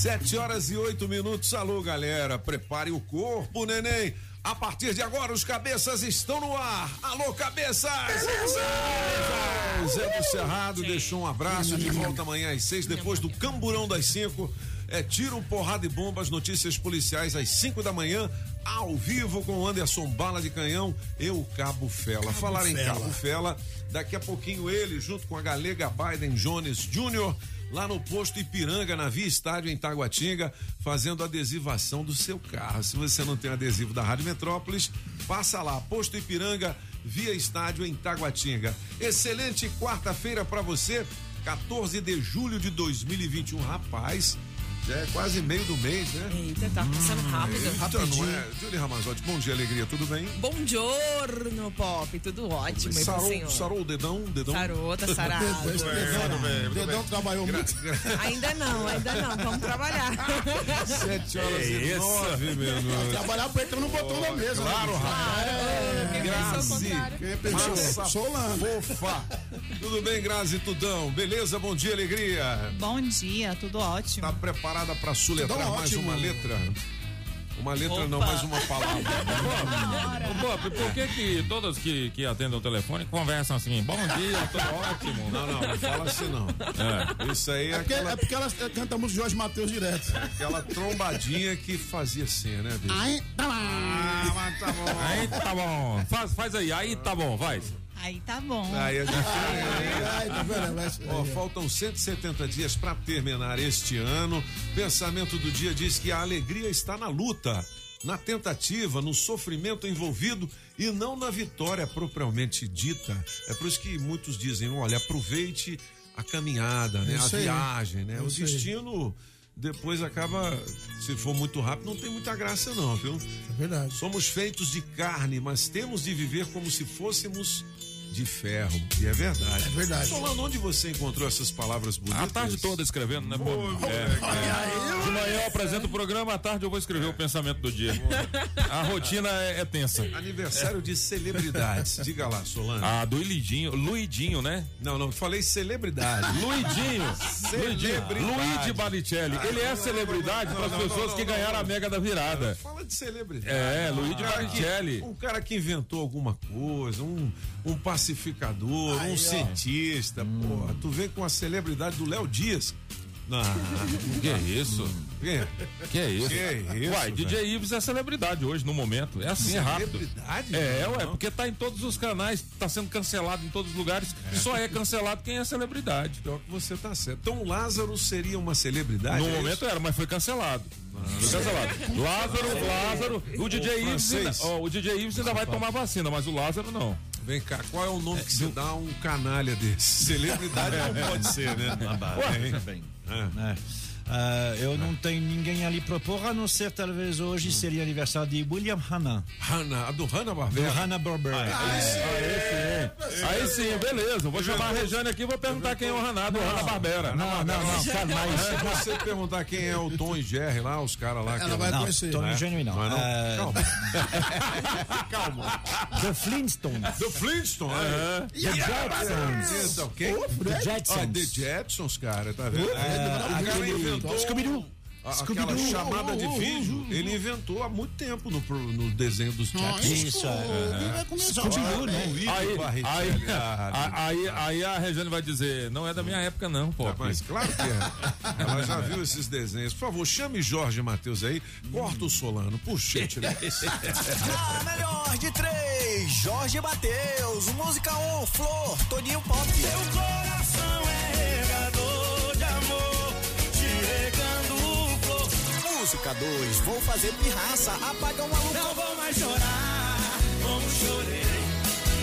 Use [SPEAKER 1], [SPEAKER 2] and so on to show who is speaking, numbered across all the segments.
[SPEAKER 1] Sete horas e oito minutos. Alô, galera. Prepare o corpo, neném. A partir de agora, os cabeças estão no ar. Alô, cabeças! Zé do Cerrado deixou um abraço de volta amanhã às seis, depois do Camburão das cinco. É tiro, porrada e bombas, notícias policiais às cinco da manhã, ao vivo com Anderson Bala de Canhão e o Cabo Fela. Falar em
[SPEAKER 2] Fela.
[SPEAKER 1] Cabo Fela, daqui a pouquinho ele, junto com a galega Biden Jones Jr., lá no posto Ipiranga, na Via Estádio em Taguatinga, fazendo adesivação do seu carro. Se você não tem adesivo da Rádio Metrópolis, passa lá, posto Ipiranga, Via Estádio em Taguatinga. Excelente quarta-feira para você, 14 de julho de 2021. Rapaz, já é quase meio do mês, né?
[SPEAKER 3] Eita, tá passando rápido.
[SPEAKER 1] Então, não é? Julie Ramazotti, bom dia, alegria, tudo bem?
[SPEAKER 3] Bom giorno, Pop. Tudo ótimo. pro
[SPEAKER 1] Sarou,
[SPEAKER 3] senhor?
[SPEAKER 1] sarou o dedão, dedão?
[SPEAKER 3] Sarou, tá sarado.
[SPEAKER 2] Esse dedão, dedão trabalhou muito.
[SPEAKER 3] ainda não, ainda não. Vamos trabalhar.
[SPEAKER 1] Sete horas e nove minutos.
[SPEAKER 2] Trabalhar apertando o botão da mesa.
[SPEAKER 1] Claro,
[SPEAKER 2] né?
[SPEAKER 1] rapaz.
[SPEAKER 3] Quem pensou o
[SPEAKER 1] Grazi?
[SPEAKER 2] Quem pensou?
[SPEAKER 1] massa
[SPEAKER 2] Solano.
[SPEAKER 1] fofa. Tudo bem, Grazi, tudão? Beleza, bom dia, alegria.
[SPEAKER 4] Bom dia, tudo ótimo.
[SPEAKER 1] Tá preparada pra suletrar
[SPEAKER 2] Tudão
[SPEAKER 1] mais
[SPEAKER 2] ótimo.
[SPEAKER 1] uma letra? Uma letra não,
[SPEAKER 3] Opa.
[SPEAKER 1] mais uma palavra.
[SPEAKER 5] Bob, por que que todas que, que atendem o telefone conversam assim, bom dia, tudo ótimo?
[SPEAKER 1] Não, não, não fala assim não. Isso aí é,
[SPEAKER 2] É porque,
[SPEAKER 1] aquela,
[SPEAKER 2] é porque ela canta música Jorge Matheus direto.
[SPEAKER 1] aquela trombadinha que fazia assim, né, bicho?
[SPEAKER 2] Aí, tá.
[SPEAKER 1] Ah, mas tá bom.
[SPEAKER 5] Aí tá bom, faz, faz aí, aí tá bom, vai.
[SPEAKER 4] Aí tá bom.
[SPEAKER 1] Aí a gente...
[SPEAKER 2] Ai, tá vendo? Vai-
[SPEAKER 1] Ó, faltam 170 dias para terminar este ano. Pensamento do dia diz que a alegria está na luta, na tentativa, no sofrimento envolvido e não na vitória propriamente dita. É por isso que muitos dizem: olha, aproveite a caminhada, né? A
[SPEAKER 2] Isso aí.
[SPEAKER 1] viagem, né?
[SPEAKER 2] É
[SPEAKER 1] O
[SPEAKER 2] isso aí.
[SPEAKER 1] destino depois acaba, se for muito rápido, não tem muita graça, não, viu?
[SPEAKER 2] É verdade.
[SPEAKER 1] Somos feitos de carne, mas temos de viver como se fôssemos de ferro. E é verdade.
[SPEAKER 2] É verdade.
[SPEAKER 1] Solano, onde você encontrou essas palavras bonitas?
[SPEAKER 5] A tarde toda escrevendo, né, Bob? É, de manhã eu apresento o programa, à tarde eu vou escrever o pensamento do dia. A rotina é, é tensa.
[SPEAKER 1] Aniversário de celebridades. Diga lá, Solano.
[SPEAKER 5] Ah, do Luidinho, Luidinho, né?
[SPEAKER 1] Não, não, falei celebridade.
[SPEAKER 5] Luidinho, Luidinho,
[SPEAKER 1] Celebridade.
[SPEAKER 5] Luigi Baricelli. Ele é celebridade para as pessoas que ganharam a Mega da Virada.
[SPEAKER 1] Fala de celebridade.
[SPEAKER 5] É, Luigi
[SPEAKER 1] cara que-
[SPEAKER 5] Baricelli.
[SPEAKER 1] Um cara que inventou alguma coisa, um, um pacificador,
[SPEAKER 2] Aí,
[SPEAKER 1] um
[SPEAKER 2] ó.
[SPEAKER 1] cientista. Porra, tu vem com a celebridade do Léo Dias. Não,
[SPEAKER 5] Que é isso?
[SPEAKER 1] que,
[SPEAKER 5] Que é isso?
[SPEAKER 1] que isso?
[SPEAKER 5] Uai, DJ Ives é celebridade hoje, no momento. É assim, é rápido.
[SPEAKER 1] Celebridade?
[SPEAKER 5] É, ué,
[SPEAKER 1] Não.
[SPEAKER 5] porque tá em todos os canais, tá sendo cancelado em todos os lugares. Só é cancelado quem é celebridade.
[SPEAKER 1] Pior que você tá certo. Então Lázaro seria uma celebridade?
[SPEAKER 5] No
[SPEAKER 1] é
[SPEAKER 5] momento
[SPEAKER 1] isso?
[SPEAKER 5] era, mas foi cancelado. Foi cancelado. Lázaro, Lázaro, o DJ Ives ainda, ó, o DJ Ives ainda vai tomar vacina, mas o Lázaro não.
[SPEAKER 1] Vem cá, qual é o nome que se dá a um canalha desse? Celebridade não pode ser, né?
[SPEAKER 5] Ué,
[SPEAKER 6] bem.
[SPEAKER 1] É.
[SPEAKER 6] É. Ah, eu não tenho ninguém ali pra pôr, a não ser talvez hoje seria aniversário de William Hanna,
[SPEAKER 1] Hanna, a do Hanna
[SPEAKER 6] do
[SPEAKER 1] Barbera.
[SPEAKER 6] Hanna Barbera.
[SPEAKER 5] Aí sim, beleza. Vou chamar a Regiane aqui e vou perguntar quem é o Ranado, o Hanna Barbera.
[SPEAKER 6] Não, não, não,
[SPEAKER 1] Se você perguntar quem é o Tom e Jerry lá, os caras lá. que
[SPEAKER 2] Ela
[SPEAKER 1] é-
[SPEAKER 2] vai
[SPEAKER 6] não,
[SPEAKER 2] conhecer.
[SPEAKER 6] Tony
[SPEAKER 1] É?
[SPEAKER 6] Gênio não.
[SPEAKER 1] Não é não?
[SPEAKER 6] Ah,
[SPEAKER 1] Calma. Calma.
[SPEAKER 6] The Flintstones.
[SPEAKER 1] The Flintstone, é.
[SPEAKER 6] The Jetsons.
[SPEAKER 1] Então?
[SPEAKER 6] The
[SPEAKER 1] Ah, The
[SPEAKER 6] Jetsons.
[SPEAKER 1] Jetsons, cara, tá vendo? É, o cara inventou
[SPEAKER 6] Scooby-Doo.
[SPEAKER 1] a- aquela
[SPEAKER 6] Scooby-Doo.
[SPEAKER 1] chamada de vídeo, ele inventou há muito tempo no, pro- no desenho dos Jetsons.
[SPEAKER 6] Isso, é.
[SPEAKER 2] Ele vai começar.
[SPEAKER 6] Scooby-Doo, né?
[SPEAKER 1] Luigi
[SPEAKER 5] Aí, aí,
[SPEAKER 1] Ah,
[SPEAKER 5] aí, aí a Regiane vai dizer, não é da minha época não, pô.
[SPEAKER 1] Mas claro que é. Ela já viu esses desenhos. Por favor, chame Jorge Matheus aí, corta o Solano, por gentileza.
[SPEAKER 7] A melhor de três, Jorge Mateus, música 1, Flor, Toninho Pop. Seu coração é Música 2, vou fazer pirraça, apaga uma luz. Não vou mais chorar, como chorei,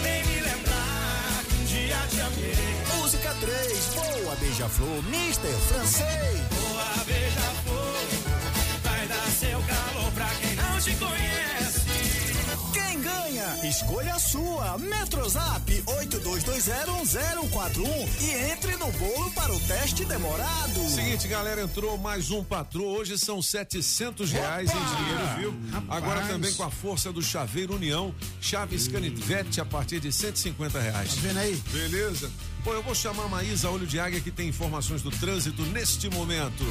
[SPEAKER 7] nem me lembrar que um dia te amei. música 3. Boa, beija-flor, Mister Francês.
[SPEAKER 8] Boa beija-flor, vai dar seu calor pra quem não te conhece.
[SPEAKER 7] Escolha a sua. Metrozap 82201041 e entre no bolo para o teste demorado.
[SPEAKER 1] Seguinte, galera, entrou mais um patrão. Hoje são 700 reais em dinheiro, viu? Agora também com a força do Chaveiro União, Chaves Canivete a partir de 150 reais.
[SPEAKER 2] Tá vendo aí?
[SPEAKER 1] Beleza? Bom, eu vou chamar a Maísa Olho de Águia que tem informações do trânsito neste momento.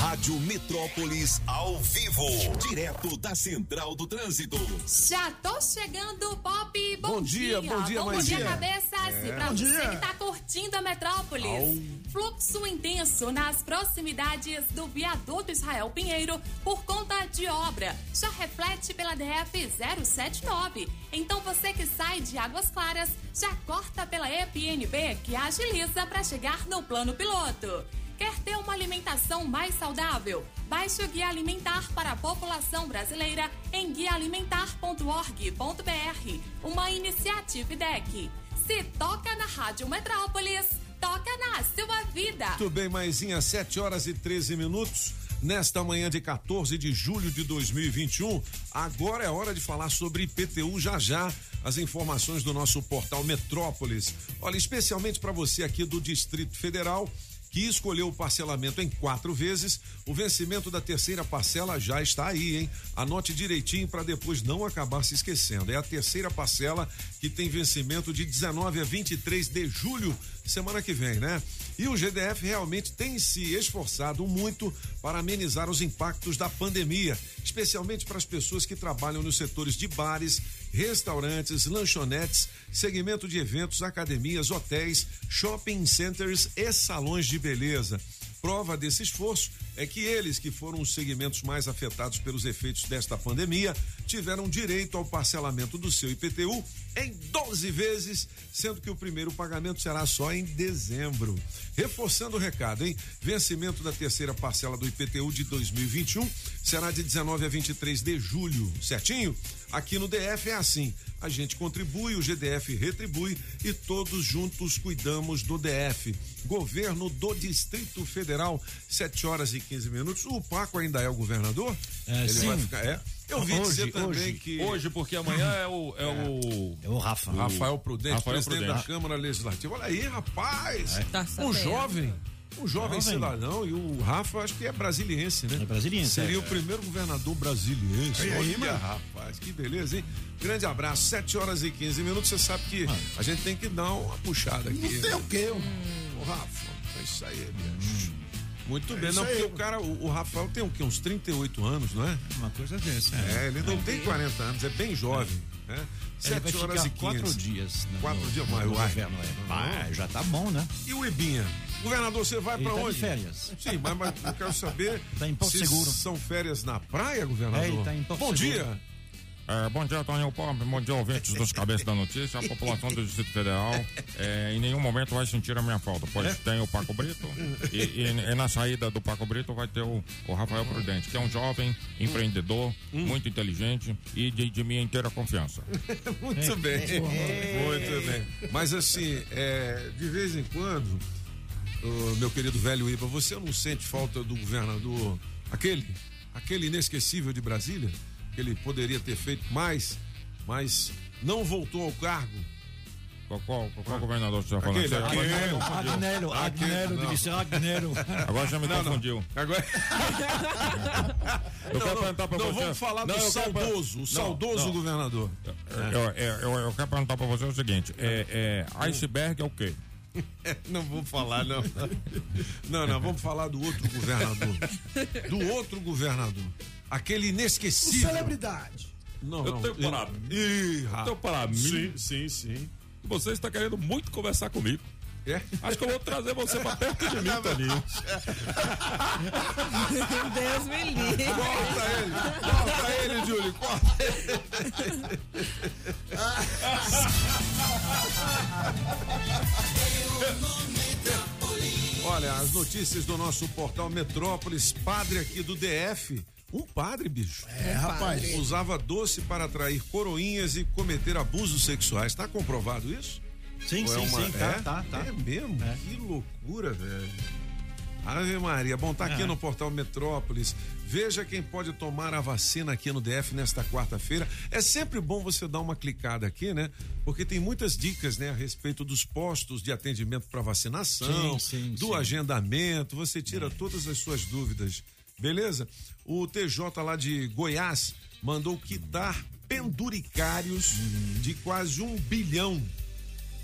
[SPEAKER 9] Rádio Metrópolis ao vivo, direto da Central do Trânsito.
[SPEAKER 10] Já tô chegando, Pop. Bom,
[SPEAKER 1] Bom dia, bom dia,
[SPEAKER 10] Bom
[SPEAKER 1] Maisinha.
[SPEAKER 10] dia, cabeças. E pra
[SPEAKER 2] Bom
[SPEAKER 10] você
[SPEAKER 2] dia.
[SPEAKER 10] que tá curtindo a Metrópolis. Fluxo intenso nas proximidades do viaduto Israel Pinheiro por conta de obra. Já reflete pela DF 079. Então você que sai de Águas Claras, já corta pela EPNB que agiliza para chegar no plano piloto. Quer ter uma alimentação mais saudável? Baixe o Guia Alimentar para a População Brasileira em guiaalimentar.org.br, uma iniciativa IDEC. Se toca na Rádio Metrópolis, toca na sua vida.
[SPEAKER 1] Muito bem, Maisinha, 7 horas e 13 minutos. Nesta manhã de 14 de julho de 2021, agora é hora de falar sobre IPTU já já. As informações do nosso portal Metrópolis. Olha, especialmente para você aqui do Distrito Federal que escolheu o parcelamento em quatro vezes, o vencimento da terceira parcela já está aí, hein? Anote direitinho para depois não acabar se esquecendo. É a terceira parcela que tem vencimento de 19 a 23 de julho, semana que vem, né? E o GDF realmente tem se esforçado muito para amenizar os impactos da pandemia, especialmente para as pessoas que trabalham nos setores de bares, restaurantes, lanchonetes, segmento de eventos, academias, hotéis, shopping centers e salões de beleza. Prova desse esforço é que eles, que foram os segmentos mais afetados pelos efeitos desta pandemia, tiveram direito ao parcelamento do seu IPTU em 12 vezes, sendo que o primeiro pagamento será só em dezembro. Reforçando o recado, hein? Vencimento da terceira parcela do IPTU de 2021 será de 19 a 23 de julho, certinho? Aqui no DF é assim. A gente contribui, o GDF retribui e todos juntos cuidamos do DF. Governo do Distrito Federal, 7 horas e 15 minutos. O Paco ainda é o governador?
[SPEAKER 6] É,
[SPEAKER 1] Ele
[SPEAKER 6] sim.
[SPEAKER 1] vai ficar. É. Eu vi
[SPEAKER 6] Hoje,
[SPEAKER 1] dizer também
[SPEAKER 6] hoje.
[SPEAKER 1] que.
[SPEAKER 5] Hoje, porque amanhã é o. É o...
[SPEAKER 6] É o Rafa.
[SPEAKER 1] Rafael Prudente,
[SPEAKER 5] Rafael
[SPEAKER 1] presidente
[SPEAKER 5] Prudente.
[SPEAKER 1] da Câmara Legislativa. Olha aí, rapaz!
[SPEAKER 3] Tá
[SPEAKER 1] um jovem. Um jovem,
[SPEAKER 6] Jovem.
[SPEAKER 1] cidadão e o Rafa acho que é brasiliense, né?
[SPEAKER 6] É brasiliense,
[SPEAKER 1] Seria
[SPEAKER 6] é.
[SPEAKER 1] o primeiro governador brasiliense.
[SPEAKER 2] E aí,
[SPEAKER 1] Olha, rapaz, que beleza, hein? Grande abraço, 7 horas e 15 minutos. Você sabe que a gente tem que dar uma puxada aqui.
[SPEAKER 2] Não tem o quê?
[SPEAKER 1] Ô, Rafa, é isso aí, bicho. Muito bem,
[SPEAKER 2] isso
[SPEAKER 1] não, porque
[SPEAKER 2] aí.
[SPEAKER 1] o cara, o, o Rafael tem o quê? Uns 38 anos, não é?
[SPEAKER 6] Uma coisa dessa.
[SPEAKER 1] É, ele não tem 40 anos, é bem jovem, né?
[SPEAKER 6] Ele vai
[SPEAKER 1] 7 horas
[SPEAKER 6] ficar
[SPEAKER 1] e 15.
[SPEAKER 6] quatro dias. no-
[SPEAKER 1] Quatro
[SPEAKER 6] no-
[SPEAKER 1] dias,
[SPEAKER 6] no
[SPEAKER 1] mas uai.
[SPEAKER 6] governo, é. Ah, já tá bom, né?
[SPEAKER 1] E o Ibinha? Governador, você vai pra
[SPEAKER 6] tá de
[SPEAKER 1] onde?
[SPEAKER 6] férias.
[SPEAKER 1] Sim, mas, mas eu quero saber
[SPEAKER 6] Tá em Porto
[SPEAKER 1] se
[SPEAKER 6] Seguro.
[SPEAKER 1] são férias na praia, governador?
[SPEAKER 6] É, ele tá em Porto
[SPEAKER 1] Bom
[SPEAKER 6] Seguro.
[SPEAKER 1] dia.
[SPEAKER 5] É, bom dia, Toninho Pop. Bom dia, ouvintes dos Cabeças da Notícia. A população do Distrito Federal é, em nenhum momento vai sentir a minha falta, pois
[SPEAKER 1] É?
[SPEAKER 5] tem o Paco Brito e, e- e na saída do Paco Brito vai ter o, o Rafael Prudente, que é um jovem empreendedor,
[SPEAKER 1] Hum.
[SPEAKER 5] muito inteligente e de, de minha inteira confiança.
[SPEAKER 1] Muito bem. Muito bem. Mas assim, é, de vez em quando, meu querido velho Iba, você não sente falta do governador, aquele, aquele inesquecível de Brasília, que ele poderia ter feito mais, mas não voltou ao cargo?
[SPEAKER 5] Qual, qual, qual governador você está falando?
[SPEAKER 1] Aquele, aquele.
[SPEAKER 6] Agnello,
[SPEAKER 1] Aquele-
[SPEAKER 6] Agnello,
[SPEAKER 1] não.
[SPEAKER 6] deve ser Agnello.
[SPEAKER 5] Agora já me
[SPEAKER 1] Não, não.
[SPEAKER 5] confundiu.
[SPEAKER 1] Agora.
[SPEAKER 5] Eu quero perguntar para
[SPEAKER 1] não
[SPEAKER 5] você.
[SPEAKER 1] vamos falar
[SPEAKER 5] Não,
[SPEAKER 1] do
[SPEAKER 5] eu quero
[SPEAKER 1] saudoso, o
[SPEAKER 5] Não,
[SPEAKER 1] saudoso
[SPEAKER 5] não.
[SPEAKER 1] governador.
[SPEAKER 5] Eu, eu, eu, eu quero perguntar para você o seguinte: é, é, iceberg é o quê?
[SPEAKER 1] Não vou falar, não. Não, não, vamos falar do outro governador. Do outro governador. Aquele inesquecível.
[SPEAKER 2] Celebridade.
[SPEAKER 1] Não,
[SPEAKER 5] Eu
[SPEAKER 1] não.
[SPEAKER 5] tenho para
[SPEAKER 1] Ih,
[SPEAKER 5] Então, para mim,
[SPEAKER 1] Sim, sim, sim.
[SPEAKER 5] você está querendo muito conversar comigo.
[SPEAKER 1] É?
[SPEAKER 5] Acho que eu vou trazer você para perto de mim, Toninho.
[SPEAKER 3] Deus me livre.
[SPEAKER 1] Corta ele! Corta ele, Júlio! Corta ele! Olha, as notícias do nosso portal Metrópolis, padre aqui do DF. Um padre, bicho.
[SPEAKER 2] É, rapaz.
[SPEAKER 1] Usava doce para atrair coroinhas e cometer abusos sexuais. Está comprovado isso?
[SPEAKER 6] Sim,
[SPEAKER 1] Ou
[SPEAKER 6] sim,
[SPEAKER 1] é uma-
[SPEAKER 6] sim, tá,
[SPEAKER 1] é?
[SPEAKER 6] tá, tá.
[SPEAKER 1] É mesmo?
[SPEAKER 6] É.
[SPEAKER 1] Que loucura, velho. Ave Maria. Bom, tá aqui
[SPEAKER 6] É.
[SPEAKER 1] no portal Metrópolis. Veja quem pode tomar a vacina aqui no DF nesta quarta-feira. É sempre bom você dar uma clicada aqui, né? Porque tem muitas dicas, né, a respeito dos postos de atendimento para vacinação,
[SPEAKER 6] Sim, sim,
[SPEAKER 1] do
[SPEAKER 6] sim.
[SPEAKER 1] agendamento. Você tira
[SPEAKER 6] É.
[SPEAKER 1] todas as suas dúvidas. Beleza? O TJ lá de Goiás mandou quitar penduricários
[SPEAKER 6] Uhum.
[SPEAKER 1] de quase um bilhão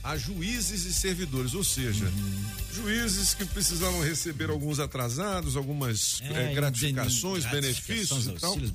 [SPEAKER 1] a juízes e servidores, ou seja,
[SPEAKER 6] Uhum.
[SPEAKER 1] juízes que precisavam receber alguns atrasados, algumas
[SPEAKER 6] É,
[SPEAKER 1] eh, gratificações, benefícios e
[SPEAKER 6] gratificações,
[SPEAKER 1] tal.
[SPEAKER 6] auxílios.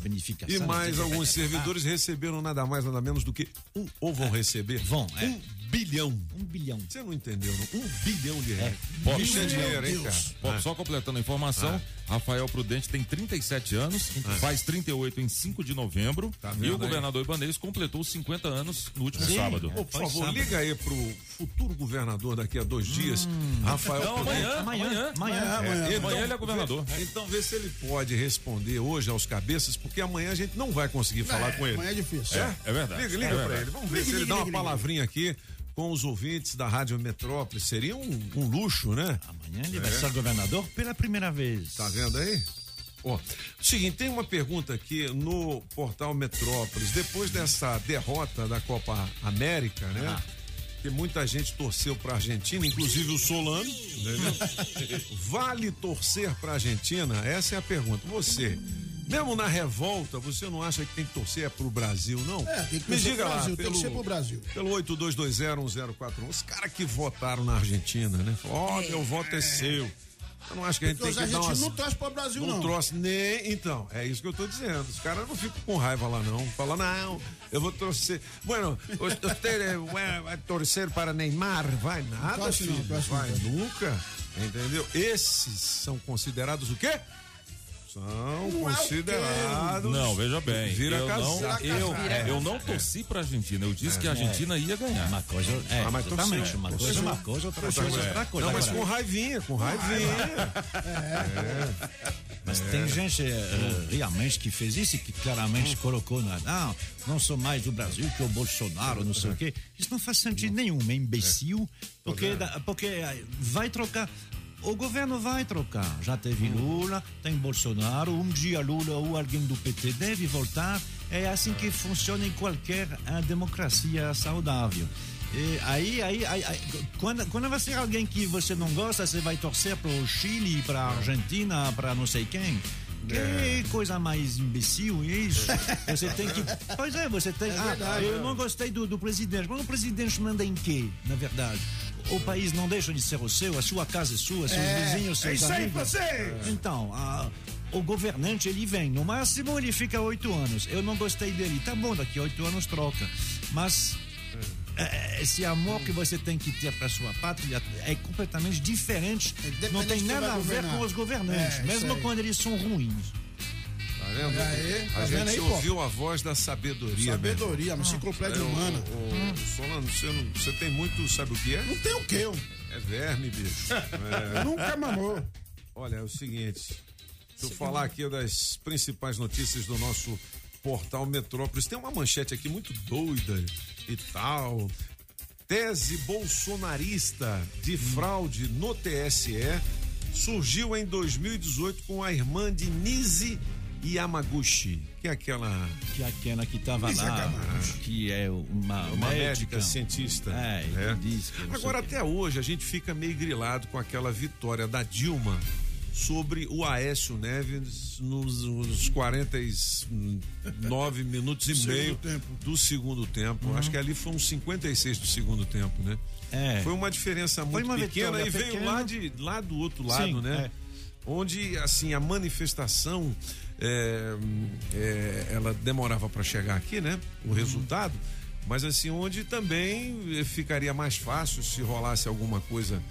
[SPEAKER 1] E mais alguns servidores receberam nada mais, nada menos do que um, ou vão receber
[SPEAKER 6] Vão, é.
[SPEAKER 1] um bilhão.
[SPEAKER 6] Um bilhão.
[SPEAKER 1] Você não entendeu, não? Um bilhão de reais.
[SPEAKER 5] Pop,
[SPEAKER 1] Isso é dinheiro, hein, cara?
[SPEAKER 5] Pop,
[SPEAKER 1] Ah.
[SPEAKER 5] só completando a informação, Rafael Prudente tem 37 anos,
[SPEAKER 1] Ah.
[SPEAKER 5] faz 38 em 5 de novembro
[SPEAKER 1] Tá
[SPEAKER 5] e o governador Ibanez completou 50 anos no último
[SPEAKER 6] Sim.
[SPEAKER 5] sábado.
[SPEAKER 1] Ô, por favor,
[SPEAKER 6] sábado.
[SPEAKER 1] liga aí pro futuro governador daqui a dois dias, Rafael
[SPEAKER 5] Não,
[SPEAKER 1] Prudente.
[SPEAKER 5] amanhã,
[SPEAKER 6] Amanhã,
[SPEAKER 5] amanhã.
[SPEAKER 6] amanhã.
[SPEAKER 2] amanhã.
[SPEAKER 5] Amanhã ele é governador.
[SPEAKER 1] Vê, então vê se ele pode responder hoje aos cabeças, porque amanhã a gente não vai conseguir falar com ele.
[SPEAKER 2] Amanhã é difícil.
[SPEAKER 1] É?
[SPEAKER 5] É verdade.
[SPEAKER 1] Liga, liga
[SPEAKER 5] é
[SPEAKER 1] pra
[SPEAKER 5] verdade.
[SPEAKER 1] ele. Vamos ver
[SPEAKER 2] Liga,
[SPEAKER 1] se ele
[SPEAKER 2] liga,
[SPEAKER 1] dá uma palavrinha aqui com os ouvintes da Rádio Metrópole. Seria um, um luxo, né?
[SPEAKER 6] Amanhã ele vai ser governador pela primeira vez.
[SPEAKER 1] Tá vendo aí? Ó, seguinte, tem uma pergunta aqui no portal Metrópolis. Depois dessa derrota da Copa América, né?
[SPEAKER 6] Ah.
[SPEAKER 1] Que muita gente torceu pra Argentina, inclusive o Solano, entendeu? vale torcer pra Argentina? Essa é a pergunta. Você, mesmo na revolta, você não acha que tem que torcer pro Brasil, não?
[SPEAKER 2] É, tem que
[SPEAKER 1] Me
[SPEAKER 2] torcer
[SPEAKER 1] diga
[SPEAKER 2] pro
[SPEAKER 1] lá,
[SPEAKER 2] Brasil, tem
[SPEAKER 1] pelo,
[SPEAKER 2] que ser pro Brasil.
[SPEAKER 1] Pelo 82201041, os caras que votaram na Argentina, né? Ó, meu voto é seu. Eu não acho que a gente
[SPEAKER 2] Porque
[SPEAKER 1] tem que dar umas...
[SPEAKER 2] não torcem para o Brasil,
[SPEAKER 1] Não
[SPEAKER 2] não.
[SPEAKER 1] trouxe nem. Então, é isso que eu tô dizendo. Os caras não ficam com raiva lá, não. Fala, não, eu vou torcer. Bueno, você vai torcer para Neymar? Vai nada,
[SPEAKER 2] não,
[SPEAKER 1] filho.
[SPEAKER 2] não,
[SPEAKER 1] vai nunca. Entendeu? Esses são considerados o quê? São
[SPEAKER 2] é
[SPEAKER 1] considerados.
[SPEAKER 5] Não, veja bem.
[SPEAKER 1] Vira
[SPEAKER 5] eu não, eu,
[SPEAKER 1] Vira
[SPEAKER 5] eu não torci pra Argentina. Eu disse que a Argentina ia ganhar.
[SPEAKER 6] Uma coisa é,
[SPEAKER 1] Ah, mas
[SPEAKER 6] exatamente. Uma coisa é uma coisa, outra coisa é outra coisa.
[SPEAKER 1] Não, mas
[SPEAKER 6] Agora,
[SPEAKER 1] com raivinha, com raivinha.
[SPEAKER 6] Mas tem gente realmente que fez isso e que claramente colocou na. Não, não sou mais do Brasil que o Bolsonaro, não sei o quê. Isso não faz sentido nenhum, é imbecil, porque, porque vai trocar. O governo vai trocar. Já teve Lula, tem Bolsonaro, um dia Lula ou alguém do PT deve voltar. É assim que funciona em qualquer eh, democracia saudável. E aí, aí, aí, aí, quando, quando vai ser alguém que você não gosta, você vai torcer para o Chile, para a Argentina, para não sei quem. Que coisa mais imbecil isso. Você tem que. Pois é, você tem. ah,
[SPEAKER 2] verdade,
[SPEAKER 6] eu não gostei do, do presidente. Mas o presidente manda em quê, na verdade? O país não deixa de ser o seu, a sua casa é sua, seus vizinhos, seus
[SPEAKER 2] é isso aí, você!
[SPEAKER 6] Então, a- o governante ele vem, no máximo ele fica oito anos. Eu não gostei dele, tá bom, daqui oito anos troca. Mas é, esse amor que você tem que ter para sua pátria é completamente diferente.
[SPEAKER 2] Independente
[SPEAKER 6] Não tem nada a ver
[SPEAKER 2] governar.
[SPEAKER 6] com os governantes,
[SPEAKER 2] É,
[SPEAKER 6] mesmo quando eles são ruins.
[SPEAKER 1] Vendo?
[SPEAKER 2] aí, tá
[SPEAKER 1] a
[SPEAKER 2] vendo
[SPEAKER 1] gente
[SPEAKER 2] aí, pô?
[SPEAKER 1] ouviu a voz da sabedoria.
[SPEAKER 2] Sabedoria, uma enciclopédia
[SPEAKER 1] É, o-
[SPEAKER 2] humana.
[SPEAKER 1] o- o Solano, você, não- você tem muito, sabe o que é?
[SPEAKER 2] Não tem o quê?
[SPEAKER 1] É verme, bicho. É,
[SPEAKER 2] Nunca mamou.
[SPEAKER 1] olha, é o seguinte. Deixa eu falar aqui das principais notícias do nosso portal Metrópolis. Tem uma manchete aqui muito doida e tal. Tese bolsonarista de fraude no TSE surgiu em 2018 com a irmã de Nise Yamaguchi, que é aquela
[SPEAKER 6] Que aquela que estava lá, que é uma,
[SPEAKER 1] uma médica,
[SPEAKER 6] médica
[SPEAKER 1] cientista.
[SPEAKER 6] É,
[SPEAKER 1] né?
[SPEAKER 6] que diz que
[SPEAKER 1] Agora, até hoje, a gente fica meio grilado com aquela vitória da Dilma sobre o Aécio Neves nos, nos 49 minutos e meio
[SPEAKER 2] tempo.
[SPEAKER 1] do segundo tempo. Acho que ali foi uns 56 do segundo tempo, né?
[SPEAKER 6] É.
[SPEAKER 1] Foi uma diferença muito
[SPEAKER 6] uma
[SPEAKER 1] pequena e veio
[SPEAKER 6] pequena.
[SPEAKER 1] lá, de, lá do outro lado,
[SPEAKER 6] Sim,
[SPEAKER 1] né?
[SPEAKER 6] é.
[SPEAKER 1] Onde, assim, a manifestação é, é, ela demorava para chegar aqui, né? O resultado. Mas, assim, onde também ficaria mais fácil se rolasse alguma coisa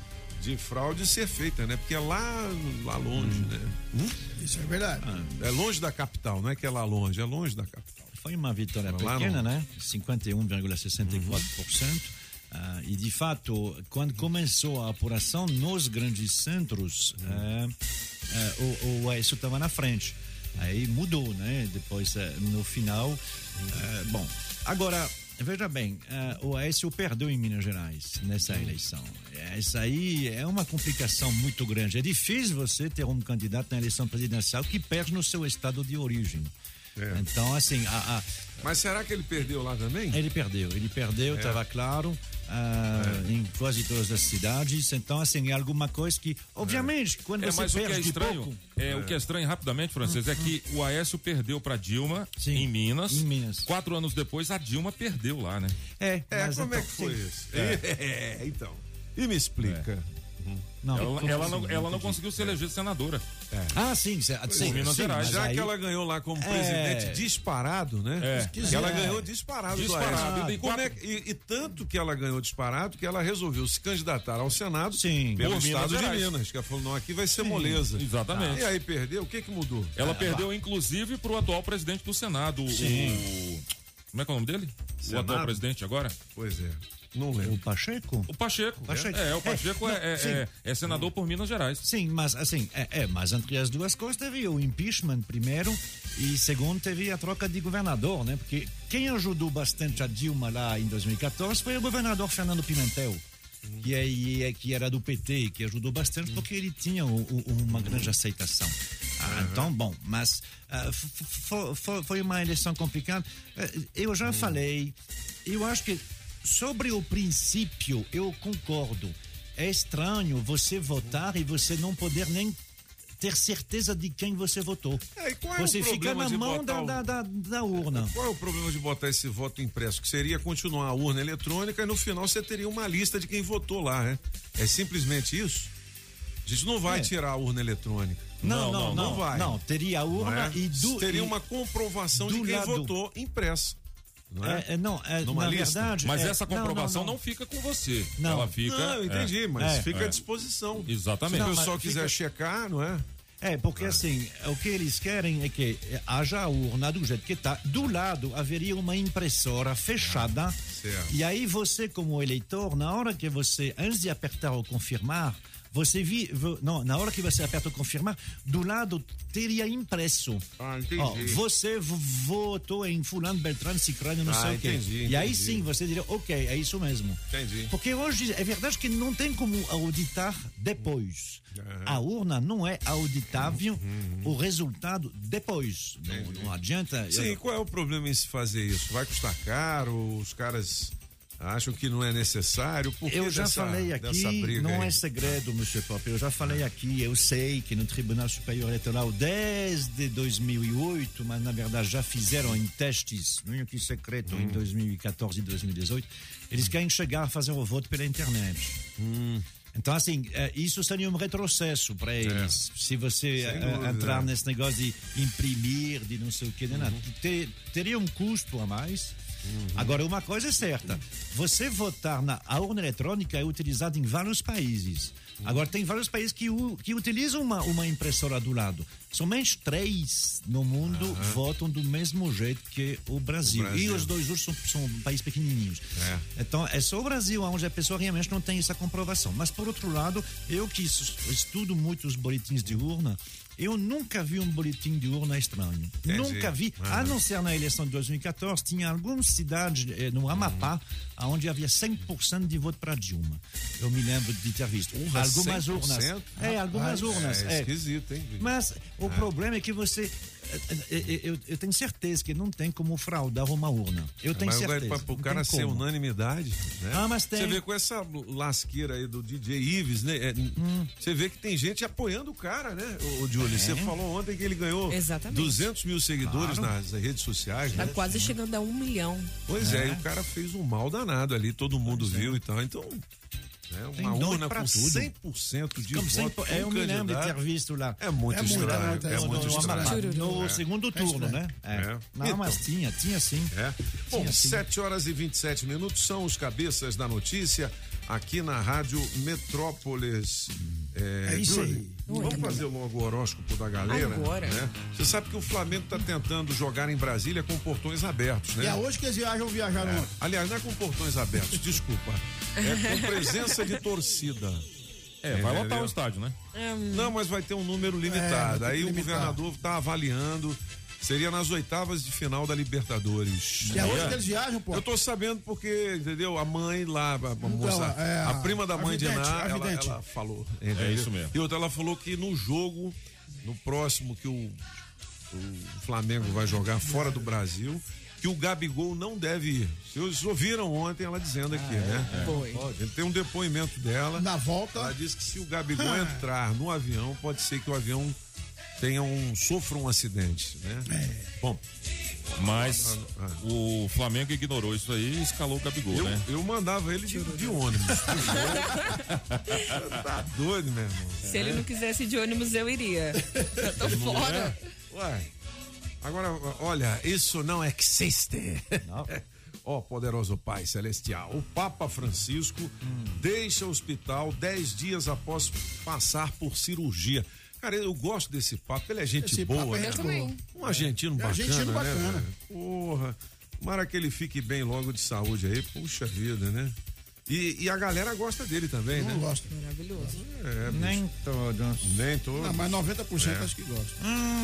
[SPEAKER 1] de fraude ser feita, né? Porque é lá, lá longe, né? Hum?
[SPEAKER 2] Isso é verdade.
[SPEAKER 1] É longe da capital, não é que é lá longe, é longe da capital.
[SPEAKER 6] Foi uma vitória
[SPEAKER 1] Lá
[SPEAKER 6] pequena, né? 51,64%. Ah, e de fato, quando começou a apuração nos grandes centros, ah, ah, o, o Aécio estava na frente. Aí mudou, né? Depois, ah, no final. ah, bom, agora, Veja bem, ah, o Aécio perdeu em Minas Gerais nessa eleição. Essa aí é uma complicação muito grande. É difícil você ter um candidato na eleição presidencial que perde no seu estado de origem. Então, assim, a- a-
[SPEAKER 1] Mas será que ele perdeu lá também?
[SPEAKER 6] ele perdeu, ele perdeu, estava claro, ah, em quase todas as cidades. Então, assim, é alguma coisa que, obviamente, quando
[SPEAKER 5] É,
[SPEAKER 6] você
[SPEAKER 5] mas o que
[SPEAKER 6] perde
[SPEAKER 5] é estranho,
[SPEAKER 6] pouco,
[SPEAKER 5] é, o que é estranho rapidamente, francês, é que o Aécio perdeu pra Dilma
[SPEAKER 6] Sim,
[SPEAKER 5] em Minas.
[SPEAKER 6] em Minas.
[SPEAKER 5] Quatro anos depois, a Dilma perdeu lá, né?
[SPEAKER 6] é,
[SPEAKER 1] É,
[SPEAKER 6] mas
[SPEAKER 1] como é
[SPEAKER 6] então,
[SPEAKER 1] que foi
[SPEAKER 6] sim.
[SPEAKER 1] isso? É. então. E me explica.
[SPEAKER 6] Não,
[SPEAKER 5] Ela, ela
[SPEAKER 6] assim?
[SPEAKER 5] não, ela não conseguiu se eleger senadora.
[SPEAKER 6] Ah, sim, sim, sim,
[SPEAKER 5] Minas
[SPEAKER 6] sim,
[SPEAKER 5] Gerais,
[SPEAKER 1] Já
[SPEAKER 6] aí-
[SPEAKER 1] que ela ganhou lá como
[SPEAKER 6] É.
[SPEAKER 1] presidente disparado, né?
[SPEAKER 5] É.
[SPEAKER 1] Que ela ganhou disparado, do
[SPEAKER 5] Disparado. E quatro-
[SPEAKER 1] é e, e tanto que ela ganhou disparado que ela resolveu se candidatar ao Senado
[SPEAKER 6] Sim.
[SPEAKER 1] pelo
[SPEAKER 5] Por Minas
[SPEAKER 1] estado de
[SPEAKER 5] Gerais.
[SPEAKER 1] Minas. Que ela falou, não, aqui vai ser moleza.
[SPEAKER 5] exatamente.
[SPEAKER 1] E aí perdeu, o que que mudou?
[SPEAKER 5] Ela perdeu, inclusive, pro atual presidente do Senado, o. Como é que é o nome dele? O
[SPEAKER 1] Senado?
[SPEAKER 5] atual presidente agora?
[SPEAKER 1] Pois é, não
[SPEAKER 6] O
[SPEAKER 1] lembro.
[SPEAKER 6] Pacheco?
[SPEAKER 5] O Pacheco.
[SPEAKER 6] Pacheco.
[SPEAKER 5] É, o Pacheco é,
[SPEAKER 6] É,
[SPEAKER 5] é- é- é senador por Minas Gerais.
[SPEAKER 6] Sim, mas assim, é, é, mas entre as duas coisas teve o impeachment primeiro e segundo teve a troca de governador, né? Porque quem ajudou bastante a Dilma lá em 2014 foi o governador Fernando Pimentel. Que, é, que era do PT, que ajudou bastante porque ele tinha o- o- uma grande aceitação. Ah, Então, bom, mas ah, f- foi, uma eleição complicada. Eh, Eu já falei, eu acho que sobre o princípio eu concordo. É estranho você votar e você não poder nem ter certeza de quem você votou.
[SPEAKER 1] É, e qual é
[SPEAKER 6] você
[SPEAKER 1] o
[SPEAKER 6] fica na
[SPEAKER 1] de
[SPEAKER 6] mão da,
[SPEAKER 1] o-
[SPEAKER 6] da, da, da urna.
[SPEAKER 1] Qual é o problema de botar esse voto impresso? Que seria continuar a urna eletrônica e no final você teria uma lista de quem votou lá, né? É simplesmente isso? A gente não vai
[SPEAKER 6] É.
[SPEAKER 1] tirar a urna eletrônica.
[SPEAKER 6] Não, não, não,
[SPEAKER 1] não vai.
[SPEAKER 6] Não, teria a
[SPEAKER 1] não
[SPEAKER 6] urna
[SPEAKER 1] é?
[SPEAKER 6] e do,
[SPEAKER 1] Teria
[SPEAKER 6] e-
[SPEAKER 1] uma comprovação de quem
[SPEAKER 6] lado-
[SPEAKER 1] votou impressa. Não é?
[SPEAKER 6] É, é, não, é,
[SPEAKER 1] Numa
[SPEAKER 6] na
[SPEAKER 1] lista?
[SPEAKER 6] verdade.
[SPEAKER 5] Mas
[SPEAKER 6] é,
[SPEAKER 5] essa comprovação não, fica com você.
[SPEAKER 6] Não.
[SPEAKER 5] Ela fica.
[SPEAKER 1] Não, eu entendi,
[SPEAKER 5] é.
[SPEAKER 1] mas
[SPEAKER 6] É.
[SPEAKER 1] fica
[SPEAKER 5] É.
[SPEAKER 1] à disposição.
[SPEAKER 5] Exatamente.
[SPEAKER 1] Se
[SPEAKER 6] Não,
[SPEAKER 1] o pessoal quiser
[SPEAKER 6] fica-
[SPEAKER 1] checar, não é?
[SPEAKER 6] É, porque assim, o que eles querem é que haja a urna do jeito que está. Do lado haveria uma impressora fechada.
[SPEAKER 1] certo.
[SPEAKER 6] E aí você, como eleitor, na hora que você, antes de apertar o confirmar, você vi, não, na hora que você aperta o confirmar, do lado teria impresso.
[SPEAKER 1] Ah, entendi.
[SPEAKER 6] Ó, você votou em fulano, beltrano, cicrano, não
[SPEAKER 1] Ah,
[SPEAKER 6] sei o quê.
[SPEAKER 1] entendi,
[SPEAKER 6] E aí
[SPEAKER 1] entendi.
[SPEAKER 6] sim, você diria, ok, é isso mesmo.
[SPEAKER 1] Entendi.
[SPEAKER 6] Porque hoje é verdade que não tem como auditar depois. A urna não é auditável
[SPEAKER 1] Uhum.
[SPEAKER 6] o resultado depois. Não, não adianta. eu-
[SPEAKER 1] Sim, qual é o problema em se fazer isso? Vai custar caro? Os caras acham que não é necessário? Por
[SPEAKER 6] Eu já
[SPEAKER 1] dessa-
[SPEAKER 6] falei aqui, não
[SPEAKER 1] aí?
[SPEAKER 6] é segredo, Monsieur Pop. Eu já falei aqui, eu sei que no Tribunal Superior Eleitoral, desde 2008, mas na verdade já fizeram em testes, não é que secreto,
[SPEAKER 1] Hum.
[SPEAKER 6] em 2014 e 2018, eles querem chegar a fazer o voto pela internet.
[SPEAKER 1] Hum.
[SPEAKER 6] Então, assim, eh, isso seria um retrocesso para eles. Se você eh,
[SPEAKER 1] dúvida.
[SPEAKER 6] entrar nesse negócio de imprimir, de não sei o que, né,
[SPEAKER 1] Uhum.
[SPEAKER 6] ter- teria um custo a mais. Agora, uma coisa é certa: você votar na a urna eletrônica é utilizada em vários países. Agora, tem vários países que, que utilizam uma, uma impressora do lado. Somente três no mundo votam do mesmo jeito que o Brasil.
[SPEAKER 1] O Brasil.
[SPEAKER 6] E os dois outros são, são países pequenininhos.
[SPEAKER 1] É.
[SPEAKER 6] Então, é só o Brasil onde a pessoa realmente não tem essa comprovação. Mas, por outro lado, eu que es- estudo muito os boletins de urna, eu nunca vi um boletim de urna estranho.
[SPEAKER 1] Entendi.
[SPEAKER 6] Nunca vi. A não ser na eleição de 2014, tinha algumas cidades eh, no Amapá onde havia 100% de voto para Dilma. Eu me lembro de ter visto.
[SPEAKER 1] Urra,
[SPEAKER 6] algumas
[SPEAKER 1] 100%?
[SPEAKER 6] urnas. É, algumas urnas.
[SPEAKER 1] É
[SPEAKER 6] é.
[SPEAKER 1] esquisito, hein?
[SPEAKER 6] Mas o problema é que você. Eh, eh, Eu, eu tenho certeza que não tem como fraudar uma urna. Eu tenho
[SPEAKER 1] Mas
[SPEAKER 6] certeza.
[SPEAKER 1] para o cara ser
[SPEAKER 6] como.
[SPEAKER 1] unanimidade, né?
[SPEAKER 6] Ah, mas tem.
[SPEAKER 1] Você vê com essa lasqueira aí do DJ Ives, né? É,
[SPEAKER 6] Hum.
[SPEAKER 1] Você vê que tem gente apoiando o cara, né, o, Júlio? Você falou ontem que ele ganhou
[SPEAKER 3] Exatamente.
[SPEAKER 1] 200 mil seguidores
[SPEAKER 6] Claro.
[SPEAKER 1] nas redes sociais,
[SPEAKER 3] Tá
[SPEAKER 1] né?
[SPEAKER 3] quase chegando a um milhão.
[SPEAKER 1] Pois é.
[SPEAKER 6] É.
[SPEAKER 1] e o cara fez um mal danado ali, todo mundo viu e tal. Então, né,
[SPEAKER 6] Tem
[SPEAKER 1] uma
[SPEAKER 6] doido
[SPEAKER 1] urna com
[SPEAKER 6] tudo.
[SPEAKER 1] 100% de
[SPEAKER 6] Como
[SPEAKER 1] voto.
[SPEAKER 6] sempre,
[SPEAKER 1] com
[SPEAKER 6] eu me lembro de ter visto lá.
[SPEAKER 1] É muito
[SPEAKER 2] É muito,
[SPEAKER 1] estranho,
[SPEAKER 2] é
[SPEAKER 1] é
[SPEAKER 2] muito
[SPEAKER 1] muito
[SPEAKER 6] no,
[SPEAKER 1] estranho.
[SPEAKER 6] No
[SPEAKER 1] É.
[SPEAKER 6] segundo turno, né? É.
[SPEAKER 1] É.
[SPEAKER 6] Não,
[SPEAKER 1] Então.
[SPEAKER 6] mas tinha, tinha sim.
[SPEAKER 1] É. Bom,
[SPEAKER 6] sim.
[SPEAKER 1] 7 horas e 27 minutos são os cabeças da notícia aqui na Rádio Metrópolis. É,
[SPEAKER 2] É isso
[SPEAKER 1] Júlio,
[SPEAKER 2] aí.
[SPEAKER 1] Vamos fazer logo o horóscopo da galera.
[SPEAKER 3] Agora.
[SPEAKER 1] né? Você sabe que o Flamengo está tentando jogar em Brasília com portões abertos, né?
[SPEAKER 2] E é hoje que eles viajam, viajar no.
[SPEAKER 1] Aliás, não é com portões abertos, desculpa. É com presença de torcida.
[SPEAKER 5] É, vai lotar o estádio, né?
[SPEAKER 1] Não, mas vai ter um número limitado.
[SPEAKER 2] É,
[SPEAKER 1] Aí o governador está avaliando Seria nas oitavas de final da Libertadores.
[SPEAKER 2] E é hoje que eles viajam, pô.
[SPEAKER 1] Eu tô sabendo porque, entendeu? A mãe lá, a, a moça,
[SPEAKER 2] é,
[SPEAKER 1] a prima da
[SPEAKER 2] a
[SPEAKER 1] mãe
[SPEAKER 2] vidente,
[SPEAKER 1] de Iná,
[SPEAKER 2] a
[SPEAKER 1] ela, ela falou.
[SPEAKER 5] É
[SPEAKER 1] entendeu?
[SPEAKER 5] isso mesmo.
[SPEAKER 1] E outra, ela falou que no jogo, no próximo que o, o Flamengo vai jogar fora do Brasil, que o Gabigol não deve ir. Vocês ouviram ontem ela dizendo aqui, né?
[SPEAKER 3] Foi.
[SPEAKER 1] Ele tem um depoimento dela.
[SPEAKER 2] Na volta.
[SPEAKER 1] Ela disse que se o Gabigol entrar no avião, pode ser que o avião tenha um sofra um acidente, né?
[SPEAKER 2] É.
[SPEAKER 1] Bom,
[SPEAKER 5] Mas
[SPEAKER 1] Ah,
[SPEAKER 5] o Flamengo ignorou isso aí e escalou o Gabigol,
[SPEAKER 1] eu,
[SPEAKER 5] né?
[SPEAKER 1] eu mandava ele de, de ônibus. tá doido, meu irmão.
[SPEAKER 3] Se ele não quisesse ir de ônibus, eu iria. Eu tô fora.
[SPEAKER 1] Ué. Agora, olha, isso não existe. Ó poderoso Pai Celestial, o Papa Francisco deixa o hospital dez dias após passar por cirurgia. Cara, eu gosto desse papo, ele é gente
[SPEAKER 2] Esse
[SPEAKER 1] boa,
[SPEAKER 2] papo é
[SPEAKER 1] né?
[SPEAKER 2] gente boa.
[SPEAKER 1] Um argentino
[SPEAKER 2] É
[SPEAKER 1] bacana,
[SPEAKER 2] argentino
[SPEAKER 1] né?
[SPEAKER 2] bacana.
[SPEAKER 1] velho? Porra, tomara que ele fique bem logo de saúde aí, puxa vida, né? E, e a galera gosta dele também,
[SPEAKER 2] Não
[SPEAKER 1] né?
[SPEAKER 2] gosto.
[SPEAKER 3] Maravilhoso.
[SPEAKER 1] É, bicho,
[SPEAKER 6] Nem todos.
[SPEAKER 1] nem todo.
[SPEAKER 2] Não, mas 90%
[SPEAKER 1] É.
[SPEAKER 2] acho que gosta.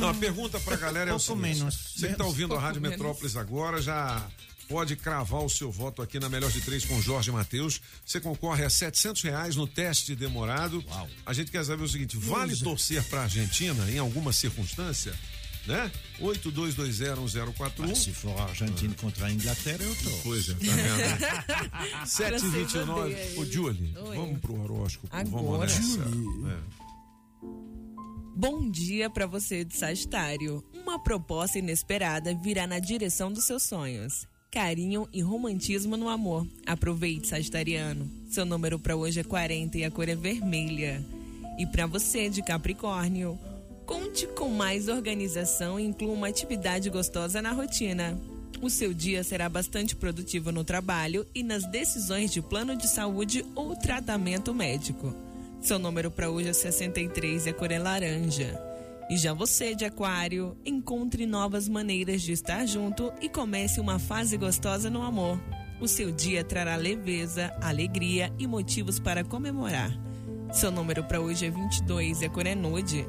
[SPEAKER 1] Não, a pergunta pra galera é o seguinte,
[SPEAKER 6] menos.
[SPEAKER 1] Você que tá ouvindo a Rádio
[SPEAKER 3] menos.
[SPEAKER 1] Metrópolis agora, já pode cravar o seu voto aqui na Melhor de Três com Jorge Matheus. Você concorre a 700 reais no teste demorado. A gente quer saber o seguinte, vale torcer pra Argentina em alguma circunstância? Né? 82201041.
[SPEAKER 6] Se for Argentina contra a Inglaterra, eu tô.
[SPEAKER 1] Pois é, tá vendo? 729.
[SPEAKER 3] aí.
[SPEAKER 1] Ô, Julie,
[SPEAKER 3] Oi.
[SPEAKER 1] vamos pro horóscopo. Vamos
[SPEAKER 3] Agora.
[SPEAKER 1] nessa. É.
[SPEAKER 3] Bom dia pra você de Sagitário. Uma proposta inesperada virá na direção dos seus sonhos. Carinho e romantismo no amor. Aproveite, Sagitariano. Seu número pra hoje é 40 e a cor é vermelha. E pra você de Capricórnio, conte com mais organização e inclua uma atividade gostosa na rotina. O seu dia será bastante produtivo no trabalho e nas decisões de plano de saúde ou tratamento médico. Seu número para hoje é 63 e a cor é laranja. E já você de Aquário, encontre novas maneiras de estar junto e comece uma fase gostosa no amor. O seu dia trará leveza, alegria e motivos para comemorar. Seu número para hoje é 22 e a cor é nude.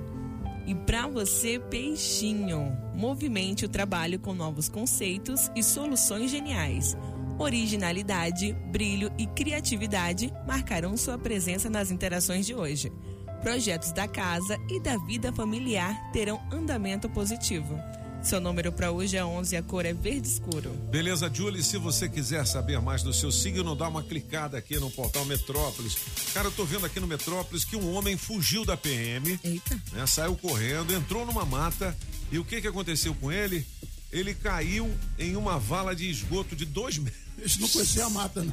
[SPEAKER 3] E para você, peixinho, movimente o trabalho com novos conceitos e soluções geniais. Originalidade, brilho e criatividade marcarão sua presença nas interações de hoje. Projetos da casa e da vida familiar terão andamento positivo. Seu número para hoje é 11 e a cor é verde escuro.
[SPEAKER 1] Beleza, Julie, se você quiser saber mais do seu signo, dá uma clicada aqui no portal Metrópolis. Cara, eu tô vendo aqui no Metrópolis que um homem fugiu da PM,
[SPEAKER 3] Eita.
[SPEAKER 1] né, saiu correndo, entrou numa mata e o que que aconteceu com ele? Ele caiu em uma vala de esgoto de dois metros.
[SPEAKER 2] Esse não conhecia a mata, não.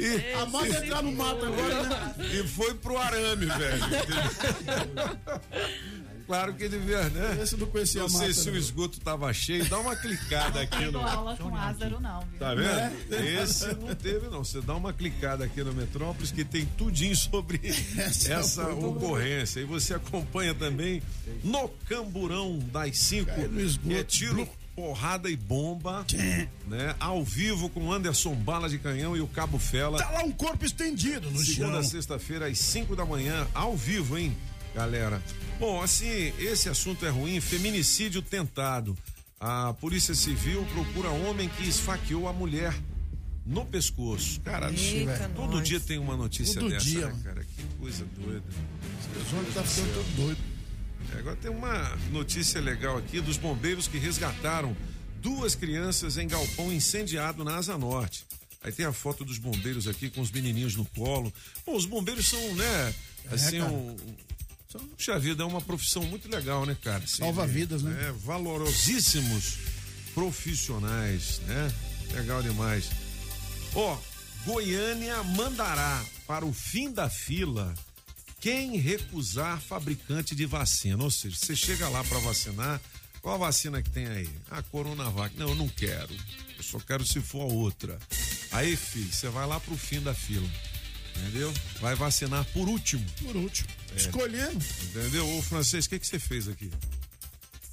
[SPEAKER 1] E,
[SPEAKER 2] A mata entrar no mato agora, né?
[SPEAKER 1] e foi pro arame, velho. claro que devia, né?
[SPEAKER 2] Esse não conhecia
[SPEAKER 1] Não sei se o
[SPEAKER 2] não.
[SPEAKER 1] esgoto tava cheio, dá uma clicada aqui no.
[SPEAKER 4] aula com Lázaro, não, viu?
[SPEAKER 1] Tá vendo? Esse não teve, não. Você dá uma clicada aqui no Metrópolis que tem tudinho sobre
[SPEAKER 2] Essa
[SPEAKER 1] essa
[SPEAKER 2] foi do-
[SPEAKER 1] ocorrência. E você acompanha também no Camburão das 5,
[SPEAKER 2] Cai no esgoto.
[SPEAKER 1] que é tiro, porrada e bomba, né? Ao vivo com Anderson Bala de Canhão e o Cabo Fela.
[SPEAKER 2] Tá lá um corpo estendido no
[SPEAKER 1] Segunda
[SPEAKER 2] chão.
[SPEAKER 1] sexta-feira, às 5 da manhã, ao vivo, hein, galera? Bom, assim, esse assunto é ruim, feminicídio tentado. A Polícia Civil procura homem que esfaqueou a mulher no pescoço. Cara,
[SPEAKER 3] Eita,
[SPEAKER 1] todo
[SPEAKER 3] nós.
[SPEAKER 1] dia tem uma notícia
[SPEAKER 2] Todo
[SPEAKER 1] dessa,
[SPEAKER 2] dia,
[SPEAKER 1] né, cara? Que coisa doida.
[SPEAKER 2] Os homens tá ficando todo doido.
[SPEAKER 1] Agora tem uma notícia legal aqui dos bombeiros que resgataram duas crianças em galpão incendiado na Asa Norte. Aí tem a foto dos bombeiros aqui com os menininhos no colo. Pô, os bombeiros são, né, assim,
[SPEAKER 2] cara.
[SPEAKER 1] um, Puxa vida, é uma profissão muito legal, né, cara? Assim,
[SPEAKER 2] Salva vidas, né?
[SPEAKER 1] É, valorosíssimos profissionais, né? Legal demais. Ó, Goiânia mandará para o fim da fila quem recusar fabricante de vacina. Ou seja, você chega lá para vacinar, qual a vacina que tem aí? A Coronavac. Não, eu não quero. Eu só quero se for a outra. Aí, filho, você vai lá pro fim da fila. Entendeu? Vai vacinar por último.
[SPEAKER 2] Por último.
[SPEAKER 1] É.
[SPEAKER 2] Escolhendo.
[SPEAKER 1] Entendeu? Ô, francês, o que, que você fez aqui?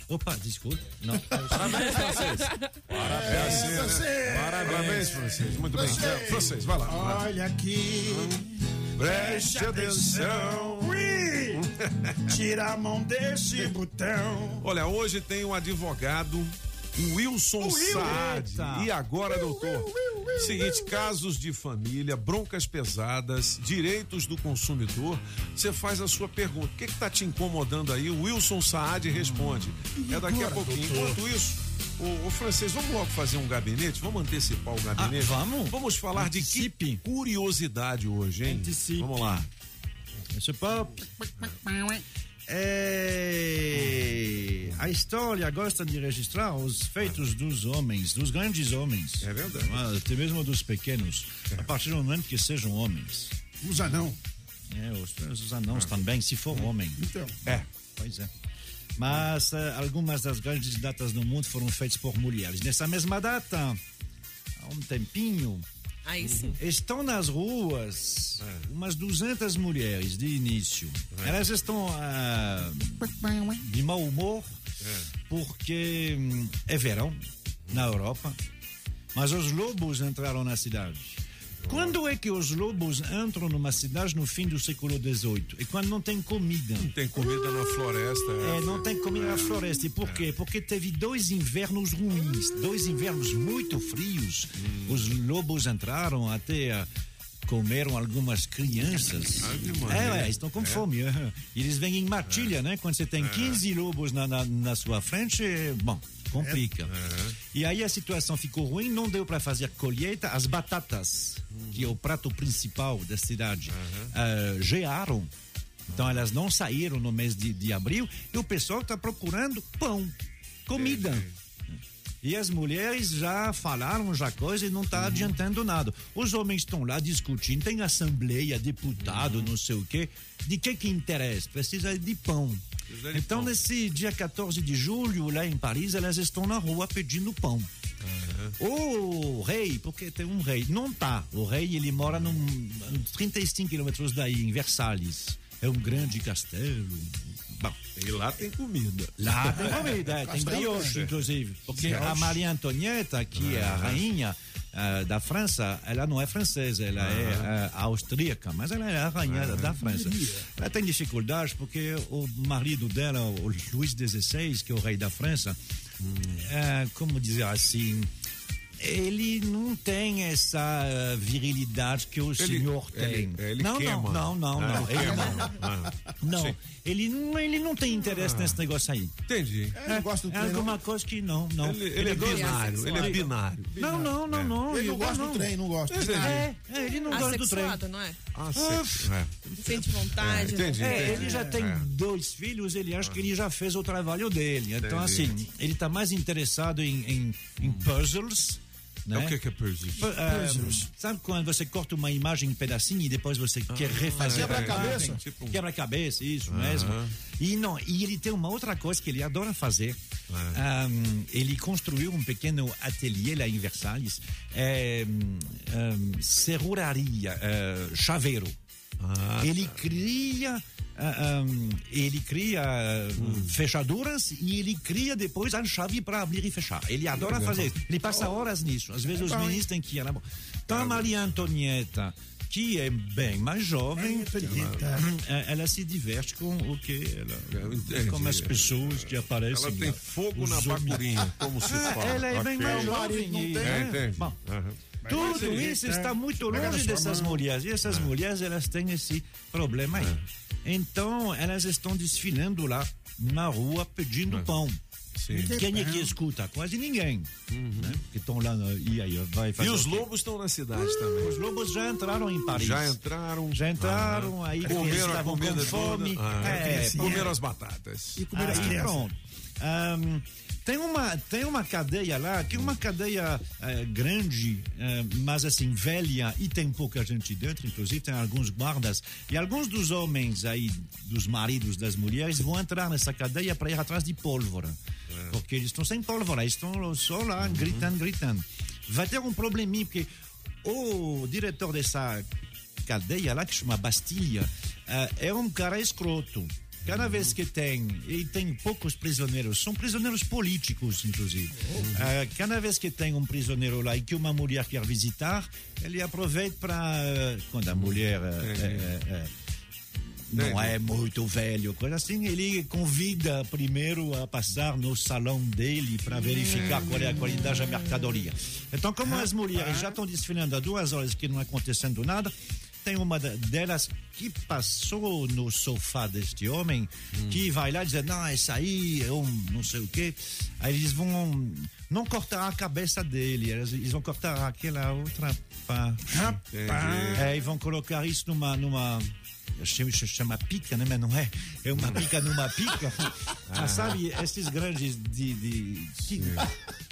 [SPEAKER 6] Opa, desculpe. Não,
[SPEAKER 5] Parabéns, francês.
[SPEAKER 1] É assim, né?
[SPEAKER 2] Você.
[SPEAKER 1] Parabéns, francês. Muito bem. É, francês, vai lá.
[SPEAKER 2] Olha aqui.
[SPEAKER 1] Preste atenção.
[SPEAKER 2] Tira a mão desse botão.
[SPEAKER 1] Olha, hoje tem um advogado, Wilson Saad. E agora, doutor? Seguinte, casos de família, broncas pesadas, direitos do consumidor. Você faz a sua pergunta. O que está te incomodando aí? O Wilson Saad responde. É daqui a pouquinho. Enquanto isso, o, francês, vamos logo fazer um gabinete? Vamos antecipar o gabinete?
[SPEAKER 6] Ah, vamos.
[SPEAKER 1] Vamos falar de
[SPEAKER 6] Antecipe.
[SPEAKER 1] que curiosidade hoje, hein?
[SPEAKER 6] Antecipe.
[SPEAKER 1] Vamos lá.
[SPEAKER 6] Pop. É... A história gosta de registrar os feitos dos homens, dos grandes homens.
[SPEAKER 1] É verdade.
[SPEAKER 6] Ah, Até mesmo dos pequenos, a partir do momento que sejam homens.
[SPEAKER 2] Os anão.
[SPEAKER 6] É, os, os anãos também, se for homem.
[SPEAKER 2] Então.
[SPEAKER 1] É.
[SPEAKER 6] Pois é. Mas eh, algumas das grandes datas no mundo foram feitas por mulheres. Nessa mesma data, há um tempinho,
[SPEAKER 3] Aí sim.
[SPEAKER 6] estão nas ruas umas 200 mulheres de início. Elas estão ah, de mau humor porque hum, é verão na Europa, mas os lobos entraram na cidade. Quando é que os lobos entram numa cidade no fim do século XVIII? É quando não tem comida.
[SPEAKER 1] Não tem comida na floresta.
[SPEAKER 6] É, não tem comida na floresta. E por quê? Porque teve dois invernos ruins, dois invernos muito frios. Os lobos entraram até comeram algumas crianças. É, é, estão com fome. aham. E Eles vêm em matilha, né? Quando você tem 15 lobos na, na, na sua frente, é, bom, complica. E aí a situação ficou ruim, não deu para fazer colheita. As batatas, que é o prato principal da cidade, ah, gearam. Então elas não saíram no mês de, de abril e o pessoal está procurando pão, comida. E as mulheres já falaram já coisa e não está adiantando nada. Os homens estão lá discutindo, tem assembleia, deputado, não sei o quê. De que que interessa? Precisa de pão. Então, nesse dia 14 de julho, lá em Paris, elas estão na rua pedindo pão. O rei, porque tem um rei, não tá. O rei, ele mora num, uns 35 quilômetros daí, em Versalhes. É um grande castelo. Bom,
[SPEAKER 1] E lá tem comida.
[SPEAKER 6] Lá tem comida, é, tem brioche, inclusive. Porque a Maria Antonieta, que é a rainha ah, da França, ela não é francesa, ela é ah, austríaca, mas ela é a rainha da- da França. Ela tem dificuldades porque o marido dela, o Luís XVI, que é o rei da França, ah, como dizer assim, ele não tem essa ah, virilidade que o senhor tem.
[SPEAKER 1] ele- ele
[SPEAKER 6] não,
[SPEAKER 1] queima.
[SPEAKER 6] não, não, não,
[SPEAKER 1] Ah,
[SPEAKER 6] não.
[SPEAKER 1] ele
[SPEAKER 6] Ele não.
[SPEAKER 1] Ah,
[SPEAKER 6] Não, ele não, ele não tem interesse nesse negócio aí.
[SPEAKER 1] Entendi.
[SPEAKER 2] É, não gosta do
[SPEAKER 6] É
[SPEAKER 2] trem, não.
[SPEAKER 6] alguma coisa que não, não.
[SPEAKER 1] Ele, ele é
[SPEAKER 6] gosta-
[SPEAKER 1] binário, ele é binário.
[SPEAKER 6] Não, não, não, não.
[SPEAKER 2] Ele não gosta
[SPEAKER 6] não.
[SPEAKER 2] do trem, não gosta.
[SPEAKER 6] É, é, ele não gosta do trem.
[SPEAKER 3] Não é?
[SPEAKER 1] Ah. É.
[SPEAKER 3] Sente vontade.
[SPEAKER 1] entendi.
[SPEAKER 3] né?
[SPEAKER 6] É, ele já tem
[SPEAKER 1] É.
[SPEAKER 6] dois filhos, ele acha que ele já fez o trabalho dele. Então,
[SPEAKER 1] Entendi.
[SPEAKER 6] assim, ele está mais interessado em, em, em puzzles. Né?
[SPEAKER 1] É o que que é perdido?
[SPEAKER 6] Pu- ah, sabe quando você corta uma imagem em pedacinho e depois você quer refazer
[SPEAKER 2] Quebra-cabeça.
[SPEAKER 6] a imagem?
[SPEAKER 1] Tipo um-
[SPEAKER 6] Quebra-cabeça, isso mesmo. E não, e ele tem uma outra coisa que ele adora fazer. Ah, ele construiu um pequeno ateliê lá em Versalhes, é, ah, serruraria, ah, chaveiro. Ele cria ah, ah, ele cria ah, fechaduras e ele cria depois a chave para abrir e fechar. Ele adora fazer isso. Ele passa horas nisso. Às vezes os meninos têm que ir lá. Então a Maria Antonieta, que é bem mais jovem, eh, ela se diverte com o que ela,
[SPEAKER 1] entendi.
[SPEAKER 6] com as pessoas que aparecem.
[SPEAKER 1] Ela tem fogo na bacurinha, como se
[SPEAKER 6] Ah,
[SPEAKER 1] fala.
[SPEAKER 6] Ela é bem mais jovem. e-
[SPEAKER 2] tem.
[SPEAKER 1] É,
[SPEAKER 6] é,
[SPEAKER 1] entendi.
[SPEAKER 6] bom,
[SPEAKER 1] Aham.
[SPEAKER 6] Tudo isso está muito longe dessas mulheres. E essas mulheres, elas têm esse problema aí. Então, elas estão desfilando lá na rua pedindo pão.
[SPEAKER 1] Sim.
[SPEAKER 6] Quem é que escuta? Quase ninguém. Né? Que estão lá no, e aí vai fazer
[SPEAKER 1] E os lobos estão na cidade também.
[SPEAKER 6] Os lobos já entraram em Paris.
[SPEAKER 1] Já entraram.
[SPEAKER 6] Já entraram,
[SPEAKER 1] Ah.
[SPEAKER 6] aí
[SPEAKER 1] comeram
[SPEAKER 6] estavam com fome.
[SPEAKER 1] Ah,
[SPEAKER 6] É,
[SPEAKER 1] comeram as batatas.
[SPEAKER 2] E comer as
[SPEAKER 6] Aí,
[SPEAKER 2] crianças.
[SPEAKER 6] pronto. Ahm, tem, uma, tem uma cadeia lá, que é uma cadeia eh, grande, eh, mas assim, velha, e tem pouca gente dentro, inclusive tem alguns guardas. E alguns dos homens aí, dos maridos das mulheres, vão entrar nessa cadeia para ir atrás de pólvora. Porque eles estão sem pólvora, eles estão só lá gritando, gritando. Vai ter um probleminha, porque o diretor dessa cadeia lá, que chama Bastilha, eh, é um cara escroto. Cada vez que tem, e tem poucos prisioneiros, são prisioneiros políticos, inclusive. Eh, cada vez que tem um prisioneiro lá e que uma mulher quer visitar, ele aproveita para. Quando a mulher. eh, não é muito velho, coisa assim, ele convida primeiro a passar no salão dele para verificar qual é a qualidade da mercadoria. Então, como as mulheres já estão desfilando há duas horas que não é acontecendo nada, tem uma delas que passou no sofá deste homem, que vai lá dizer, não, esse aí é um não sei o quê. Aí eles vão não cortar a cabeça dele, eles, vão cortar aquela outra parte. É, e vão colocar isso numa. numa chama, chama pica, né? Mas não é. É uma pica numa pica. Ah, sabe, esses grandes de. de que,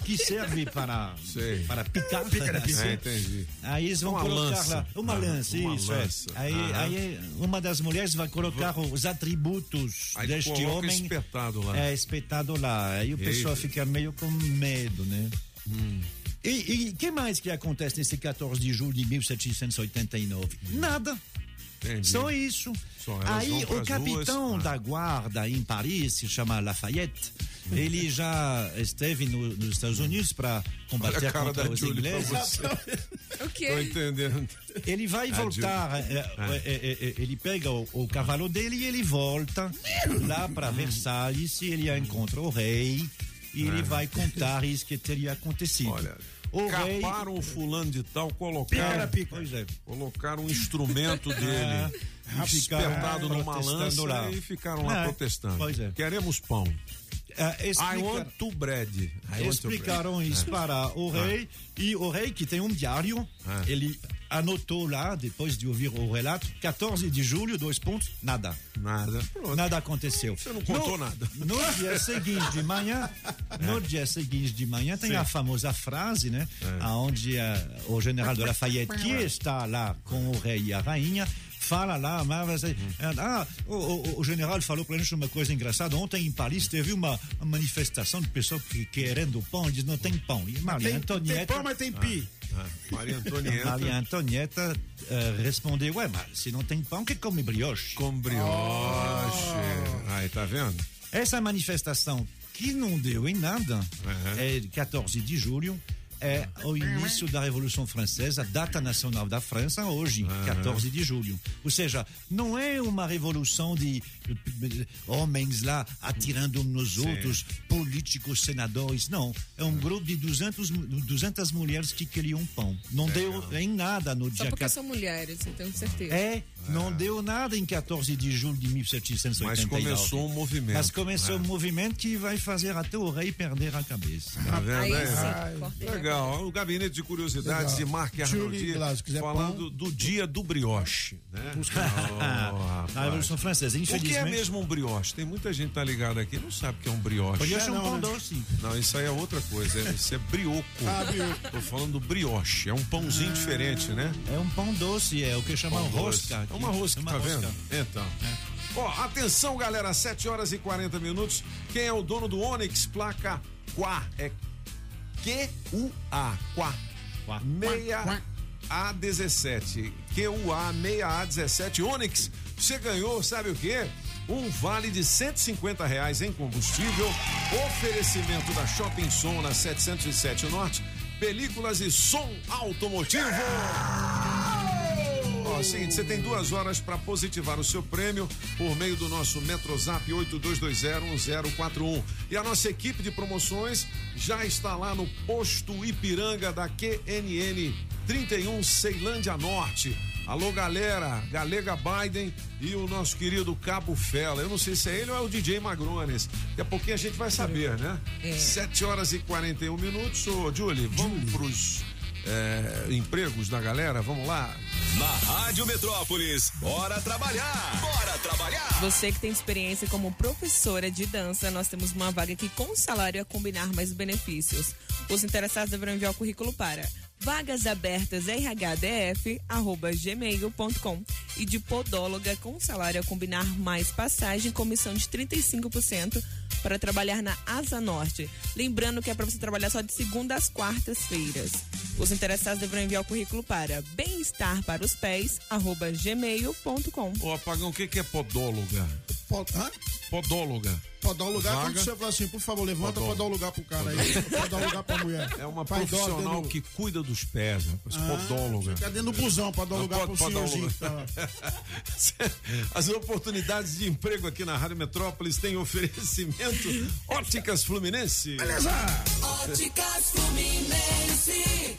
[SPEAKER 6] que serve para,
[SPEAKER 1] Sei.
[SPEAKER 6] para picar.
[SPEAKER 1] É, entendi.
[SPEAKER 6] Aí eles vão
[SPEAKER 1] Uma
[SPEAKER 6] colocar
[SPEAKER 1] lança.
[SPEAKER 6] lá. Uma
[SPEAKER 1] Ah,
[SPEAKER 6] lança,
[SPEAKER 1] uma
[SPEAKER 6] isso.
[SPEAKER 1] lança.
[SPEAKER 6] É. Aí, aí uma das mulheres vai colocar os atributos
[SPEAKER 1] Aí
[SPEAKER 6] deste homem.
[SPEAKER 1] espetado lá.
[SPEAKER 6] É, espetado lá. Aí o pessoal
[SPEAKER 1] Eita.
[SPEAKER 6] fica meio com medo, né?
[SPEAKER 1] Hum.
[SPEAKER 6] E o que mais que acontece nesse 14 de julho de 1789? Nada.
[SPEAKER 1] Entendi.
[SPEAKER 6] Só isso.
[SPEAKER 1] Só
[SPEAKER 6] Aí o capitão
[SPEAKER 1] ruas. Ah.
[SPEAKER 6] da guarda em Paris, se chama Lafayette, ele já esteve no- nos Estados Unidos para combater
[SPEAKER 1] a
[SPEAKER 6] contra
[SPEAKER 1] da
[SPEAKER 6] os
[SPEAKER 1] Julie
[SPEAKER 6] ingleses.
[SPEAKER 1] você.
[SPEAKER 3] O
[SPEAKER 1] Tô entendendo.
[SPEAKER 6] Ele vai
[SPEAKER 1] Ah,
[SPEAKER 6] voltar, é, é, é, é, ele pega o, o cavalo dele e ele volta lá para Versalhes e ele encontra o rei e ele vai contar isso que teria acontecido.
[SPEAKER 1] Olha,
[SPEAKER 6] o rei
[SPEAKER 1] caparam o fulano de tal,
[SPEAKER 6] Pica
[SPEAKER 1] colocaram,
[SPEAKER 6] pica. Pois é.
[SPEAKER 1] colocaram um instrumento dele espetado numa lança e ficaram lá
[SPEAKER 6] É,
[SPEAKER 1] protestando.
[SPEAKER 6] é.
[SPEAKER 1] Queremos pão.
[SPEAKER 6] Ah,
[SPEAKER 1] I
[SPEAKER 6] explica-
[SPEAKER 1] want to bread. I
[SPEAKER 6] explicaram
[SPEAKER 1] bread.
[SPEAKER 6] isso para o rei e o rei que tem um diário ele anotou lá depois de ouvir o relato 14 de julho dois pontos nada
[SPEAKER 1] Nada. Pronto.
[SPEAKER 6] nada aconteceu
[SPEAKER 1] Você não contou
[SPEAKER 6] no,
[SPEAKER 1] nada.
[SPEAKER 6] no dia seguinte de manhã no dia seguinte de manhã tem
[SPEAKER 1] Sim.
[SPEAKER 6] a famosa frase né aonde ah, o general de Lafayette que está lá com o rei e a rainha fala lá, mas, ah, o, o- o general falou pra gente uma coisa engraçada. Ontem em Paris teve uma manifestação de pessoas que querendo pão, diz não tem pão. E Maria
[SPEAKER 2] Tem,
[SPEAKER 6] Antonieta.
[SPEAKER 2] tem pão, mas tem pi.
[SPEAKER 1] Ah, Maria Antonieta
[SPEAKER 6] Maria Antonieta eh, respondeu: Ué, mas se não tem pão, que come brioche?
[SPEAKER 1] com brioche. Aí, tá vendo?
[SPEAKER 6] Essa manifestação que não deu em nada
[SPEAKER 1] Uhum.
[SPEAKER 6] é 14 de julho. É o início da Revolução Francesa, data nacional da França, hoje, 14 de julho. Ou seja, não é uma revolução de homens lá atirando uns nos outros, políticos, senadores. Não. É um grupo de 200, mu- 200 mulheres que queriam pão. Não deu em nada no
[SPEAKER 3] Só
[SPEAKER 6] dia
[SPEAKER 3] porque
[SPEAKER 6] 14.
[SPEAKER 3] são mulheres, eu tenho certeza.
[SPEAKER 6] É, não deu nada em 14 de julho de 1789.
[SPEAKER 1] Mas começou um movimento.
[SPEAKER 6] Mas começou
[SPEAKER 1] É.
[SPEAKER 6] um movimento que vai fazer até o rei perder a cabeça.
[SPEAKER 1] Tá vendo?
[SPEAKER 3] Aí
[SPEAKER 1] é?
[SPEAKER 3] sim, cortei a
[SPEAKER 1] Legal. O gabinete de curiosidades
[SPEAKER 2] Legal.
[SPEAKER 1] de
[SPEAKER 2] Julie
[SPEAKER 1] Arnoldi falando do dia do brioche. Né? Oh,
[SPEAKER 6] Na. Revolução Francesa,
[SPEAKER 1] o que é
[SPEAKER 6] infelizmente.
[SPEAKER 1] mesmo um brioche? Tem muita gente que tá ligada aqui não sabe o que é um brioche.
[SPEAKER 6] Brioche é um
[SPEAKER 2] não,
[SPEAKER 6] pão
[SPEAKER 2] né?
[SPEAKER 6] doce.
[SPEAKER 1] Não, isso aí é outra coisa. é- Isso é brioco.
[SPEAKER 2] Ah, brioco.
[SPEAKER 1] Tô falando do brioche. É um pãozinho diferente, né?
[SPEAKER 6] É um pão doce, é o que chamam
[SPEAKER 1] Pão
[SPEAKER 6] rosca.
[SPEAKER 1] É uma rosca,
[SPEAKER 6] É uma
[SPEAKER 1] tá
[SPEAKER 6] rosca.
[SPEAKER 1] vendo? Então. Ó, atenção, galera, 7 horas e 40 minutos. Quem é o dono do Onix? Placa Quá. É Q-U-A. Quá.
[SPEAKER 6] Quá.
[SPEAKER 1] Meia A17. QUA 6A17 Onix. Você ganhou, sabe o quê? Um vale de 150 reais em combustível. Oferecimento da Shopping Som na 707 Norte. Películas e som automotivo. Ó, é seguinte, você tem duas horas para positivar o seu prêmio por meio do nosso Metrozap 82201041. E a nossa equipe de promoções já está lá no posto Ipiranga da QNN 31 Ceilândia Norte. Alô, galera, Galega Biden e o nosso querido Cabo Fela. Eu não sei se é ele ou é o DJ Magrones. Daqui a pouquinho a gente vai saber, né?
[SPEAKER 3] É.
[SPEAKER 1] 7 horas e 41 minutos. Ô, Julie, vamos pros é, empregos da galera? Vamos lá?
[SPEAKER 9] Na Rádio Metrópolis, bora trabalhar! Bora trabalhar!
[SPEAKER 3] Você que tem experiência como professora de dança, nós temos uma vaga aqui com salário a combinar mais benefícios. Os interessados deverão enviar o currículo para vagasAbertasRHDF@gmail.com e de podóloga com salário a combinar mais passagem comissão de 35% para trabalhar na Asa Norte. Lembrando que é para você trabalhar só de segunda às quartas-feiras. Os interessados deverão enviar o currículo para bem-estar para os pés, gmail.com.
[SPEAKER 1] Ô, Apagão, o que, que é podóloga?
[SPEAKER 2] Pod- hã?
[SPEAKER 1] Podóloga.
[SPEAKER 2] pode dar um lugar.
[SPEAKER 1] Vaga.
[SPEAKER 2] Quando você fala assim, por favor, levanta
[SPEAKER 1] Podólogo.
[SPEAKER 2] pra dar um lugar pro cara aí. Pode dar um lugar pra mulher.
[SPEAKER 1] É uma
[SPEAKER 2] Pra
[SPEAKER 1] profissional
[SPEAKER 2] dentro-
[SPEAKER 1] que cuida dos pés, rapaz.
[SPEAKER 2] Ah,
[SPEAKER 1] podóloga.
[SPEAKER 2] Fica dentro do busão pra dar um
[SPEAKER 1] Não,
[SPEAKER 2] lugar
[SPEAKER 1] pode-
[SPEAKER 2] pro
[SPEAKER 1] um
[SPEAKER 2] que tá.
[SPEAKER 1] As oportunidades de emprego aqui na Rádio Metrópolis têm oferecimento Óticas Fluminense.
[SPEAKER 11] Óticas Fluminense.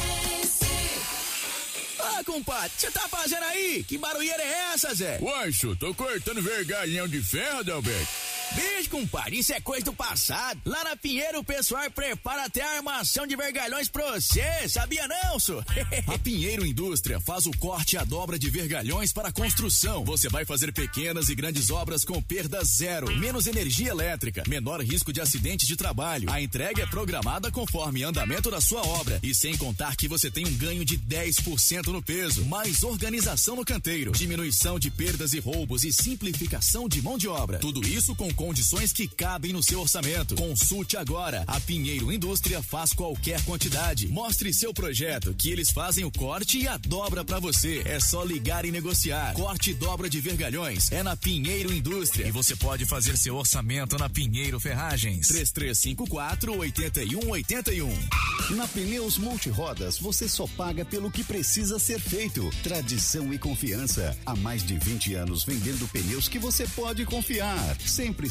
[SPEAKER 7] Compadre, você tá fazendo aí? Que barulheira é essa, Zé?
[SPEAKER 12] Uancho, tô cortando vergalhão de ferro, Adalberto.
[SPEAKER 7] Bicho, compadre, isso é coisa do passado. Lá na Pinheiro, o pessoal prepara até a armação de vergalhões pra você. Sabia não, senhor?
[SPEAKER 12] A Pinheiro Indústria faz o corte e a dobra de vergalhões para construção. Você vai fazer pequenas e grandes obras com perda zero, menos energia elétrica, menor risco de acidente de trabalho. A entrega é programada conforme andamento da sua obra e sem contar que você tem um ganho de 10% no peso, mais organização no canteiro, diminuição de perdas e roubos e simplificação de mão de obra. Tudo isso com condições que cabem no seu orçamento. Consulte agora. A Pinheiro Indústria faz qualquer quantidade. Mostre seu projeto, que eles fazem o corte e a dobra pra você. É só ligar e negociar. Corte e dobra de vergalhões é na Pinheiro Indústria. E você pode fazer seu orçamento na Pinheiro Ferragens. 3354 8181.
[SPEAKER 13] Na Pneus Multirodas, você só paga pelo que precisa ser feito. Tradição e confiança. Há mais de 20 anos vendendo pneus que você pode confiar. Sempre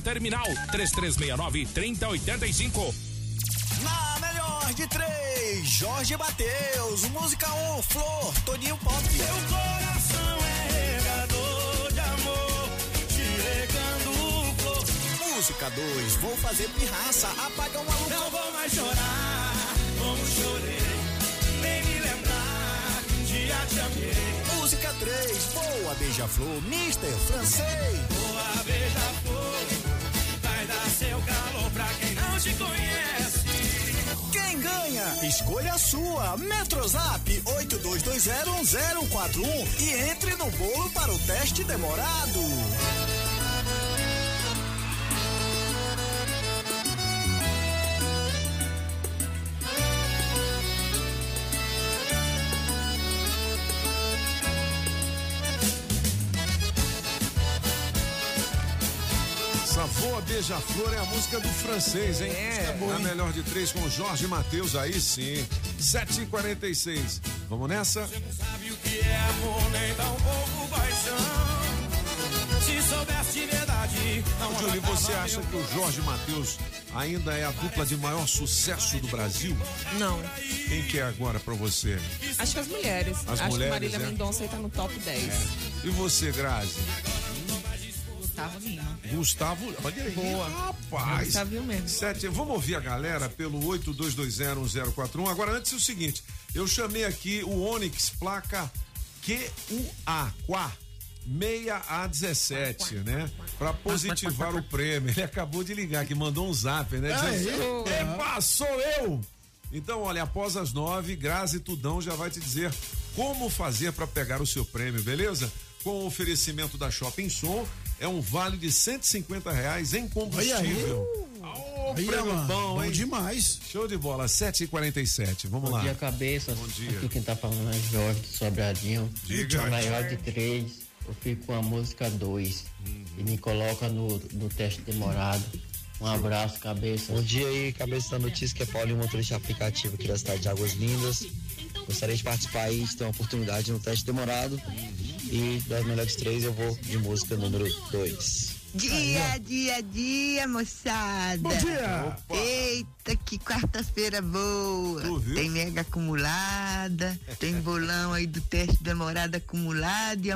[SPEAKER 8] terminal 3369 3085.
[SPEAKER 7] Na melhor de três, Jorge Mateus, música 1, um, Flor, Toninho Pop.
[SPEAKER 14] Meu coração é regador de amor, te regando flor.
[SPEAKER 7] Música 2, vou fazer pirraça, apaga uma luz.
[SPEAKER 14] Não vou mais chorar, como chorei, nem me lembrar que um dia te amei.
[SPEAKER 7] Música 3, boa beija-flor, Mister Francês.
[SPEAKER 14] Boa beija-flor,
[SPEAKER 7] Escolha a sua. Metrozap 82201041 e entre no bolo para o teste demorado.
[SPEAKER 1] Beija-flor é a música do francês, hein?
[SPEAKER 3] É.
[SPEAKER 1] a melhor de três com Jorge Matheus, aí sim. 7h46. Vamos nessa?
[SPEAKER 14] Sabe o que é amor, nem tão pouco paixão. Se soubesse de verdade, não
[SPEAKER 1] Júlio, você acha que o Jorge Matheus ainda é a dupla de maior sucesso do Brasil?
[SPEAKER 3] Não.
[SPEAKER 1] Quem que é agora pra você?
[SPEAKER 3] Acho que as mulheres.
[SPEAKER 1] As
[SPEAKER 3] Acho
[SPEAKER 1] mulheres,
[SPEAKER 3] que Marília
[SPEAKER 1] é?
[SPEAKER 3] Mendonça aí tá no top 10.
[SPEAKER 1] E você, Grazi?
[SPEAKER 4] Gustavo Lima.
[SPEAKER 1] Gustavo, olha aí,
[SPEAKER 3] Boa.
[SPEAKER 1] rapaz.
[SPEAKER 3] Gustavo mesmo.
[SPEAKER 1] Sete, vamos ouvir a galera pelo 82201041. Agora, antes é o seguinte, eu chamei aqui o Onix, placa QUA, QA. 6A17, né? Pra positivar o prêmio. Ele acabou de ligar aqui, mandou um zap, né? Dizendo,
[SPEAKER 2] É,
[SPEAKER 1] Epa, sou eu! Então, olha, após as nove, Grazi Tudão já vai te dizer como fazer para pegar o seu prêmio, beleza? Com o oferecimento da Shopping Som, é um vale de 150 reais em combustível. Ô,
[SPEAKER 2] Aí,
[SPEAKER 1] prêmio
[SPEAKER 2] mano,
[SPEAKER 1] bom,
[SPEAKER 2] bom
[SPEAKER 1] hein?
[SPEAKER 2] demais.
[SPEAKER 1] Show de bola, 7h47, vamos
[SPEAKER 15] Bom
[SPEAKER 1] lá.
[SPEAKER 15] dia, cabeças.
[SPEAKER 1] Bom dia.
[SPEAKER 15] Aqui quem tá falando é Jorge de Sobradinho.
[SPEAKER 1] Diga.
[SPEAKER 15] Maior de três, eu fico com a música 2. E me coloca no, no teste demorado. Um abraço, cabeça.
[SPEAKER 16] Bom dia aí, cabeça da notícia, que é Paulinho, motorista aplicativo aqui da cidade de Águas Lindas. Gostaria de participar aí, de ter uma oportunidade no teste demorado. E das melhores três eu vou de música número 2.
[SPEAKER 17] Dia, dia, dia, moçada.
[SPEAKER 2] Bom dia.
[SPEAKER 17] Eita, que quarta-feira boa. Tem mega acumulada, tem bolão aí do teste demorado acumulado e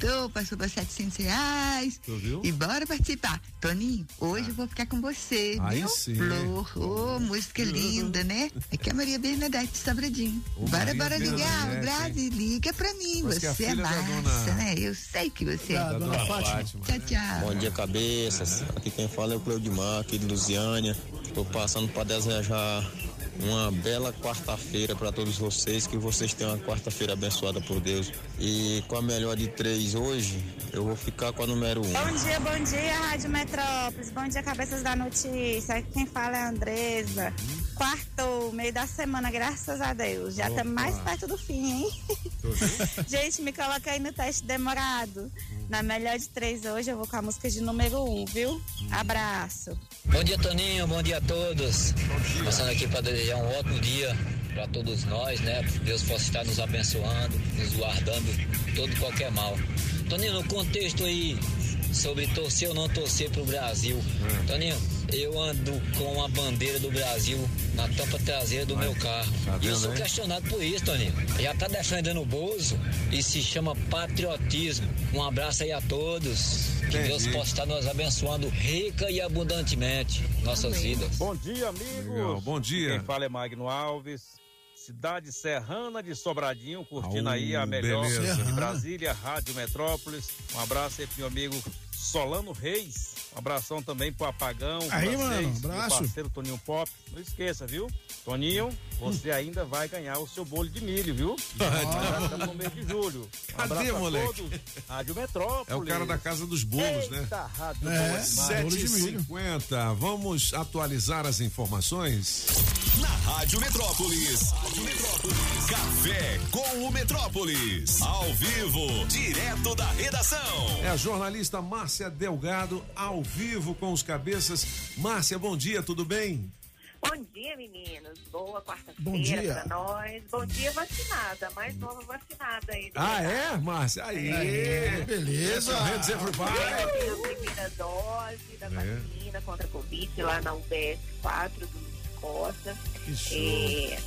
[SPEAKER 17] aumentou, passou para 700 reais.
[SPEAKER 1] Tu viu?
[SPEAKER 17] E bora participar. Toninho, hoje eu vou ficar com você,
[SPEAKER 1] Aí
[SPEAKER 17] viu?
[SPEAKER 1] sim.
[SPEAKER 17] Flor, ô, música linda, né? Aqui é a Maria Bernadette de Sobradinho.
[SPEAKER 1] Ô,
[SPEAKER 17] bora,
[SPEAKER 1] Maria
[SPEAKER 17] bora ligar,
[SPEAKER 1] Bernadette,
[SPEAKER 17] Brasil, liga pra mim.
[SPEAKER 1] Mas é
[SPEAKER 17] Você é
[SPEAKER 1] da
[SPEAKER 17] massa,
[SPEAKER 1] dona-
[SPEAKER 17] né? Eu sei que você é.
[SPEAKER 2] Da dona Fátima.
[SPEAKER 17] Tchau, tchau.
[SPEAKER 16] Bom dia, cabeças. Aqui quem fala é o Cleudimar, aqui de Lusiânia. Estou passando para desejar uma bela quarta-feira para todos vocês, que vocês tenham uma quarta-feira abençoada por Deus. E com a melhor de três hoje, eu vou ficar com a número um.
[SPEAKER 18] Bom dia, bom dia, Rádio Metrópolis. Bom dia, cabeças da notícia. Aqui Quem fala é a Andresa. Quarto, meio da semana, graças a Deus. Já estamos mais perto do fim, hein? Gente, me coloca aí no teste demorado. Na melhor de três hoje, eu vou com a música de número um, viu? Abraço.
[SPEAKER 15] Bom dia, Toninho. Bom dia a todos. Passando aqui para desejar um ótimo dia para todos nós, né? Deus possa estar nos abençoando, nos guardando todo qualquer mal. Toninho, no contexto aí sobre torcer ou não torcer pro Brasil. Toninho, eu ando com a bandeira do Brasil na tampa traseira do meu carro.
[SPEAKER 1] tá
[SPEAKER 15] e eu sou questionado por isso, Toninho. Já tá defendendo o Bozo e se chama patriotismo. Um abraço aí a todos. Que
[SPEAKER 1] Entendi.
[SPEAKER 15] Deus possa estar nos abençoando rica e abundantemente nossas vidas.
[SPEAKER 19] Bom dia, amigos.
[SPEAKER 1] Legal, bom dia.
[SPEAKER 19] Quem fala é Magno Alves, cidade serrana de Sobradinho, curtindo aí a melhor
[SPEAKER 1] beleza.
[SPEAKER 19] de Brasília, Rádio Metrópolis. Um abraço aí pro meu amigo Solano Reis. Um abração também pro Apagão.
[SPEAKER 2] Aí,
[SPEAKER 19] francês,
[SPEAKER 2] mano, abraço.
[SPEAKER 19] parceiro Toninho Pop. Não esqueça, viu? Toninho, você ainda vai ganhar o seu bolo de milho, viu? Já estamos no mês de julho. Um
[SPEAKER 1] Cadê,
[SPEAKER 19] abraço a
[SPEAKER 1] moleque?
[SPEAKER 19] todos. Rádio Metrópolis.
[SPEAKER 1] É o cara da casa dos bolos, né?
[SPEAKER 19] Eita, rádio
[SPEAKER 2] É,
[SPEAKER 19] boa demais.
[SPEAKER 2] bolo de milho.
[SPEAKER 1] 7h50, vamos atualizar as informações?
[SPEAKER 9] Na Rádio Metrópolis. Rádio Metrópolis. Café com o Metrópolis. Ao vivo, direto da redação.
[SPEAKER 1] É a jornalista Márcia Delgado, ao vivo com os cabeças. Márcia, bom dia, tudo bem?
[SPEAKER 20] Bom dia, meninos. Boa
[SPEAKER 1] Bom
[SPEAKER 20] quarta-feira
[SPEAKER 1] dia.
[SPEAKER 20] pra nós. Bom dia, vacinada. Mais nova vacinada aí. do
[SPEAKER 1] Ah, é, Márcia? Aí,
[SPEAKER 2] Aí, beleza.
[SPEAKER 20] Tenho a primeira dose da
[SPEAKER 1] É.
[SPEAKER 20] vacina contra a Covid lá na UBS 4 do Costa. É,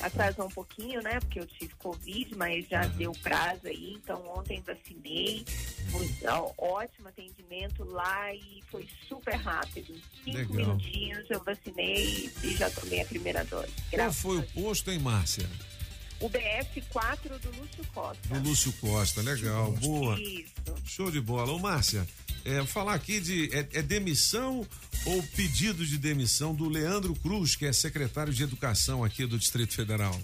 [SPEAKER 20] atrasou um pouquinho, né? Porque eu tive Covid, mas já deu prazo aí. Então ontem vacinei. Foi ó, ótimo atendimento lá e foi super rápido. Cinco
[SPEAKER 1] Legal.
[SPEAKER 20] minutinhos eu vacinei e já tomei a primeira dose.
[SPEAKER 1] Qual foi o posto, hein, Márcia?
[SPEAKER 20] O BF 4 do Lúcio Costa.
[SPEAKER 1] Do Lúcio Costa, legal, boa.
[SPEAKER 20] Isso.
[SPEAKER 1] Show de bola. Ô, Márcia, é, falar aqui de. É, é demissão ou pedido de demissão do Leandro Cruz, que é secretário de Educação aqui do Distrito Federal?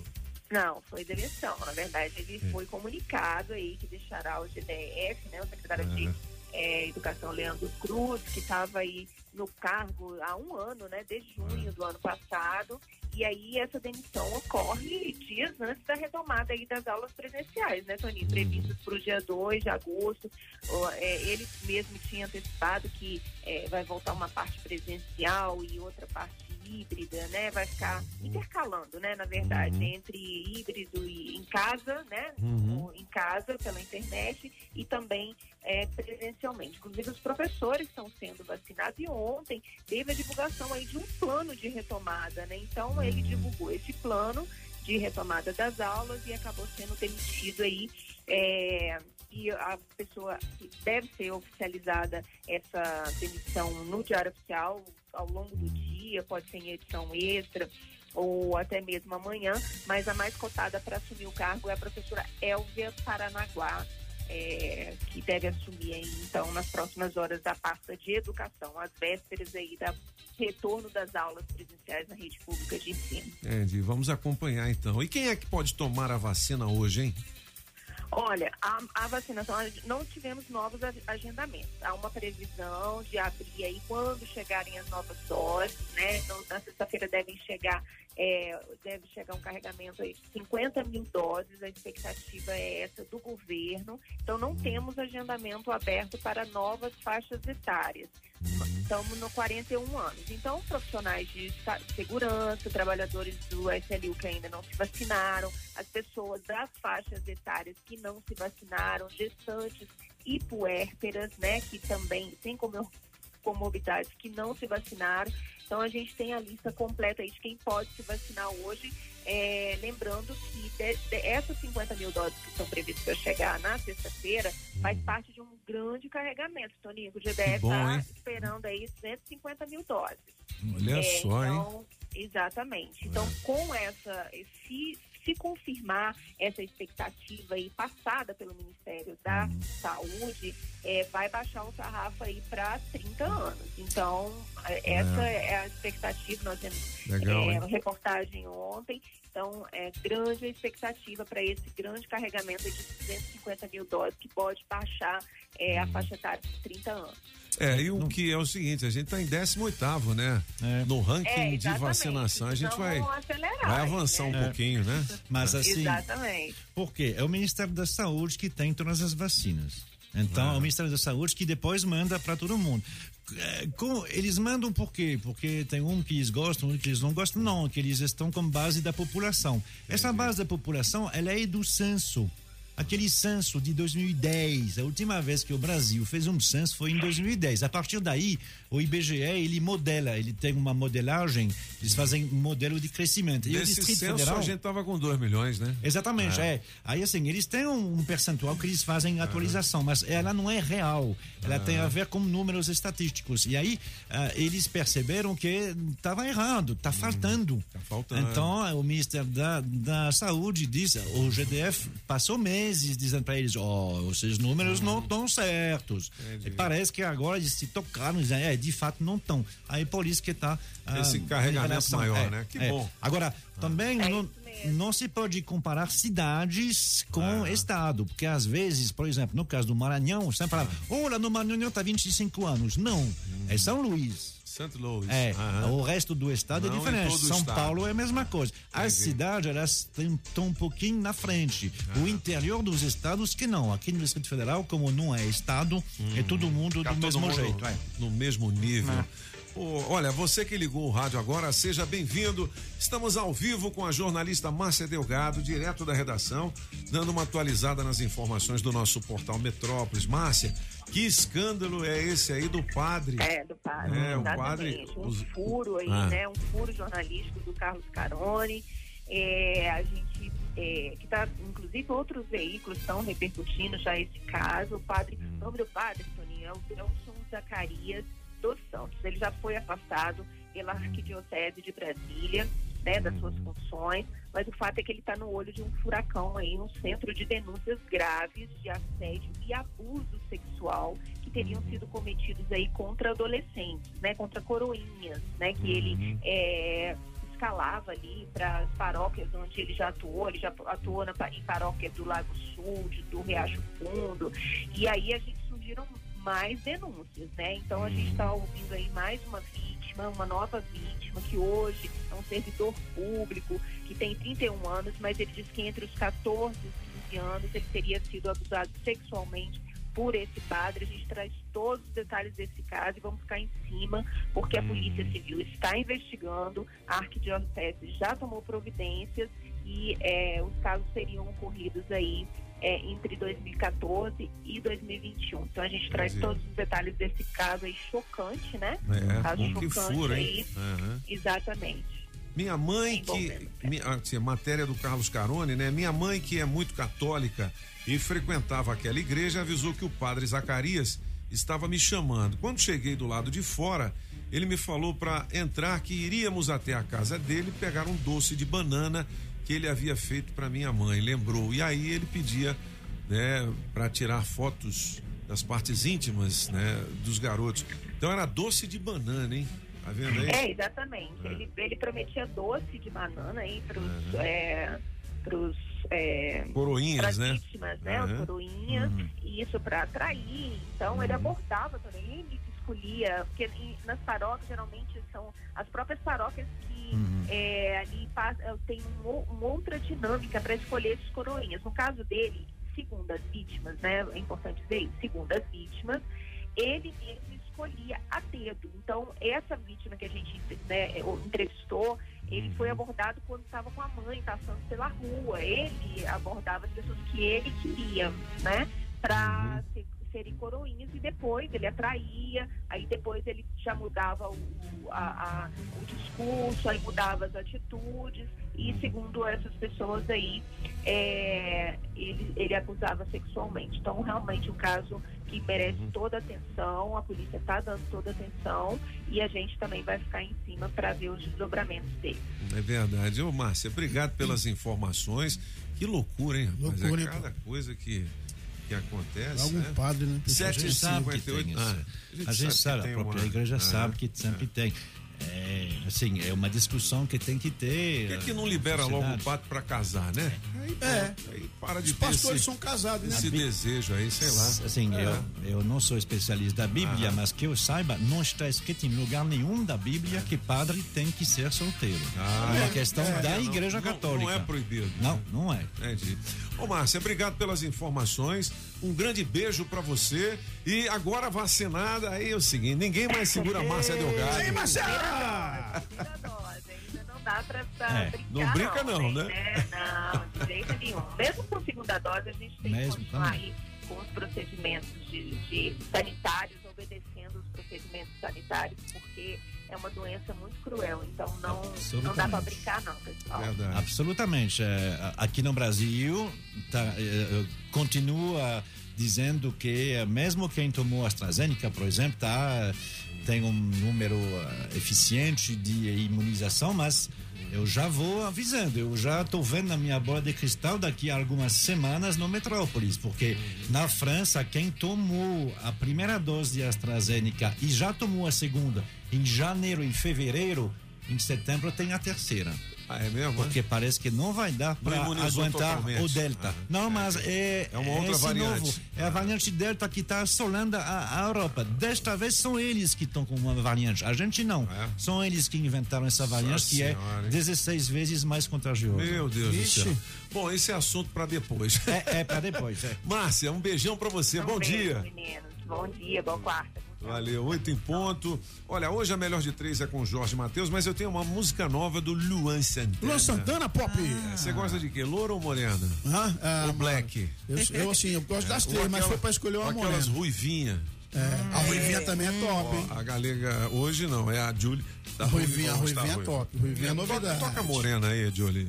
[SPEAKER 20] Não, foi demissão. Na verdade, ele
[SPEAKER 1] É.
[SPEAKER 20] foi comunicado aí que deixará o GDF, né, o secretário de eh, Educação Leandro Cruz, que estava aí no cargo há um ano, né, desde junho do ano passado. E aí essa demissão ocorre dias antes da retomada aí das aulas presenciais, né, Toninho? Previstas para o dia 2 de agosto. Ó, eh, ele mesmo tinha antecipado que eh, vai voltar uma parte presencial e outra parte híbrida, né? Vai ficar intercalando, né? Na verdade, entre híbrido e em casa, né?
[SPEAKER 21] Uhum.
[SPEAKER 20] Em casa, pela internet e também é, presencialmente. Inclusive, os professores estão sendo vacinados e ontem teve a divulgação aí de um plano de retomada, né? Então, ele divulgou esse plano de retomada das aulas e acabou sendo demitido aí é, e a pessoa deve ser oficializada essa demissão no Diário Oficial ao longo do dia, pode ser em edição extra ou até mesmo amanhã, mas a mais cotada para assumir o cargo é a professora Elvia Paranaguá, é, que deve assumir aí, então nas próximas horas da pasta de educação, às vésperas aí da retorno das aulas presenciais na rede pública de ensino.
[SPEAKER 1] Entendi, vamos acompanhar então. E quem é que pode tomar a vacina hoje, hein?
[SPEAKER 20] Olha, a, a vacinação, não tivemos novos agendamentos. Há uma previsão de abrir aí quando chegarem as novas doses, né? Então, na sexta-feira devem chegar, é, deve chegar um carregamento aí de 50 mil doses. A expectativa é essa do governo. Então, não temos agendamento aberto para novas faixas etárias. Estamos no 41 anos. Então, profissionais de segurança, trabalhadores do SLU que ainda não se vacinaram, as pessoas das faixas etárias que não se vacinaram, gestantes e puérperas, né, que também têm comor- comorbidades que não se vacinaram. Então, a gente tem a lista completa aí de quem pode se vacinar hoje. É, lembrando que de, de essas 50 mil doses que estão previstas para chegar na sexta-feira, faz parte de um grande carregamento, Toninho. O GDF está
[SPEAKER 1] hein?
[SPEAKER 20] esperando aí 150 mil doses.
[SPEAKER 1] Olha
[SPEAKER 20] É,
[SPEAKER 1] só, hein?
[SPEAKER 20] então, Exatamente. Então, com essa, se, se confirmar essa expectativa aí passada pelo Ministério da
[SPEAKER 1] Hum.
[SPEAKER 20] Saúde, é, vai baixar o sarrafo aí para 30 anos. Então, é, essa é a expectativa. Nós temos
[SPEAKER 1] Legal,
[SPEAKER 20] é, uma reportagem ontem. Então, é grande a expectativa para esse grande carregamento de 250 mil doses, que pode baixar é, a faixa etária de 30 anos.
[SPEAKER 1] É, e o que é o seguinte, a gente tá em 18 né? No ranking
[SPEAKER 20] É,
[SPEAKER 1] de vacinação, a gente vai,
[SPEAKER 20] Precisamos acelerar,
[SPEAKER 1] vai avançar um
[SPEAKER 20] né?
[SPEAKER 1] pouquinho, né?
[SPEAKER 6] Mas assim.
[SPEAKER 20] Exatamente.
[SPEAKER 6] Por quê? É o Ministério da Saúde que tem todas as vacinas. Então, é o Ministério da Saúde que depois manda para todo mundo. É, com- eles mandam por quê? Porque tem um que eles gostam, um que eles não gostam. Não, que eles estão com base da população. Essa base da população, ela é do censo. Aquele censo de 2010, a última vez que o Brasil fez um censo foi em 2010. A partir daí, o IBGE, ele modela, ele tem uma modelagem, eles fazem um modelo de crescimento. E o
[SPEAKER 1] Nesse
[SPEAKER 6] Distrito
[SPEAKER 1] censo
[SPEAKER 6] Federal,
[SPEAKER 1] a gente tava com 2 milhões, né?
[SPEAKER 6] Exatamente, é. Aí assim, eles têm um, percentual que eles fazem atualização, mas ela não é real. Ela tem a ver com números estatísticos. E aí ah, eles perceberam que estava errado, está faltando.
[SPEAKER 1] Tá faltando.
[SPEAKER 6] Então o Ministério da, da Saúde diz, o GDF passou meses dizendo para eles, ó, esses números não estão certos. E parece que agora eles se tocaram, dizem, é, de fato não estão. Aí por isso que está
[SPEAKER 1] Esse carregamento maior, né? Que bom.
[SPEAKER 6] Agora, também não, não se pode comparar cidades com estado, porque às vezes, por exemplo, no caso do Maranhão, você fala, olha, no Maranhão está 25 anos. Não, é São Luís.
[SPEAKER 1] Santo Louis.
[SPEAKER 6] É,
[SPEAKER 1] Aham.
[SPEAKER 6] o resto do estado
[SPEAKER 1] Não
[SPEAKER 6] é diferente. São
[SPEAKER 1] estado.
[SPEAKER 6] Paulo é a mesma coisa. As cidades, elas estão um pouquinho na frente.
[SPEAKER 1] Ah.
[SPEAKER 6] O interior dos estados que não. Aqui no Distrito Federal, como não é estado, é todo mundo
[SPEAKER 1] Fica
[SPEAKER 6] do
[SPEAKER 1] todo
[SPEAKER 6] mesmo
[SPEAKER 1] mundo
[SPEAKER 6] jeito. é.
[SPEAKER 1] No mesmo nível. Ô, olha, você que ligou o rádio agora, seja bem-vindo. Estamos ao vivo com a jornalista Márcia Delgado, direto da redação, dando uma atualizada nas informações do nosso portal Metrópolis. Márcia, que escândalo é esse aí do padre?
[SPEAKER 20] É, do padre.
[SPEAKER 1] É, o padre.
[SPEAKER 20] Um
[SPEAKER 1] os-
[SPEAKER 20] furo aí,
[SPEAKER 1] Ah.
[SPEAKER 20] né? Um furo jornalístico do Carlos Carone. É, a gente, é, que tá, inclusive outros veículos estão repercutindo já esse caso. O padre,
[SPEAKER 1] Hum.
[SPEAKER 20] o nome do padre, Toninho, é o Nelson Zacarias dos Santos. Ele já foi afastado pela Arquidiocese de Brasília, né, das suas funções, mas o fato é que ele está no olho de um furacão aí, um centro de denúncias graves de assédio e abuso sexual que teriam sido cometidos aí contra adolescentes, né, contra coroinhas, né, que ele é, escalava ali para as paróquias onde ele já atuou, ele já atuou na, em paróquia do Lago Sul, de- do Riacho Fundo, e aí a gente surgiram mais denúncias, né? Então a gente está ouvindo aí mais uma vítima, uma nova vítima, que hoje é um servidor público, que tem 31 anos, mas ele diz que entre os 14 e 15 anos ele teria sido abusado sexualmente por esse padre. A gente traz todos os detalhes desse caso e vamos ficar em cima, porque a Polícia Civil está investigando, a Arquidiocese já tomou providências e eh, os casos seriam ocorridos aí eh, entre 2014 e 2021. Então a gente traz todos os detalhes desse caso aí chocante, né?
[SPEAKER 1] É,
[SPEAKER 20] um caso
[SPEAKER 1] que
[SPEAKER 20] chocante
[SPEAKER 1] furo,
[SPEAKER 20] aí.
[SPEAKER 1] hein? Aham.
[SPEAKER 20] Exatamente.
[SPEAKER 1] Minha mãe que. mi- assim, matéria do Carlos Carone, né? Minha mãe, que é muito católica e frequentava aquela igreja, avisou que o padre Zacarias estava me chamando. Quando cheguei do lado de fora, ele me falou para entrar que iríamos até a casa dele pegar um doce de banana que ele havia feito para minha mãe, lembrou. E aí ele pedia, né, para tirar fotos das partes íntimas, né, dos garotos. Então era doce de banana, hein? Tá vendo aí?
[SPEAKER 20] É, exatamente.
[SPEAKER 1] É.
[SPEAKER 20] Ele, ele prometia doce de banana aí pros,
[SPEAKER 1] Uhum.
[SPEAKER 20] é, pros é,
[SPEAKER 1] Coroinhas, né?
[SPEAKER 20] vítimas, né?
[SPEAKER 1] Uhum.
[SPEAKER 20] Coroinhas,
[SPEAKER 1] Uhum.
[SPEAKER 20] e isso para atrair. Então ele abordava também, ele escolhia, porque nas paróquias geralmente são as próprias paróquias que
[SPEAKER 22] Uhum.
[SPEAKER 20] é, ali é, tem um uma outra dinâmica para escolher esses coroinhas. No caso dele, segundo as vítimas, né? É importante dizer isso, segundo as vítimas, ele mesmo escolhia a dedo. Então, essa vítima que a gente né, entrevistou, ele foi abordado quando estava com a mãe passando pela rua. Ele abordava as pessoas que ele queria, né? Para serem coroinhas e depois ele atraía, aí depois ele já mudava o, a- a- o discurso, aí mudava as atitudes e segundo essas pessoas aí, é, ele, ele acusava sexualmente. Então, realmente, um caso que merece toda a atenção, a polícia está dando toda a atenção e a gente também vai ficar em cima para ver os desdobramentos dele.
[SPEAKER 1] É verdade. Ô, Márcia, obrigado pelas informações. Que loucura, hein, rapaz?
[SPEAKER 2] Loucura,
[SPEAKER 1] é cada coisa que, que acontece.
[SPEAKER 6] Algum
[SPEAKER 1] né?
[SPEAKER 6] padre, né?
[SPEAKER 1] Sete
[SPEAKER 6] a
[SPEAKER 1] e
[SPEAKER 6] gente sabe que
[SPEAKER 1] cinquenta oito.
[SPEAKER 6] tem
[SPEAKER 1] Ah,
[SPEAKER 6] isso. a gente sabe, a própria igreja
[SPEAKER 1] Ah,
[SPEAKER 6] sabe que sempre tem. É, assim, é uma discussão que tem que ter.
[SPEAKER 1] Por que, que não libera logo o padre para casar, né? Aí,
[SPEAKER 2] É.
[SPEAKER 1] aí para de
[SPEAKER 2] Os
[SPEAKER 1] ter
[SPEAKER 2] pastores
[SPEAKER 1] esse,
[SPEAKER 2] são casados, né?
[SPEAKER 1] esse desejo aí, sei lá.
[SPEAKER 6] Assim,
[SPEAKER 1] É.
[SPEAKER 6] eu, eu não sou especialista da Bíblia,
[SPEAKER 1] Ah.
[SPEAKER 6] mas que eu saiba, não está escrito em lugar nenhum da Bíblia que padre tem que ser solteiro.
[SPEAKER 1] Ah,
[SPEAKER 6] é uma
[SPEAKER 1] é.
[SPEAKER 6] questão
[SPEAKER 1] É,
[SPEAKER 6] da
[SPEAKER 1] não-
[SPEAKER 6] Igreja
[SPEAKER 1] não-
[SPEAKER 6] Católica.
[SPEAKER 1] não é proibido.
[SPEAKER 6] Não, não é.
[SPEAKER 1] Entendi. Ô, Márcia, obrigado pelas informações. Um grande beijo pra você. E agora vacinada, aí é o seguinte: ninguém mais segura a Márcia Delgado.
[SPEAKER 2] Aí, Márcia!
[SPEAKER 20] Não dá pra, pra
[SPEAKER 1] É,
[SPEAKER 20] brincar.
[SPEAKER 1] não brinca não, né?
[SPEAKER 20] Não, de jeito nenhum. Mesmo com segunda dose, a gente tem
[SPEAKER 6] Mesmo
[SPEAKER 20] que continuar
[SPEAKER 6] também.
[SPEAKER 20] aí com os procedimentos de, de sanitários, obedecendo os procedimentos sanitários, porque é uma doença muito cruel. Então não, não dá
[SPEAKER 6] Absolutamente.
[SPEAKER 20] brincar, não, pessoal.
[SPEAKER 6] Absolutamente. É, aqui no Brasil, tá, é, continua dizendo que é, mesmo quem tomou AstraZeneca, por exemplo, tá, tem um número é, eficiente de imunização, mas eu já vou avisando, eu já estou vendo na minha bola de cristal daqui a algumas semanas no Metrópolis, porque na França, quem tomou a primeira dose de AstraZeneca e já tomou a segunda em janeiro e fevereiro, em setembro tem a terceira.
[SPEAKER 1] Ah, é mesmo?
[SPEAKER 6] Porque parece que não vai dar para aguentar
[SPEAKER 1] totalmente.
[SPEAKER 6] o Delta.
[SPEAKER 1] Ah,
[SPEAKER 6] não, mas é,
[SPEAKER 1] É uma outra
[SPEAKER 6] esse
[SPEAKER 1] variante.
[SPEAKER 6] novo. É a variante Delta que está assolando a, a Europa. Desta vez são eles que estão com uma variante. A gente não. São eles que inventaram essa variante
[SPEAKER 1] Nossa
[SPEAKER 6] que
[SPEAKER 1] Senhora,
[SPEAKER 6] é
[SPEAKER 1] hein?
[SPEAKER 6] 16 vezes mais contagiosa.
[SPEAKER 1] Meu Deus do céu. Bom, esse é assunto pra depois.
[SPEAKER 6] É, é para depois. É.
[SPEAKER 1] Márcia, um beijão pra você.
[SPEAKER 20] Um
[SPEAKER 1] Bom
[SPEAKER 20] beijo,
[SPEAKER 1] dia.
[SPEAKER 20] meninos. Bom dia, boa quarta.
[SPEAKER 1] Valeu, oito em ponto. Olha, hoje a melhor de três é com Jorge Matheus, mas eu tenho uma música nova do Luan Santana.
[SPEAKER 2] Luan Santana, Pop?
[SPEAKER 1] É, Você gosta de quê? Loura ou morena?
[SPEAKER 2] Ah, ah,
[SPEAKER 1] ou black?
[SPEAKER 2] Eu, eu, assim, eu gosto das três, mas
[SPEAKER 1] aquela-
[SPEAKER 2] foi pra escolher uma
[SPEAKER 1] ou Aquelas
[SPEAKER 2] morena.
[SPEAKER 1] ruivinhas.
[SPEAKER 2] É, a ruivinha também é top, hein?
[SPEAKER 1] A galega, hoje não, é a Julie. da
[SPEAKER 2] A ruivinha, a
[SPEAKER 1] Ruiva,
[SPEAKER 2] ruivinha
[SPEAKER 1] tá
[SPEAKER 2] é top, ruivinha é
[SPEAKER 1] Toca-
[SPEAKER 2] novidade.
[SPEAKER 1] Toca a morena aí, Julie.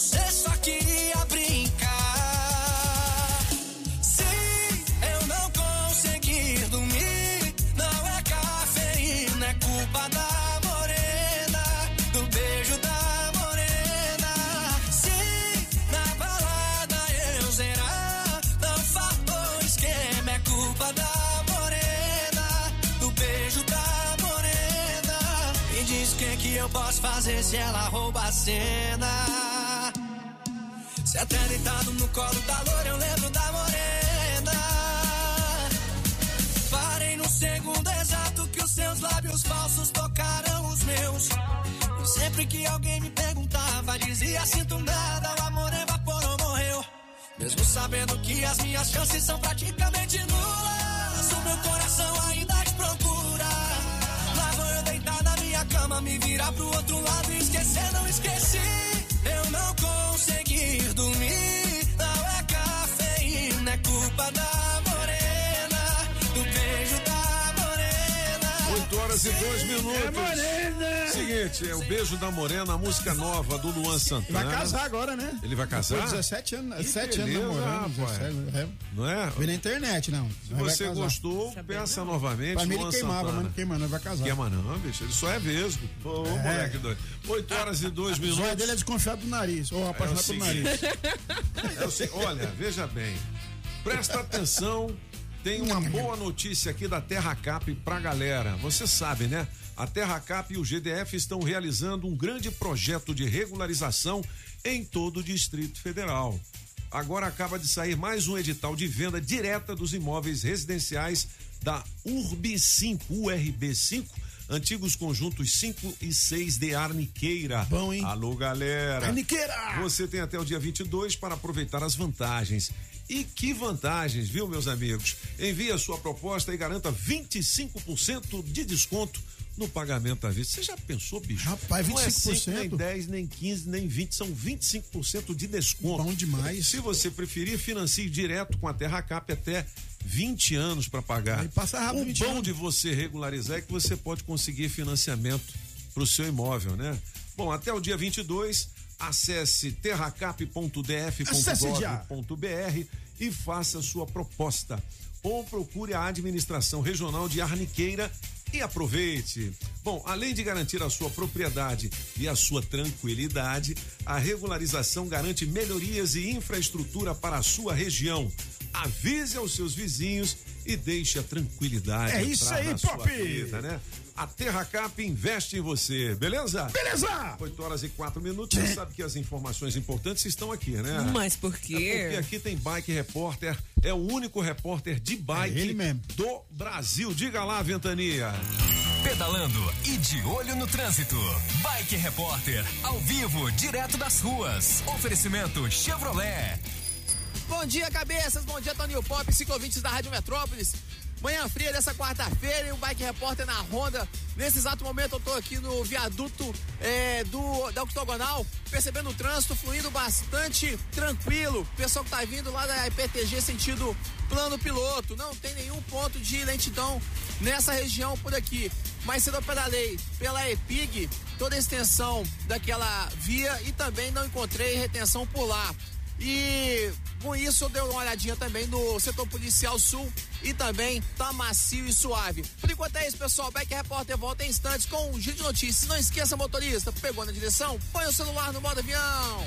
[SPEAKER 8] Você só queria brincar. Sim, eu não consegui dormir. Não é cafeína, é culpa da morena, do beijo da morena. Sim, na balada eu zerar. Não faltou esquema, é culpa da morena, do beijo da morena. Me diz o que, que eu posso fazer se ela rouba a cena. Se até deitado no colo da loura eu lembro da morena. Parei no segundo exato que os seus lábios falsos tocaram os meus. E sempre que alguém me perguntava, dizia sinto nada, o amor evaporou, morreu. Mesmo sabendo que as minhas chances são praticamente nulas, o meu coração ainda te procura. Lá vou eu deitar na minha cama, me virar pro outro lado e esquecer, não esqueci. Eu não consegui dormir, não é cafeína, é culpa da
[SPEAKER 1] 8 horas e 2 minutos.
[SPEAKER 2] É morena.
[SPEAKER 1] Seguinte, é o Beijo da Morena, a música nova do Luan Santana.
[SPEAKER 2] Vai casar agora, né?
[SPEAKER 1] Ele vai casar?
[SPEAKER 2] Depois de 17 anos,
[SPEAKER 1] Que
[SPEAKER 2] 7 anos
[SPEAKER 1] beleza,
[SPEAKER 2] namorando.
[SPEAKER 1] rapaz.
[SPEAKER 2] 17, é.
[SPEAKER 1] Não é?
[SPEAKER 2] Vem na internet, não.
[SPEAKER 1] Se
[SPEAKER 2] vai
[SPEAKER 1] você gostou, peça novamente.
[SPEAKER 2] Pra mim ele
[SPEAKER 1] Luan
[SPEAKER 2] queimava,
[SPEAKER 1] Santana.
[SPEAKER 2] mas não queima, não vai casar.
[SPEAKER 1] Queima não, bicho. Ele só é vesgo. Ô,
[SPEAKER 2] É.
[SPEAKER 1] moleque doido. 8 horas e 2
[SPEAKER 2] O
[SPEAKER 1] minutos.
[SPEAKER 2] zóio dele é desconfiado do nariz, ou apaixonado pelo
[SPEAKER 1] seguinte.
[SPEAKER 2] nariz.
[SPEAKER 1] É o se- olha, veja bem. Presta atenção. Tem uma boa notícia aqui da Terra Cap pra galera. Você sabe, né? A Terra Cap e o GDF estão realizando um grande projeto de regularização em todo o Distrito Federal. Agora acaba de sair mais um edital de venda direta dos imóveis residenciais da URB 5, URB 5, antigos conjuntos 5 e 6 de Arniqueira. Bom, hein? Alô, galera.
[SPEAKER 2] Arniqueira!
[SPEAKER 1] Você tem até o dia 22 para aproveitar as vantagens. E que vantagens, viu, meus amigos? Envie a sua proposta e garanta 25% de desconto no pagamento à vista. Você já pensou, bicho?
[SPEAKER 2] Rapaz,
[SPEAKER 1] Não é
[SPEAKER 2] 25%?
[SPEAKER 1] 5, nem 10, nem 15, nem 20, são 25% de desconto.
[SPEAKER 2] Bom demais.
[SPEAKER 1] Se você preferir, financie direto com a Terra Cap até 20 anos para pagar. O
[SPEAKER 2] 20
[SPEAKER 1] bom
[SPEAKER 2] anos.
[SPEAKER 1] de você regularizar é que você pode conseguir financiamento para o seu imóvel, né? Bom, até o dia 22, acesse terracap.df.gov.br e faça sua proposta. Ou procure a administração regional de Arniqueira e aproveite. Bom, além de garantir a sua propriedade e a sua tranquilidade, a regularização garante melhorias e infraestrutura para a sua região. Avise aos seus vizinhos e deixe a tranquilidade
[SPEAKER 2] É isso aí,
[SPEAKER 1] na sua
[SPEAKER 2] Pop!
[SPEAKER 1] vida, né? A Terra Cap investe em você, beleza?
[SPEAKER 2] Beleza!
[SPEAKER 1] 8 horas e 4 minutos. Você sabe que as informações importantes estão aqui, né?
[SPEAKER 3] Mas por quê?
[SPEAKER 1] É porque aqui tem Bike Repórter, é o único repórter de bike do Brasil. Diga lá, Ventania.
[SPEAKER 23] Pedalando e de olho no trânsito. Bike Repórter, ao vivo, direto das ruas. Oferecimento Chevrolet.
[SPEAKER 24] Bom dia, cabeças. Bom dia, Toninho Pop, ciclovintes da Rádio Metrópolis. Manhã fria dessa quarta-feira e o Bike Repórter na Honda. Nesse exato momento eu tô aqui no viaduto é, do, da Octogonal, percebendo o trânsito fluindo bastante tranquilo. Pessoal que tá vindo lá da IPTG sentido plano piloto. Não tem nenhum ponto de lentidão nessa região por aqui. Mais cedo eu pedalei pela EPIG, toda a extensão daquela via e também não encontrei retenção por lá. E com isso eu dei uma olhadinha também no setor policial sul e também tá macio e suave. Por enquanto é isso, pessoal. Back Repórter volta em instantes com um giro de notícias. Não esqueça, motorista, pegou na direção? Põe o celular no modo avião.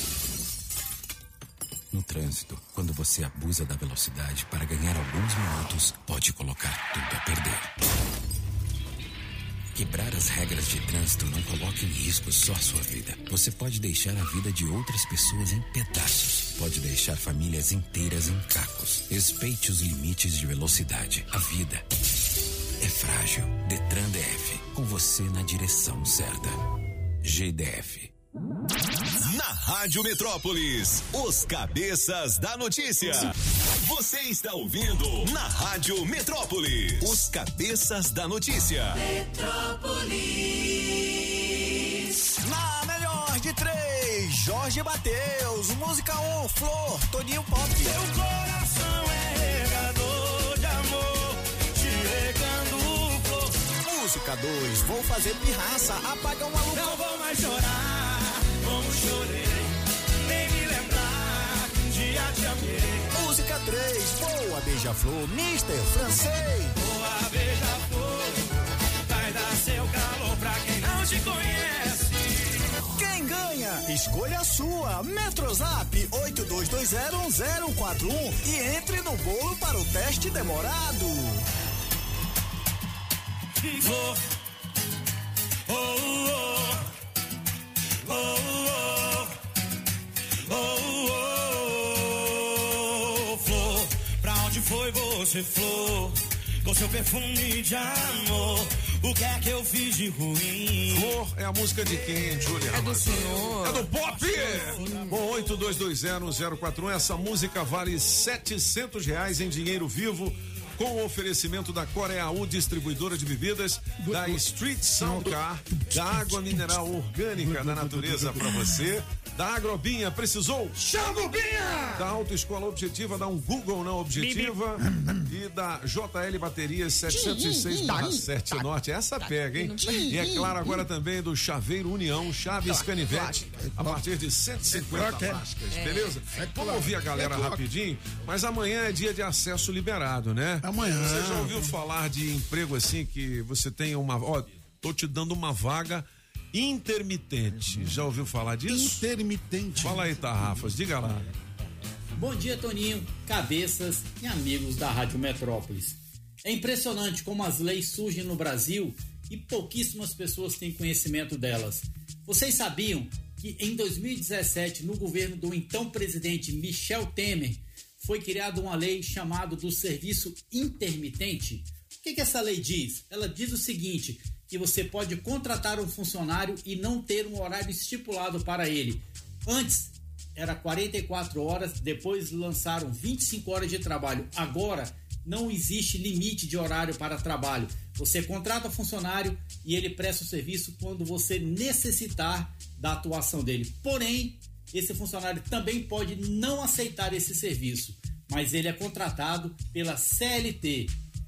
[SPEAKER 25] No trânsito, quando você abusa da velocidade para ganhar alguns minutos, pode colocar tudo a perder. Quebrar as regras de trânsito não coloca em risco só a sua vida. Você pode deixar a vida de outras pessoas em pedaços. Pode deixar famílias inteiras em cacos. Respeite os limites de velocidade. A vida é frágil. Detran DF, com você na direção certa. GDF.
[SPEAKER 23] Na Rádio Metrópolis, os cabeças da notícia. Você está ouvindo na Rádio Metrópolis, os cabeças da notícia.
[SPEAKER 7] Metrópolis. Na melhor de três, Jorge Mateus, música on, flor, Toninho Pop.
[SPEAKER 8] Seu coração é regador de amor, te regando flor.
[SPEAKER 7] Música 2, vou fazer pirraça, apaga um aluno.
[SPEAKER 8] Não vou mais chorar, como chorei, nem me lembrar
[SPEAKER 7] três. Boa, beija-flor, Mister Francês.
[SPEAKER 26] Boa, beija-flor, vai dar seu calor pra quem não te conhece.
[SPEAKER 7] Quem ganha? Escolha a sua. Metrozap 82201041 e entre no bolo para o teste demorado.
[SPEAKER 26] Flor, oh, oh, você, flor? Com seu perfume de amor, o que é que eu fiz de ruim?
[SPEAKER 1] Flor é a música de quem, Julia?
[SPEAKER 3] É do senhor.
[SPEAKER 1] É do Pop! Bom, 82201041, essa música vale 700 reais em dinheiro vivo. Com o oferecimento da Coreaú Distribuidora de Bebidas, da Street Sound Car, da água mineral orgânica da natureza para você, da Agrobinha, precisou?
[SPEAKER 2] Chama o Binha!
[SPEAKER 1] Da Autoescola Objetiva, dá um Google na Objetiva e da JL Baterias 706/7 Norte. Essa pega, hein? E é claro, agora também do Chaveiro União, Chaves Canivete, a partir de 150 plásticas, beleza? Vamos ouvir a galera rapidinho, mas amanhã é dia de acesso liberado, né?
[SPEAKER 2] Amanhã.
[SPEAKER 1] Você já ouviu falar de emprego assim que você tem uma. Ó, tô te dando uma vaga intermitente. Já ouviu falar disso?
[SPEAKER 2] Intermitente.
[SPEAKER 1] Fala aí, Tarrafas, diga lá.
[SPEAKER 27] Bom dia, Toninho, cabeças e amigos da Rádio Metrópolis. É impressionante como as leis surgem no Brasil e pouquíssimas pessoas têm conhecimento delas. Vocês sabiam que em 2017, no governo do então presidente Michel Temer, foi criada uma lei chamada do serviço intermitente? O que, que essa lei diz? Ela diz o seguinte: que você pode contratar um funcionário e não ter um horário estipulado para ele. Antes era 44 horas, depois lançaram 25 horas de trabalho. Agora não existe limite de horário para trabalho. Você contrata o funcionário e ele presta o serviço quando você necessitar da atuação dele. Porém, esse funcionário também pode não aceitar esse serviço, mas ele é contratado pela CLT.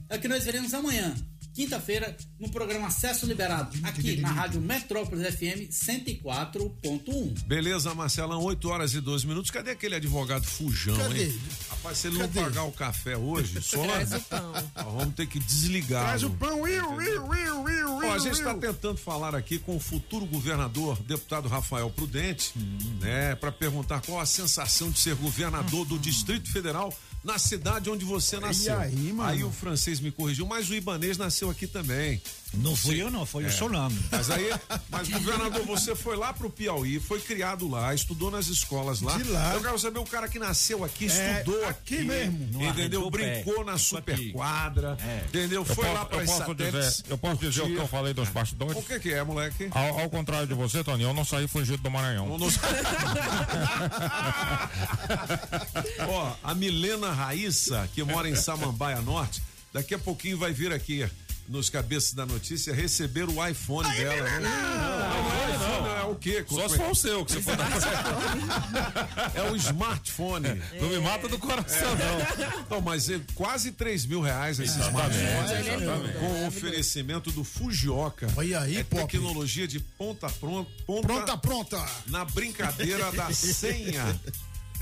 [SPEAKER 27] É o que nós veremos amanhã, quinta-feira, no programa Acesso Liberado, aqui na Rádio Metrópolis FM 104.1.
[SPEAKER 1] Beleza, Marcelão, 8 horas e 12 minutos. Cadê aquele advogado fujão,
[SPEAKER 2] Cadê?
[SPEAKER 1] hein? Rapaz, se ele
[SPEAKER 2] Cadê?
[SPEAKER 1] não pagar o café hoje, só
[SPEAKER 3] Traz o pão.
[SPEAKER 1] nós vamos ter que desligar.
[SPEAKER 2] Traz o pão, Will, Will, Will, Will,
[SPEAKER 1] Ó, a gente está tentando falar aqui com o futuro governador, deputado Rafael Prudente, né, para perguntar qual a sensação de ser governador do Distrito Federal na cidade onde você nasceu.
[SPEAKER 2] aí, mano?
[SPEAKER 1] Aí o francês me corrigiu, mas o Ibanês nasceu aqui também.
[SPEAKER 6] Não fui eu, não, foi o Solano.
[SPEAKER 1] Mas aí, mas governador, você foi lá pro Piauí, foi criado lá, estudou nas escolas lá.
[SPEAKER 2] De lá.
[SPEAKER 1] Eu quero saber o cara que nasceu aqui,
[SPEAKER 2] É,
[SPEAKER 1] estudou
[SPEAKER 2] aqui
[SPEAKER 1] aqui,
[SPEAKER 2] mesmo.
[SPEAKER 6] Não
[SPEAKER 1] entendeu?
[SPEAKER 6] arrancou o pé.
[SPEAKER 1] Brincou na
[SPEAKER 6] Isso
[SPEAKER 1] super
[SPEAKER 6] aqui.
[SPEAKER 1] quadra,
[SPEAKER 6] É.
[SPEAKER 1] entendeu?
[SPEAKER 28] Eu
[SPEAKER 1] Foi
[SPEAKER 28] posso-
[SPEAKER 1] lá para
[SPEAKER 28] eu posso dizer, eu posso dizer o que eu falei dos bastidores?
[SPEAKER 1] O que que é, moleque?
[SPEAKER 28] Ao, ao contrário de você, Toninho, eu não saí fugido do Maranhão.
[SPEAKER 1] Não nos- Ó, a Milena Raíssa, que mora em Samambaia Norte, daqui a pouquinho vai vir aqui nos cabeças da notícia receber o iPhone dela. né? Não, não é iPhone, é o quê?
[SPEAKER 28] Só se for o seu, que você for dar
[SPEAKER 1] É o smartphone.
[SPEAKER 28] Não me mata do coração, não.
[SPEAKER 1] Então, mas é quase 3 mil reais esse
[SPEAKER 28] Exatamente,
[SPEAKER 1] smartphone.
[SPEAKER 28] exatamente.
[SPEAKER 1] Com oferecimento do Fujioka.
[SPEAKER 2] Olha aí,
[SPEAKER 1] é tecnologia de ponta pronta, ponta
[SPEAKER 2] Pronta, pronta.
[SPEAKER 1] na brincadeira da senha.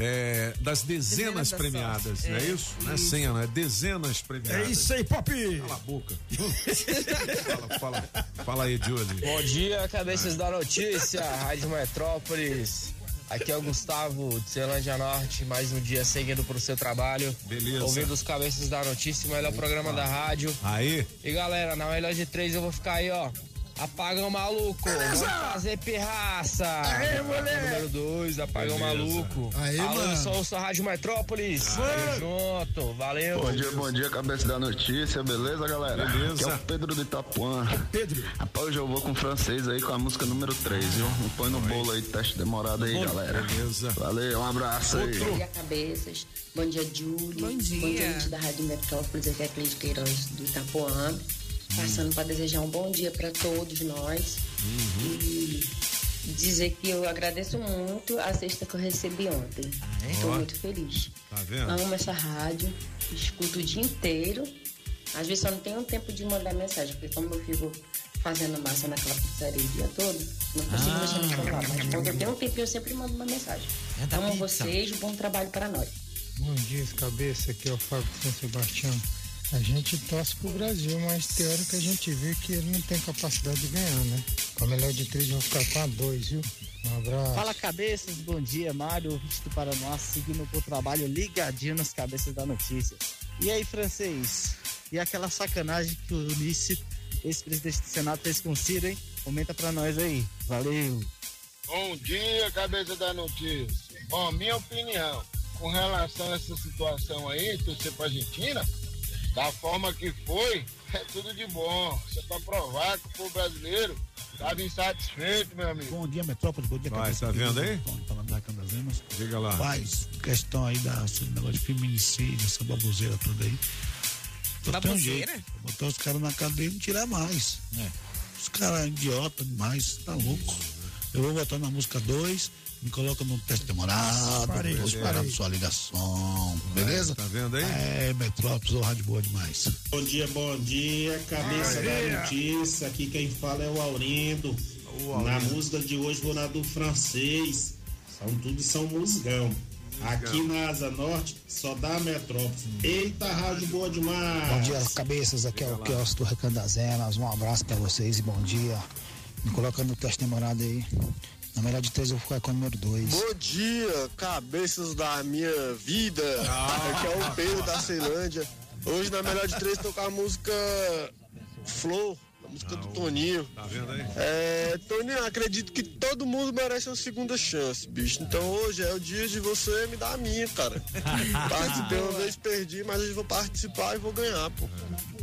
[SPEAKER 1] É, das dezenas
[SPEAKER 3] Dezenas da
[SPEAKER 1] premiadas, é
[SPEAKER 3] É,
[SPEAKER 1] isso? Não é senha, não é dezenas premiadas.
[SPEAKER 2] É isso aí, Pop.
[SPEAKER 1] Cala a boca. fala, fala, fala aí, Julie.
[SPEAKER 29] Bom dia, cabeças da notícia, Rádio Metrópolis. Aqui é o Gustavo de Ceilândia Norte, mais um dia seguindo pro seu trabalho.
[SPEAKER 1] Beleza.
[SPEAKER 29] Ouvindo os cabeças da notícia, o melhor programa da rádio.
[SPEAKER 1] Aí,
[SPEAKER 29] E galera, na melhor de três eu vou ficar aí, ó. Apagão maluco, vamos fazer pirraça.
[SPEAKER 2] Aê, moleque.
[SPEAKER 29] Número dois, apagão
[SPEAKER 1] Beleza.
[SPEAKER 29] maluco.
[SPEAKER 2] Aê,
[SPEAKER 29] Alô,
[SPEAKER 2] mano.
[SPEAKER 29] eu sou o Rádio Metrópolis. Tamo junto, valeu.
[SPEAKER 16] Bom dia, bom dia, cabeça da notícia, beleza, galera?
[SPEAKER 1] Beleza.
[SPEAKER 16] Aqui é o Pedro de Itapuã.
[SPEAKER 2] Pedro.
[SPEAKER 16] Rapaz, hoje eu vou com o francês aí com a música número 3, viu? Me põe no bolo aí, teste demorado aí, galera.
[SPEAKER 1] beleza.
[SPEAKER 16] Valeu, um abraço aí.
[SPEAKER 30] Bom dia, cabeças. Bom dia, Júlio.
[SPEAKER 3] Bom dia.
[SPEAKER 30] Bom dia, gente da Rádio Metrópolis. Aqui é a Cleide Queiroz do Itapuã. Passando para desejar um bom dia para todos nós. E dizer que eu agradeço muito a cesta que eu recebi ontem. Estou muito feliz.
[SPEAKER 1] Tá vendo?
[SPEAKER 30] Amo essa rádio. Escuto o dia inteiro. Às vezes só não tenho tempo de mandar mensagem, porque como eu fico fazendo massa naquela pizzaria o dia todo, não consigo mexer no celular. Mas quando eu tenho um tempinho, eu sempre mando uma mensagem.
[SPEAKER 6] É
[SPEAKER 30] Amo
[SPEAKER 6] pizza.
[SPEAKER 30] vocês, bom trabalho para nós.
[SPEAKER 31] Bom dia, cabeça. Aqui é o Fábio de São Sebastião. A gente torce pro Brasil, mas tem hora que a gente vê que ele não tem capacidade de ganhar, né? Com a melhor de três, vão ficar com a dois, viu? Um abraço.
[SPEAKER 32] Fala cabeças, bom dia, Mário, ouvinte do Paraná, seguindo pro trabalho ligadinho nas cabeças da notícia. E aí, francês? E aquela sacanagem que o Ulisses, ex-presidente do Senado, fez com o Ciro, hein? Comenta pra nós aí. Valeu.
[SPEAKER 33] Bom dia, cabeça da notícia. Bom, minha opinião, com relação a essa situação aí, torcer pra Argentina, da forma que foi, é tudo de bom. Isso é pra provar que o povo brasileiro estava insatisfeito, meu amigo.
[SPEAKER 34] Bom dia, Metrópolis. Bom dia,
[SPEAKER 1] Vai,
[SPEAKER 34] cabeça
[SPEAKER 1] tá vendo
[SPEAKER 34] do
[SPEAKER 1] aí?
[SPEAKER 34] Antônio, Falando da Candazemas.
[SPEAKER 1] Diga lá.
[SPEAKER 34] Rapaz, questão aí da negócio de feminicídio, essa baboseira toda aí. Um
[SPEAKER 3] Baboseira?
[SPEAKER 34] jeito. Botar os caras na cadeia e não tirar mais. Os caras idiota demais, tá louco. Eu vou votar na música 2, me coloca no teste demorado,
[SPEAKER 2] Parei,
[SPEAKER 34] vou esperar
[SPEAKER 2] parei.
[SPEAKER 34] sua ligação, beleza?
[SPEAKER 1] Tá vendo aí?
[SPEAKER 34] É, Metrópolis, o rádio boa demais.
[SPEAKER 35] Bom dia, bom dia, cabeça
[SPEAKER 34] Aê.
[SPEAKER 35] da notícia. Aqui quem fala é o Aurindo. Na música de hoje vou na do francês. São tudo são musgão. Aqui na Asa Norte só dá Metrópolis. Eita, rádio boa demais.
[SPEAKER 36] Bom dia, cabeças. Aqui é o Kiosco do Emas. Um abraço pra vocês e bom dia. Me coloca no teste demorado aí. Na melhor de três eu vou ficar com o número dois.
[SPEAKER 37] Bom dia, cabeças da minha vida. Aqui é o Pedro da Ceilândia. Hoje na melhor de três tocar a música Flow, música do Toninho.
[SPEAKER 1] Tá vendo aí?
[SPEAKER 37] É, Toninho, acredito que todo mundo merece uma segunda chance, bicho. Então hoje é o dia de você me dar a minha, cara. Participei uma vez, perdi, mas hoje vou participar e vou ganhar, pô.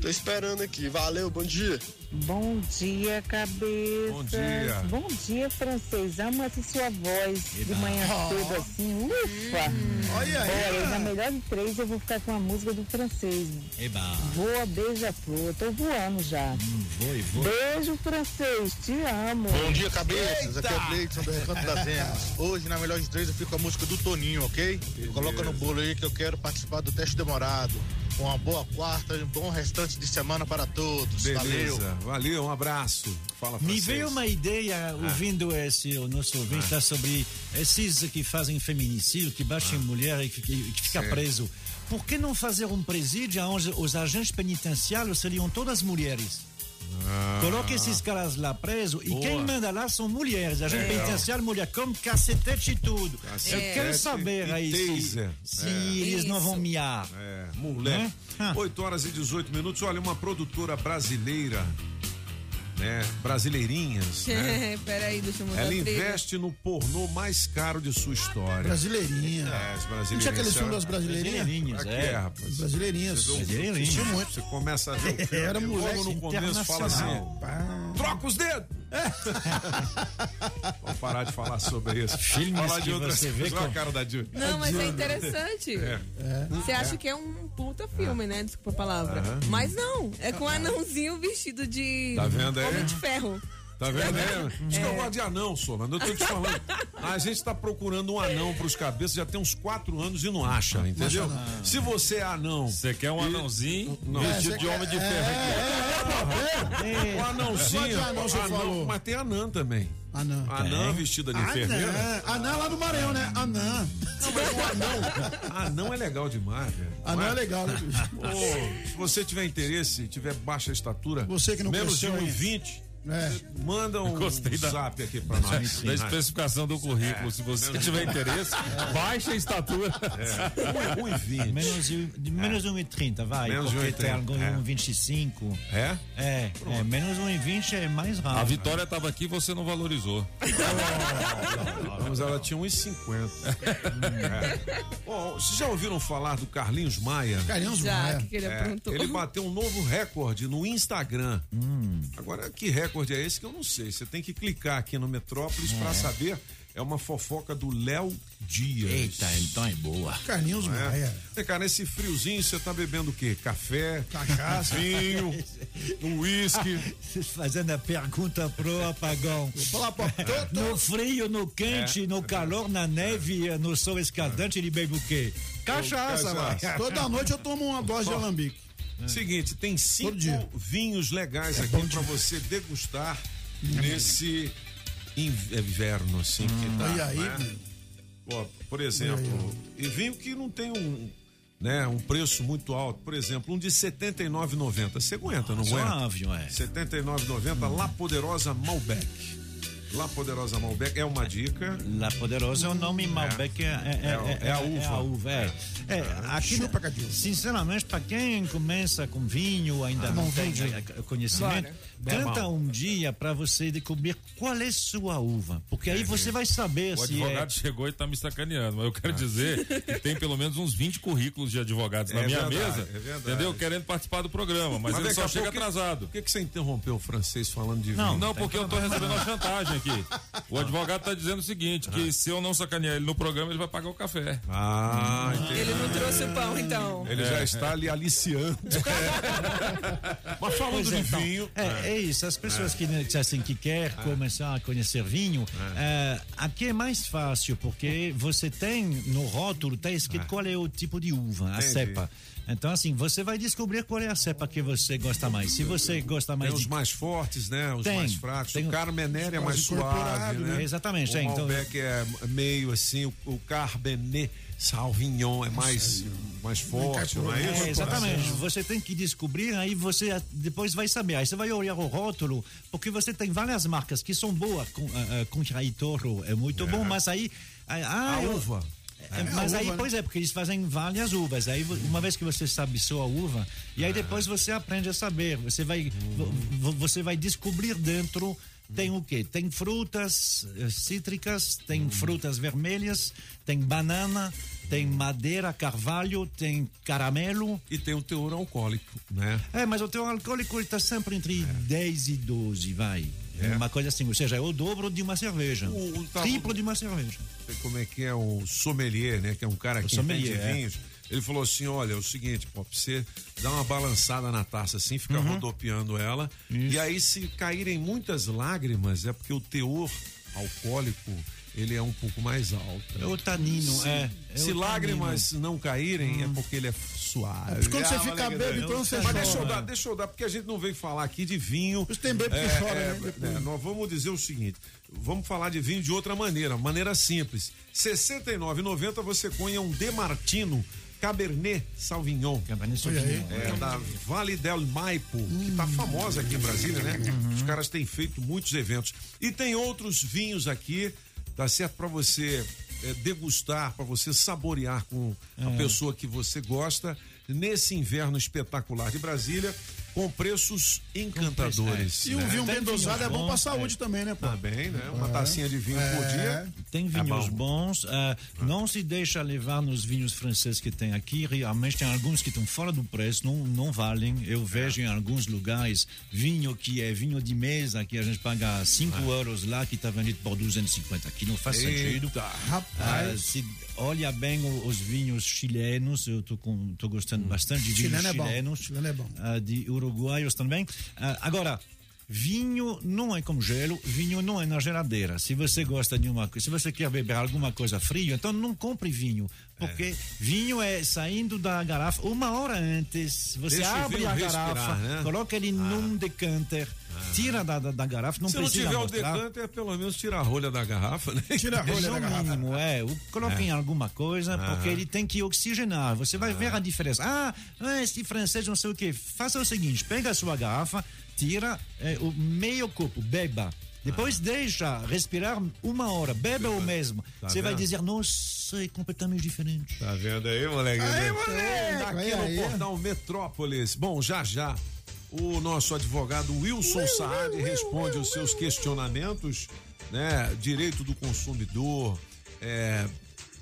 [SPEAKER 37] Tô esperando aqui. Valeu, bom dia.
[SPEAKER 38] Bom dia, cabeça.
[SPEAKER 37] Bom dia.
[SPEAKER 38] Bom dia, francês. Amo essa sua voz de manhã cedo assim. Ufa!
[SPEAKER 2] Olha aí.
[SPEAKER 38] Olha, na melhor de três eu vou ficar com a música do francês.
[SPEAKER 6] Eba.
[SPEAKER 38] Voa, beija-flor. Eu tô voando já.
[SPEAKER 6] Foi, foi.
[SPEAKER 38] Beijo, francês. Te amo.
[SPEAKER 39] Bom dia, cabeças. Aqui é o Cleiton do Recanto das Emas. Hoje, na melhor de três, eu fico com a música do Toninho, ok? Coloca no bolo aí que eu quero participar do teste demorado. Uma boa quarta e um bom restante de semana para todos.
[SPEAKER 1] Beleza.
[SPEAKER 39] Valeu.
[SPEAKER 1] Valeu, um abraço. Fala,
[SPEAKER 6] Me
[SPEAKER 1] francês.
[SPEAKER 6] veio uma ideia,
[SPEAKER 1] Ah.
[SPEAKER 6] ouvindo esse, o nosso ouvinte
[SPEAKER 1] Ah.
[SPEAKER 6] tá sobre esses que fazem feminicídio, que baixam mulher e que, que fica
[SPEAKER 1] Certo.
[SPEAKER 6] preso. Por que não fazer um presídio onde os agentes penitenciários seriam todas mulheres?
[SPEAKER 1] Ah.
[SPEAKER 6] Coloque esses caras lá presos e
[SPEAKER 1] Boa.
[SPEAKER 6] quem manda lá são mulheres. Agente
[SPEAKER 1] Legal.
[SPEAKER 6] penitenciário, mulher, como cacetete e tudo. Eu
[SPEAKER 1] Cacetete
[SPEAKER 6] quero saber aí se, se
[SPEAKER 1] É.
[SPEAKER 6] eles não vão miar.
[SPEAKER 1] É, moleque. 8 horas e 18 minutos. Olha, uma produtora brasileira, né? Brasileirinhas, né?
[SPEAKER 3] Peraí, deixa eu mudar
[SPEAKER 1] Ela investe no pornô mais caro de sua história.
[SPEAKER 2] Brasileirinha.
[SPEAKER 1] É, as
[SPEAKER 2] Não
[SPEAKER 1] brasileirinhas.
[SPEAKER 2] tinha aquele filme das brasileirinhas?
[SPEAKER 1] É, rapaz.
[SPEAKER 2] Brasileirinhas.
[SPEAKER 1] Você, vê o-
[SPEAKER 2] Brasileirinhas.
[SPEAKER 1] Assistiu muito. Você começa a ver o filme.
[SPEAKER 2] Era moleque
[SPEAKER 1] no começo fala assim: troca os dedos! Vamos parar de falar sobre isso.
[SPEAKER 6] Filmes
[SPEAKER 1] falar de outras
[SPEAKER 6] você vê com-
[SPEAKER 1] a cara da Jill.
[SPEAKER 3] Não, mas é interessante.
[SPEAKER 1] É.
[SPEAKER 3] Você acha que é um puta filme, né? Desculpa a palavra.
[SPEAKER 1] Aham.
[SPEAKER 3] Mas não, é com um anãozinho vestido de
[SPEAKER 1] Tá vendo aí?
[SPEAKER 3] Homem de Ferro.
[SPEAKER 1] Tá vendo aí? Diz que eu
[SPEAKER 3] É.
[SPEAKER 1] gosto de anão, Solano. Eu tô te falando. A gente tá procurando um anão pros cabeças já tem uns quatro anos e não acha, entendeu? Se você é anão.
[SPEAKER 28] Você quer um anãozinho
[SPEAKER 1] Não.
[SPEAKER 28] vestido
[SPEAKER 1] É,
[SPEAKER 28] de homem de
[SPEAKER 1] é,
[SPEAKER 28] ferro aqui.
[SPEAKER 1] O anãozinho.
[SPEAKER 2] Só de anão, você
[SPEAKER 1] anão, mas tem anã também.
[SPEAKER 2] Anã.
[SPEAKER 1] Anã vestida de enfermeira.
[SPEAKER 2] Anã. Anã lá do Maranhão, né? Anã.
[SPEAKER 1] Não, mas o anão. Anão é legal demais, velho.
[SPEAKER 2] Anão
[SPEAKER 1] Não
[SPEAKER 2] é legal, né, bicho?
[SPEAKER 1] Ô, se você tiver interesse, tiver baixa estatura,
[SPEAKER 2] Você que não
[SPEAKER 1] menos de
[SPEAKER 2] cresceu ainda.
[SPEAKER 1] 1,20,
[SPEAKER 2] É.
[SPEAKER 1] manda um
[SPEAKER 28] Gostei da-
[SPEAKER 1] zap aqui pra nós.
[SPEAKER 28] Da especificação do currículo. Se você tiver interesse, baixa a estatura.
[SPEAKER 1] É. 1,20.
[SPEAKER 6] Menos, de- menos de 1,30, vai.
[SPEAKER 1] Menos
[SPEAKER 6] porque tem
[SPEAKER 1] 1,30,
[SPEAKER 6] algo
[SPEAKER 1] é.
[SPEAKER 6] 1,25.
[SPEAKER 1] É?
[SPEAKER 6] É, é, menos 1,20 é mais rápido.
[SPEAKER 28] A Vitória tava aqui e você não valorizou.
[SPEAKER 1] Mas ela tinha 1,50. É. Ó, vocês já ouviram falar do Carlinhos Maia?
[SPEAKER 2] Carlinhos
[SPEAKER 3] Já, Maia. ele aprontou?
[SPEAKER 1] Ele bateu um novo recorde no Instagram. Agora, que recorde é esse que eu não sei. Você tem que clicar aqui no Metrópolis pra saber. É uma fofoca do Léo Dias.
[SPEAKER 6] Eita, então é boa.
[SPEAKER 2] Carlinhos
[SPEAKER 1] é?
[SPEAKER 2] Maia.
[SPEAKER 1] Vem cá, nesse friozinho você tá bebendo o quê? Café,
[SPEAKER 2] Cachaça.
[SPEAKER 1] vinho, um uísque.
[SPEAKER 6] Fazendo a pergunta pro apagão. No frio, no quente,
[SPEAKER 1] É.
[SPEAKER 6] no calor, na neve, no sol escaldante, ele bebe o quê? Cachaça,
[SPEAKER 1] Cachaça.
[SPEAKER 2] Toda noite eu tomo uma dose de alambique.
[SPEAKER 1] Seguinte, tem cinco vinhos legais aqui pra você degustar nesse inverno, assim, que tá.
[SPEAKER 2] E aí,
[SPEAKER 1] né? ó, por exemplo, e vinho que não tem um, né, um preço muito alto. Por exemplo, um de R$ 79,90. Você aguenta, não aguenta?
[SPEAKER 6] Suave, ué.
[SPEAKER 1] R$ 79,90, La Poderosa Malbec. La Poderosa Malbec é uma dica.
[SPEAKER 6] La Poderosa, o nome Malbec é, é, é,
[SPEAKER 1] É a uva.
[SPEAKER 6] É a uva, é. É, aqui, sinceramente, para quem começa com vinho, ainda não, tem eh, conhecimento,
[SPEAKER 28] É bom.
[SPEAKER 6] um dia para você descobrir qual é sua uva. Porque aí você vai saber
[SPEAKER 28] O
[SPEAKER 6] se é.
[SPEAKER 28] advogado chegou e tá me sacaneando, mas eu quero dizer que tem pelo menos uns 20 currículos de advogados na
[SPEAKER 1] É
[SPEAKER 28] minha
[SPEAKER 1] verdade,
[SPEAKER 28] mesa,
[SPEAKER 1] é verdade.
[SPEAKER 28] entendeu? Querendo participar do programa, mas, ele
[SPEAKER 1] daqui
[SPEAKER 28] só chega
[SPEAKER 1] pouco-
[SPEAKER 28] atrasado.
[SPEAKER 1] Por que, que você interrompeu o francês falando de vinho?
[SPEAKER 28] Não, não, porque eu tô recebendo uma chantagem aqui. O advogado tá dizendo o seguinte, que se eu não sacanear ele no programa, ele vai pagar o café.
[SPEAKER 1] Ah, entendi.
[SPEAKER 3] Ele não trouxe o pão, então.
[SPEAKER 1] Ele já está ali aliciando. Mas falando
[SPEAKER 6] Pois
[SPEAKER 1] de
[SPEAKER 6] é, então,
[SPEAKER 1] vinho.
[SPEAKER 6] É, é isso, as pessoas que, que, assim, que quer começar a conhecer vinho, aqui é mais fácil, porque você tem no rótulo, está escrito qual é o tipo de uva, a
[SPEAKER 1] Entendi.
[SPEAKER 6] cepa. Então, assim, você vai descobrir qual é a cepa que você gosta mais. Se você gosta mais
[SPEAKER 1] Tem os
[SPEAKER 6] de
[SPEAKER 1] mais fortes, né? Os
[SPEAKER 6] Tem,
[SPEAKER 1] mais fracos.
[SPEAKER 6] tem
[SPEAKER 1] o
[SPEAKER 6] o-
[SPEAKER 1] Carmener é
[SPEAKER 6] mais
[SPEAKER 1] suave, né?
[SPEAKER 6] né? Exatamente,
[SPEAKER 1] O
[SPEAKER 6] é, então-
[SPEAKER 1] Malbec é meio assim, o, o Carmener Sauvignon é mais, mais forte, não é isso?
[SPEAKER 6] É, exatamente. Você tem que descobrir, aí você a- depois vai saber. Aí você vai olhar o rótulo, porque você tem várias marcas que são boas. Com, uh, Contraitoro é muito bom, mas aí. aí- ah,
[SPEAKER 1] A
[SPEAKER 6] eu-
[SPEAKER 1] uva.
[SPEAKER 6] É,
[SPEAKER 1] É,
[SPEAKER 6] mas
[SPEAKER 1] a
[SPEAKER 6] aí,
[SPEAKER 1] uva,
[SPEAKER 6] pois é, porque eles fazem várias uvas. Aí, uma vez que você sabe só a uva, e aí depois você aprende a saber. Você vai, vo- vo- você vai descobrir dentro. Tem o quê? Tem frutas eh, cítricas, tem frutas vermelhas, tem banana, tem madeira, carvalho, tem caramelo.
[SPEAKER 1] E tem o teor alcoólico, né?
[SPEAKER 6] É, mas o teor alcoólico está sempre entre 10 e 12, vai. É.
[SPEAKER 1] É.
[SPEAKER 6] Uma coisa assim, ou seja, é o dobro de uma cerveja.
[SPEAKER 1] O- o-
[SPEAKER 6] Triplo de uma cerveja.
[SPEAKER 1] Como é que é o sommelier, né? Que é um cara que
[SPEAKER 6] sommelier,
[SPEAKER 1] entende
[SPEAKER 6] é.
[SPEAKER 1] vinhos. Ele falou assim: olha, é o seguinte, pô, pra você dá uma balançada na taça assim, fica
[SPEAKER 6] Uhum.
[SPEAKER 1] rodopiando ela. E aí, se caírem muitas lágrimas, é porque o teor alcoólico ele é um pouco mais alto.
[SPEAKER 6] É o tanino,
[SPEAKER 1] se,
[SPEAKER 6] é. é
[SPEAKER 1] se lágrimas não caírem, é porque ele é suave.
[SPEAKER 2] É porque quando você
[SPEAKER 1] Ah,
[SPEAKER 2] fica bêbado,
[SPEAKER 1] eu-
[SPEAKER 2] então você
[SPEAKER 1] Mas deixa eu, dar, deixa eu dar, porque a gente não veio falar aqui de vinho.
[SPEAKER 2] tem bêbado que
[SPEAKER 1] É,
[SPEAKER 2] chora,
[SPEAKER 1] é,
[SPEAKER 2] né,
[SPEAKER 1] é, nós vamos dizer o seguinte: vamos falar de vinho de outra maneira, maneira simples. R$ 69,90 você conha um Demartino Cabernet Sauvignon.
[SPEAKER 6] Cabernet
[SPEAKER 2] Sauvignon.
[SPEAKER 1] É, da Vale del Maipo, que tá famosa aqui em Brasília, né? Os caras têm feito muitos eventos. E tem outros vinhos aqui, tá certo? Para você é, degustar, para você saborear com a
[SPEAKER 6] É.
[SPEAKER 1] pessoa que você gosta nesse inverno espetacular de Brasília, com preços encantadores.
[SPEAKER 2] E um
[SPEAKER 1] né?
[SPEAKER 2] vinho bem dosado é bom
[SPEAKER 6] bons,
[SPEAKER 2] saúde também, né, pô?
[SPEAKER 1] Tá bem, né? Uma
[SPEAKER 2] É.
[SPEAKER 1] tacinha de vinho por
[SPEAKER 2] É.
[SPEAKER 1] dia.
[SPEAKER 6] Tem
[SPEAKER 1] É
[SPEAKER 6] vinhos bons. ah, Não se deixa levar nos vinhos franceses que tem aqui. Realmente tem alguns que estão fora do preço, não, não valem. Eu vejo em alguns lugares vinho que é vinho de mesa, que a gente paga 5 euros lá, que está vendido por 250. Aqui não faz sentido.
[SPEAKER 1] Eita,
[SPEAKER 6] Ah, se olha bem os vinhos chilenos, eu estou gostando bastante de vinhos
[SPEAKER 2] Chileno é bom.
[SPEAKER 6] chilenos.
[SPEAKER 2] Chileno é bom.
[SPEAKER 6] ah, de uruguaios também. Ah, agora, vinho não é como gelo, vinho não é na geladeira. Se você gosta de uma coisa, se você quer beber alguma coisa fria, então não compre vinho, porque vinho é saindo da garrafa uma hora antes. Você
[SPEAKER 1] Deixa
[SPEAKER 6] abre a
[SPEAKER 1] respirar,
[SPEAKER 6] garrafa,
[SPEAKER 1] né?
[SPEAKER 6] coloca ele num decanter, tira da, da, da garrafa, não
[SPEAKER 1] Se não
[SPEAKER 6] precisa
[SPEAKER 1] tiver o
[SPEAKER 6] mostrar.
[SPEAKER 1] decanter, pelo menos tira a rolha da garrafa, né?
[SPEAKER 2] Tira a rolha da garrafa.
[SPEAKER 6] mínimo, é. O- Coloque
[SPEAKER 1] É.
[SPEAKER 6] em alguma coisa, porque
[SPEAKER 1] Aham.
[SPEAKER 6] ele tem que oxigenar. Você vai ver a diferença. Ah, ah, esse francês não sei o quê. Faça o seguinte: pega a sua garrafa, tira eh, o meio copo, beba. Depois deixa respirar uma hora, beba o mesmo.
[SPEAKER 1] Tá
[SPEAKER 6] Você vai dizer, nossa, é completamente diferente.
[SPEAKER 1] Tá vendo aí, moleque?
[SPEAKER 2] Aí, moleque,
[SPEAKER 1] Aqui
[SPEAKER 2] olha
[SPEAKER 1] no
[SPEAKER 2] aí.
[SPEAKER 1] portal Metrópolis. Bom, já já o nosso advogado Wilson Saad responde os seus questionamentos, né? Direito do consumidor, é,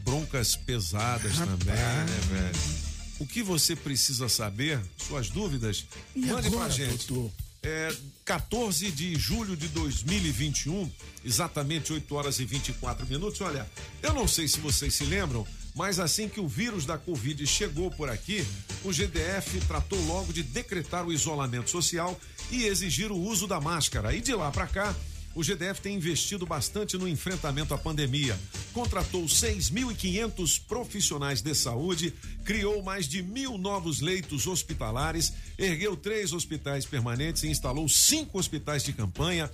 [SPEAKER 1] broncas pesadas também, né, velho? O que você precisa saber, suas dúvidas,
[SPEAKER 2] E
[SPEAKER 1] mande pra
[SPEAKER 2] agora,
[SPEAKER 1] gente.
[SPEAKER 2] doutor?
[SPEAKER 1] É, 14 de julho de 2021, exatamente 8 horas e 24 minutos. Olha, eu não sei se vocês se lembram, mas assim que o vírus da Covid chegou por aqui, o GDF tratou logo de decretar o isolamento social e exigir o uso da máscara. E de lá para cá, o GDF tem investido bastante no enfrentamento à pandemia. Contratou 6.500 profissionais de saúde, criou mais de mil novos leitos hospitalares, ergueu três hospitais permanentes e instalou cinco hospitais de campanha.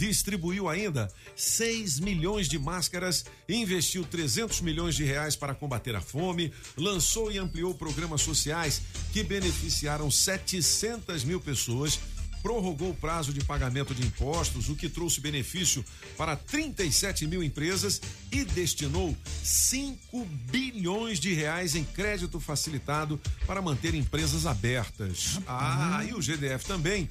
[SPEAKER 1] Distribuiu ainda 6 milhões de máscaras, investiu 300 milhões de reais para combater a fome, lançou e ampliou programas sociais que beneficiaram 700 mil pessoas prorrogou o prazo de pagamento de impostos, o que trouxe benefício para 37 mil empresas e destinou 5 bilhões de reais em crédito facilitado para manter empresas abertas. Ah, e o GDF também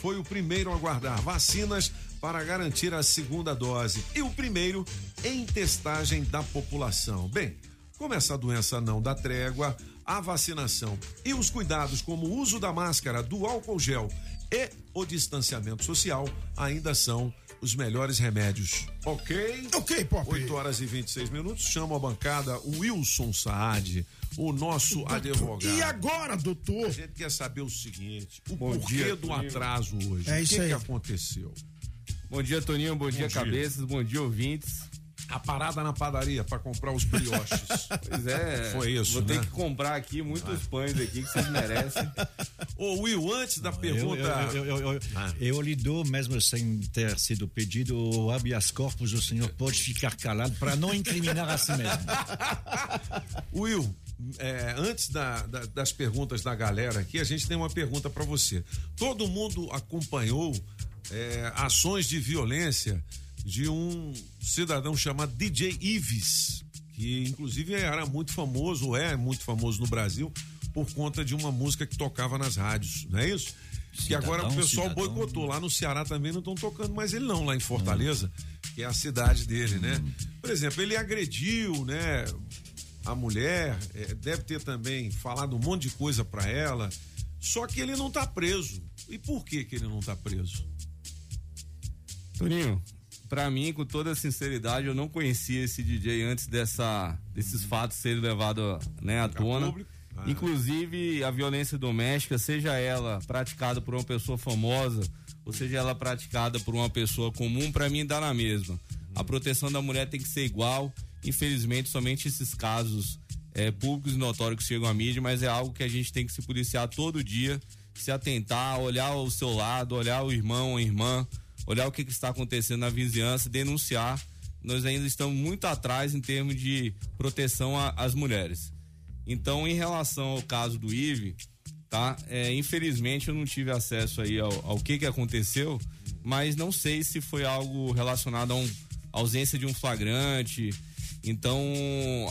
[SPEAKER 1] foi o primeiro a guardar vacinas para garantir a segunda dose e o primeiro em testagem da população. Bem, como essa doença não dá trégua, a vacinação e os cuidados como o uso da máscara, do álcool gel e o distanciamento social ainda são os melhores remédios. Ok?
[SPEAKER 2] Ok, Pop.
[SPEAKER 1] 8 horas e 26 minutos. Chamo a bancada o Wilson Saad, o nosso advogado.
[SPEAKER 2] E agora, doutor?
[SPEAKER 1] A gente quer saber o seguinte: o
[SPEAKER 28] Bom
[SPEAKER 1] porquê
[SPEAKER 28] dia,
[SPEAKER 1] do
[SPEAKER 28] Toninho.
[SPEAKER 1] atraso hoje?
[SPEAKER 2] É
[SPEAKER 1] o
[SPEAKER 2] isso
[SPEAKER 1] que,
[SPEAKER 2] aí.
[SPEAKER 1] que aconteceu?
[SPEAKER 28] Bom dia, Toninho. Bom, dia,
[SPEAKER 1] dia.
[SPEAKER 28] cabeças. Bom dia, ouvintes.
[SPEAKER 1] A parada na padaria para comprar os brioches.
[SPEAKER 28] Pois é.
[SPEAKER 1] Foi isso,
[SPEAKER 28] Vou
[SPEAKER 1] né?
[SPEAKER 28] ter que comprar aqui muitos pães aqui que vocês merecem.
[SPEAKER 1] Ô, Will, antes da
[SPEAKER 6] Eu,
[SPEAKER 1] pergunta.
[SPEAKER 6] eu, eu, eu, eu,
[SPEAKER 1] Ah.
[SPEAKER 6] eu lhe dou, mesmo sem ter sido pedido, o habeas corpus, o senhor pode ficar calado para não incriminar a si mesmo.
[SPEAKER 1] Will, é, antes da- da- das perguntas da galera aqui, a gente tem uma pergunta para você. Todo mundo acompanhou é, ações de violência de um cidadão chamado DJ Ives, que inclusive era muito famoso, ou é muito famoso no Brasil, por conta de uma música que tocava nas rádios, não é isso? que
[SPEAKER 6] Cidadão,
[SPEAKER 1] agora o pessoal
[SPEAKER 6] cidadão.
[SPEAKER 1] boicotou. Lá no Ceará também não estão tocando mais ele não, lá em Fortaleza, que é a cidade dele, né? Por exemplo, ele agrediu, né? A mulher, eh, deve ter também falado um monte de coisa pra ela, só que ele não tá preso. E por que que ele não tá preso?
[SPEAKER 28] Toninho, pra mim, com toda sinceridade, eu não conhecia esse DJ antes dessa, desses fatos serem levados né, à tona.
[SPEAKER 1] Ah.
[SPEAKER 28] Inclusive, a violência doméstica, seja ela praticada por uma pessoa famosa, ou seja ela praticada por uma pessoa comum, pra mim dá na mesma. A proteção da mulher tem que ser igual. Infelizmente, somente esses casos é, públicos e notórios chegam à mídia, mas é algo que a gente tem que se policiar todo dia, se atentar, olhar o seu lado, olhar o irmão, a irmã, olhar o que, que está acontecendo na vizinhança, denunciar. Nós ainda estamos muito atrás em termos de proteção às mulheres. Então, em relação ao caso do Ive, tá? É, infelizmente eu não tive acesso aí ao, ao que que aconteceu, mas não sei se foi algo relacionado a um ausência de um flagrante. Então,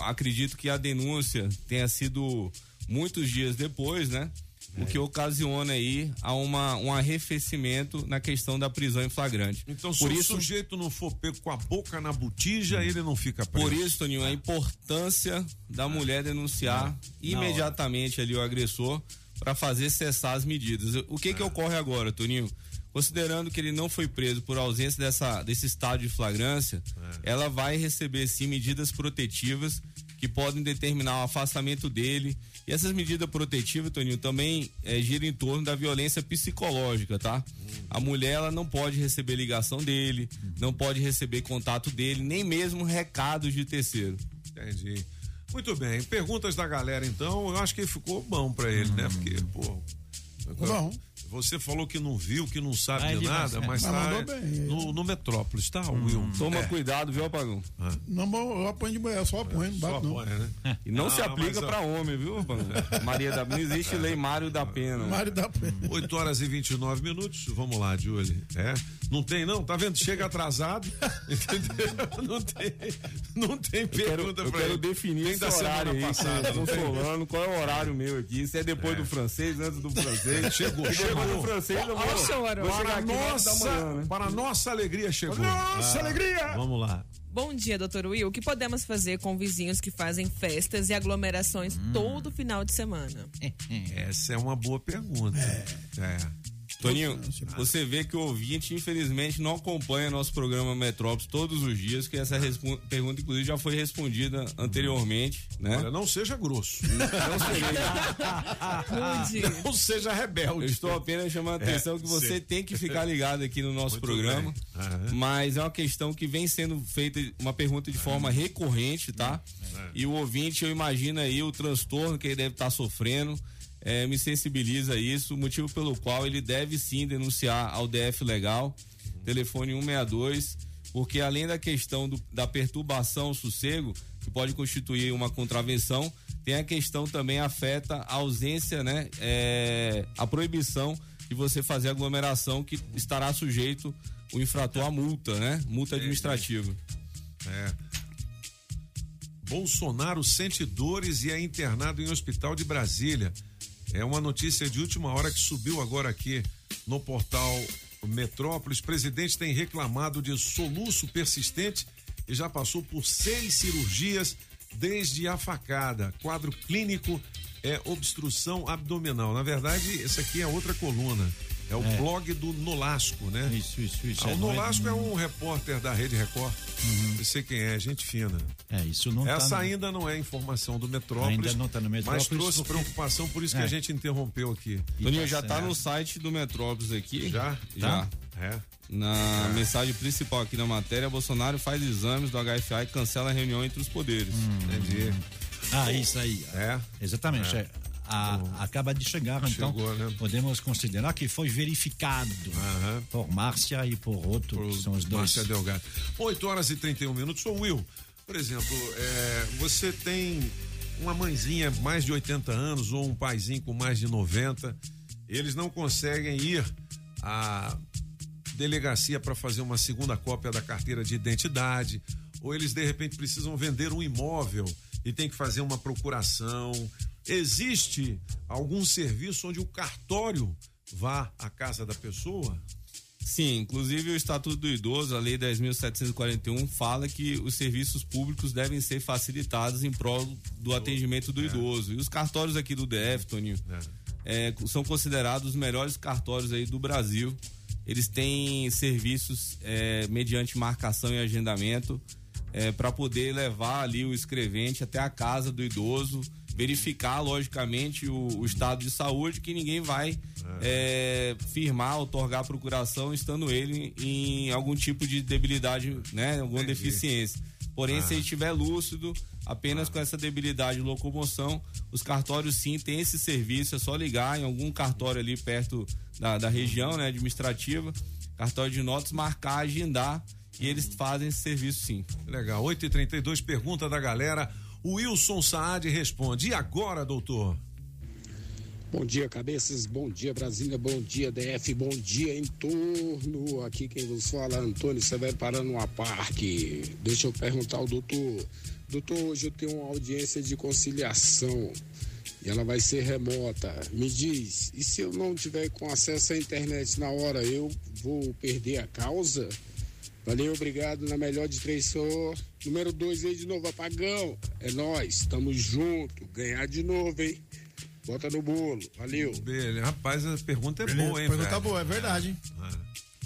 [SPEAKER 28] acredito que a denúncia tenha sido muitos dias depois, né? O que ocasiona aí a uma, um arrefecimento na questão da prisão em flagrante.
[SPEAKER 1] Então, se
[SPEAKER 28] Por
[SPEAKER 1] o
[SPEAKER 28] isso,
[SPEAKER 1] sujeito não for pego com a boca na botija, ele não fica preso.
[SPEAKER 28] por isso, Toninho, a importância da mulher denunciar imediatamente ali o agressor para fazer cessar as medidas. O que que ocorre agora, Toninho? Considerando que ele não foi preso por ausência dessa, desse estado de flagrância, ela vai receber sim medidas protetivas que podem determinar o afastamento dele. E essas medidas protetivas, Toninho, também eh, giram em torno da violência psicológica, tá? A mulher ela não pode receber ligação dele, não pode receber contato dele, nem mesmo recados de terceiro.
[SPEAKER 1] Entendi. Muito bem. Perguntas da galera, então. Eu acho que ficou bom pra ele, né? Porque, pô.
[SPEAKER 2] Bom.
[SPEAKER 1] Você falou que não viu, que não sabe
[SPEAKER 6] Ah,
[SPEAKER 1] de
[SPEAKER 6] ele
[SPEAKER 1] nada, mas
[SPEAKER 2] Mas
[SPEAKER 1] tá no, no Metrópolis, tá, Will?
[SPEAKER 28] Toma
[SPEAKER 1] É.
[SPEAKER 28] cuidado, viu, Apagão?
[SPEAKER 2] Não, mas eu aponho de mulher, só aponho, não
[SPEAKER 1] Só
[SPEAKER 2] bato não.
[SPEAKER 1] apoia, né?
[SPEAKER 28] E não
[SPEAKER 1] Ah,
[SPEAKER 28] se aplica
[SPEAKER 1] mas, ó.
[SPEAKER 28] pra homem, viu, Apagão? Maria da Não existe lei Mário da Pena.
[SPEAKER 2] Mário da Penha.
[SPEAKER 1] 8 horas e 29 minutos. Vamos lá, Julie. É? Não tem, não? Tá vendo? Chega atrasado. Entendeu? Não tem, não tem
[SPEAKER 28] Eu quero,
[SPEAKER 1] pergunta
[SPEAKER 28] eu
[SPEAKER 1] pra
[SPEAKER 28] quero
[SPEAKER 1] ele.
[SPEAKER 28] definir
[SPEAKER 1] Nem
[SPEAKER 28] esse
[SPEAKER 1] semana
[SPEAKER 28] horário aí,
[SPEAKER 1] passada,
[SPEAKER 28] passada,
[SPEAKER 1] não tem?
[SPEAKER 28] falando qual é o horário meu aqui. Se é depois do francês, antes do francês.
[SPEAKER 1] Chegou,
[SPEAKER 28] depois
[SPEAKER 1] chegou.
[SPEAKER 28] francês,
[SPEAKER 1] Para nossa,
[SPEAKER 28] manhã,
[SPEAKER 1] para nossa alegria chegou.
[SPEAKER 2] Nossa, alegria!
[SPEAKER 1] Vamos lá.
[SPEAKER 3] Bom dia, doutor Will. O que podemos fazer com vizinhos que fazem festas e aglomerações todo final de semana?
[SPEAKER 1] Essa é uma boa pergunta. É.
[SPEAKER 28] Toninho, você vê que o ouvinte, infelizmente, não acompanha nosso programa Metrópolis todos os dias, que essa respo- pergunta, inclusive, já foi respondida anteriormente, né?
[SPEAKER 1] Olha, não seja grosso.
[SPEAKER 28] Não.
[SPEAKER 3] Rude.
[SPEAKER 1] Não seja rebelde.
[SPEAKER 28] Eu estou apenas chamando a atenção
[SPEAKER 1] É,
[SPEAKER 28] que você
[SPEAKER 1] sim.
[SPEAKER 28] tem que ficar ligado aqui no nosso
[SPEAKER 1] Muito
[SPEAKER 28] programa. Mas é uma questão que vem sendo feita uma pergunta de forma recorrente, tá? E o ouvinte, eu imagino aí o transtorno que ele deve estar sofrendo. É, me sensibiliza a isso, motivo pelo qual ele deve sim denunciar ao DF Legal. telefone 162, porque além da questão do- da perturbação, sossego, que pode constituir uma contravenção, tem a questão também afeta a ausência, né? É, a proibição de você fazer aglomeração que estará sujeito o infrator à multa, né? Multa administrativa.
[SPEAKER 1] É. Bolsonaro sente dores e é internado em hospital de Brasília. É uma notícia de última hora que subiu agora aqui no portal Metrópolis. Presidente tem reclamado de soluço persistente e já passou por seis cirurgias desde a facada. Quadro clínico é obstrução abdominal. Na verdade, essa aqui é outra coluna. É o
[SPEAKER 6] É.
[SPEAKER 1] blog do Nolasco, né?
[SPEAKER 6] Isso, isso, isso.
[SPEAKER 1] Ah,
[SPEAKER 6] é,
[SPEAKER 1] o
[SPEAKER 6] não é-
[SPEAKER 1] Nolasco é, um repórter da Rede Record. Não sei quem é, gente fina.
[SPEAKER 6] É, isso não tá
[SPEAKER 1] Essa
[SPEAKER 6] no-
[SPEAKER 1] ainda não é informação do Metrópolis.
[SPEAKER 6] Ainda não tá no Metrópolis,
[SPEAKER 1] Mas trouxe
[SPEAKER 6] porque-
[SPEAKER 1] preocupação, por isso que
[SPEAKER 6] É.
[SPEAKER 1] a gente interrompeu aqui.
[SPEAKER 28] Toninho, já tá no site do Metrópolis aqui.
[SPEAKER 1] Já?
[SPEAKER 28] Já.
[SPEAKER 1] É.
[SPEAKER 28] Na mensagem principal aqui na matéria, Bolsonaro faz exames do HFA e cancela a reunião entre os poderes.
[SPEAKER 1] Entendi.
[SPEAKER 6] Ah, isso aí.
[SPEAKER 1] É?
[SPEAKER 6] Exatamente.
[SPEAKER 1] É.
[SPEAKER 6] A- acaba de chegar, então
[SPEAKER 1] Chegou, né?
[SPEAKER 6] podemos considerar que foi verificado por Márcia e por outro, que são os dois.
[SPEAKER 1] Márcia Delgado. 8 horas e 31 minutos. Ô Will, por exemplo, é, você tem uma mãezinha mais de 80 anos ou um paizinho com mais de 90, eles não conseguem ir à delegacia para fazer uma segunda cópia da carteira de identidade, ou eles de repente precisam vender um imóvel e tem que fazer uma procuração. Existe algum serviço onde o cartório vá à casa da pessoa?
[SPEAKER 28] Sim, inclusive o Estatuto do Idoso, a Lei 10.741, fala que os serviços públicos devem ser facilitados em prol do atendimento do idoso. E os cartórios aqui do DF, Toninho, é, são considerados os melhores cartórios aí do Brasil. Eles têm serviços é, mediante marcação e agendamento para poder levar ali o escrevente até a casa do idoso, verificar logicamente o, o estado de saúde, que ninguém vai é, firmar, otorgar procuração, estando ele em algum tipo de debilidade, né, alguma
[SPEAKER 1] Entendi.
[SPEAKER 28] deficiência. Porém,
[SPEAKER 1] Ah.
[SPEAKER 28] se ele estiver lúcido, apenas com essa debilidade de locomoção, os cartórios sim têm esse serviço, é só ligar em algum cartório ali perto da, da região né, administrativa, cartório de notas, marcar, agendar e eles fazem esse serviço sim.
[SPEAKER 1] Legal. 8h32, pergunta da galera. O Wilson Saad responde. E agora, doutor?
[SPEAKER 40] Bom dia, cabeças. Bom dia, Brasília. Bom dia, DF. Bom dia, em torno. Aqui quem vos fala, Antônio Severo Paranoá Parque. Deixa eu perguntar ao doutor. Doutor, hoje eu tenho uma audiência de conciliação e ela vai ser remota. Me diz, e se eu não tiver com acesso à internet na hora, eu vou perder a causa? Valeu, obrigado. Na melhor de três, sou número dois aí de novo, apagão. É nós, tamo junto. Ganhar de novo, hein? Bota no bolo. Valeu.
[SPEAKER 1] Beleza. Rapaz, a pergunta é
[SPEAKER 40] Beleza,
[SPEAKER 1] boa, hein,
[SPEAKER 40] pergunta
[SPEAKER 1] velho?
[SPEAKER 40] boa, é verdade, hein?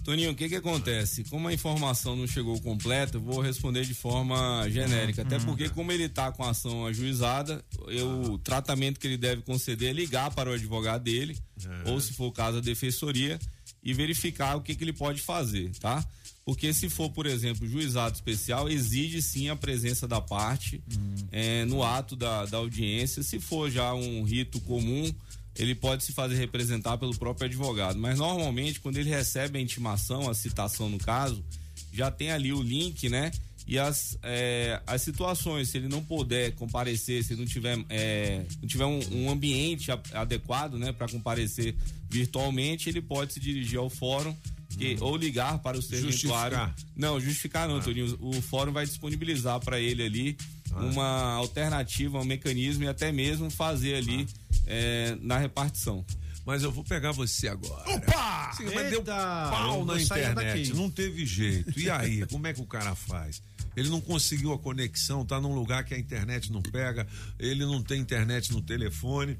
[SPEAKER 28] Toninho, o que que acontece? Como a informação não chegou completa, eu vou responder de forma genérica. Até porque, como ele está com a ação ajuizada, eu- o tratamento que ele deve conceder é ligar para o advogado dele, ou se for o caso, a defensoria, e verificar o que, que ele pode fazer, tá? Porque se for, por exemplo, juizado especial, exige sim a presença da parte eh, no ato da, da audiência. Se for já um rito comum, ele pode se fazer representar pelo próprio advogado. Mas normalmente, quando ele recebe a intimação, a citação no caso, já tem ali o link, né? E as, eh, as situações, se ele não puder comparecer, se não tiver, eh, não tiver um, um ambiente adequado, né, para comparecer virtualmente, ele pode se dirigir ao fórum que, ou ligar para o serventuário.
[SPEAKER 1] Justificar.
[SPEAKER 28] Não, justificar não, Toninho. O fórum vai disponibilizar para ele ali uma alternativa, um mecanismo e até mesmo fazer ali eh, na repartição.
[SPEAKER 1] Mas eu vou pegar você agora.
[SPEAKER 28] Opa!
[SPEAKER 1] Sim, mas deu
[SPEAKER 28] Eita,
[SPEAKER 1] pau na internet, não teve jeito. E aí, como é que o cara faz? Ele não conseguiu a conexão, tá num lugar que a internet não pega, ele não tem internet no telefone.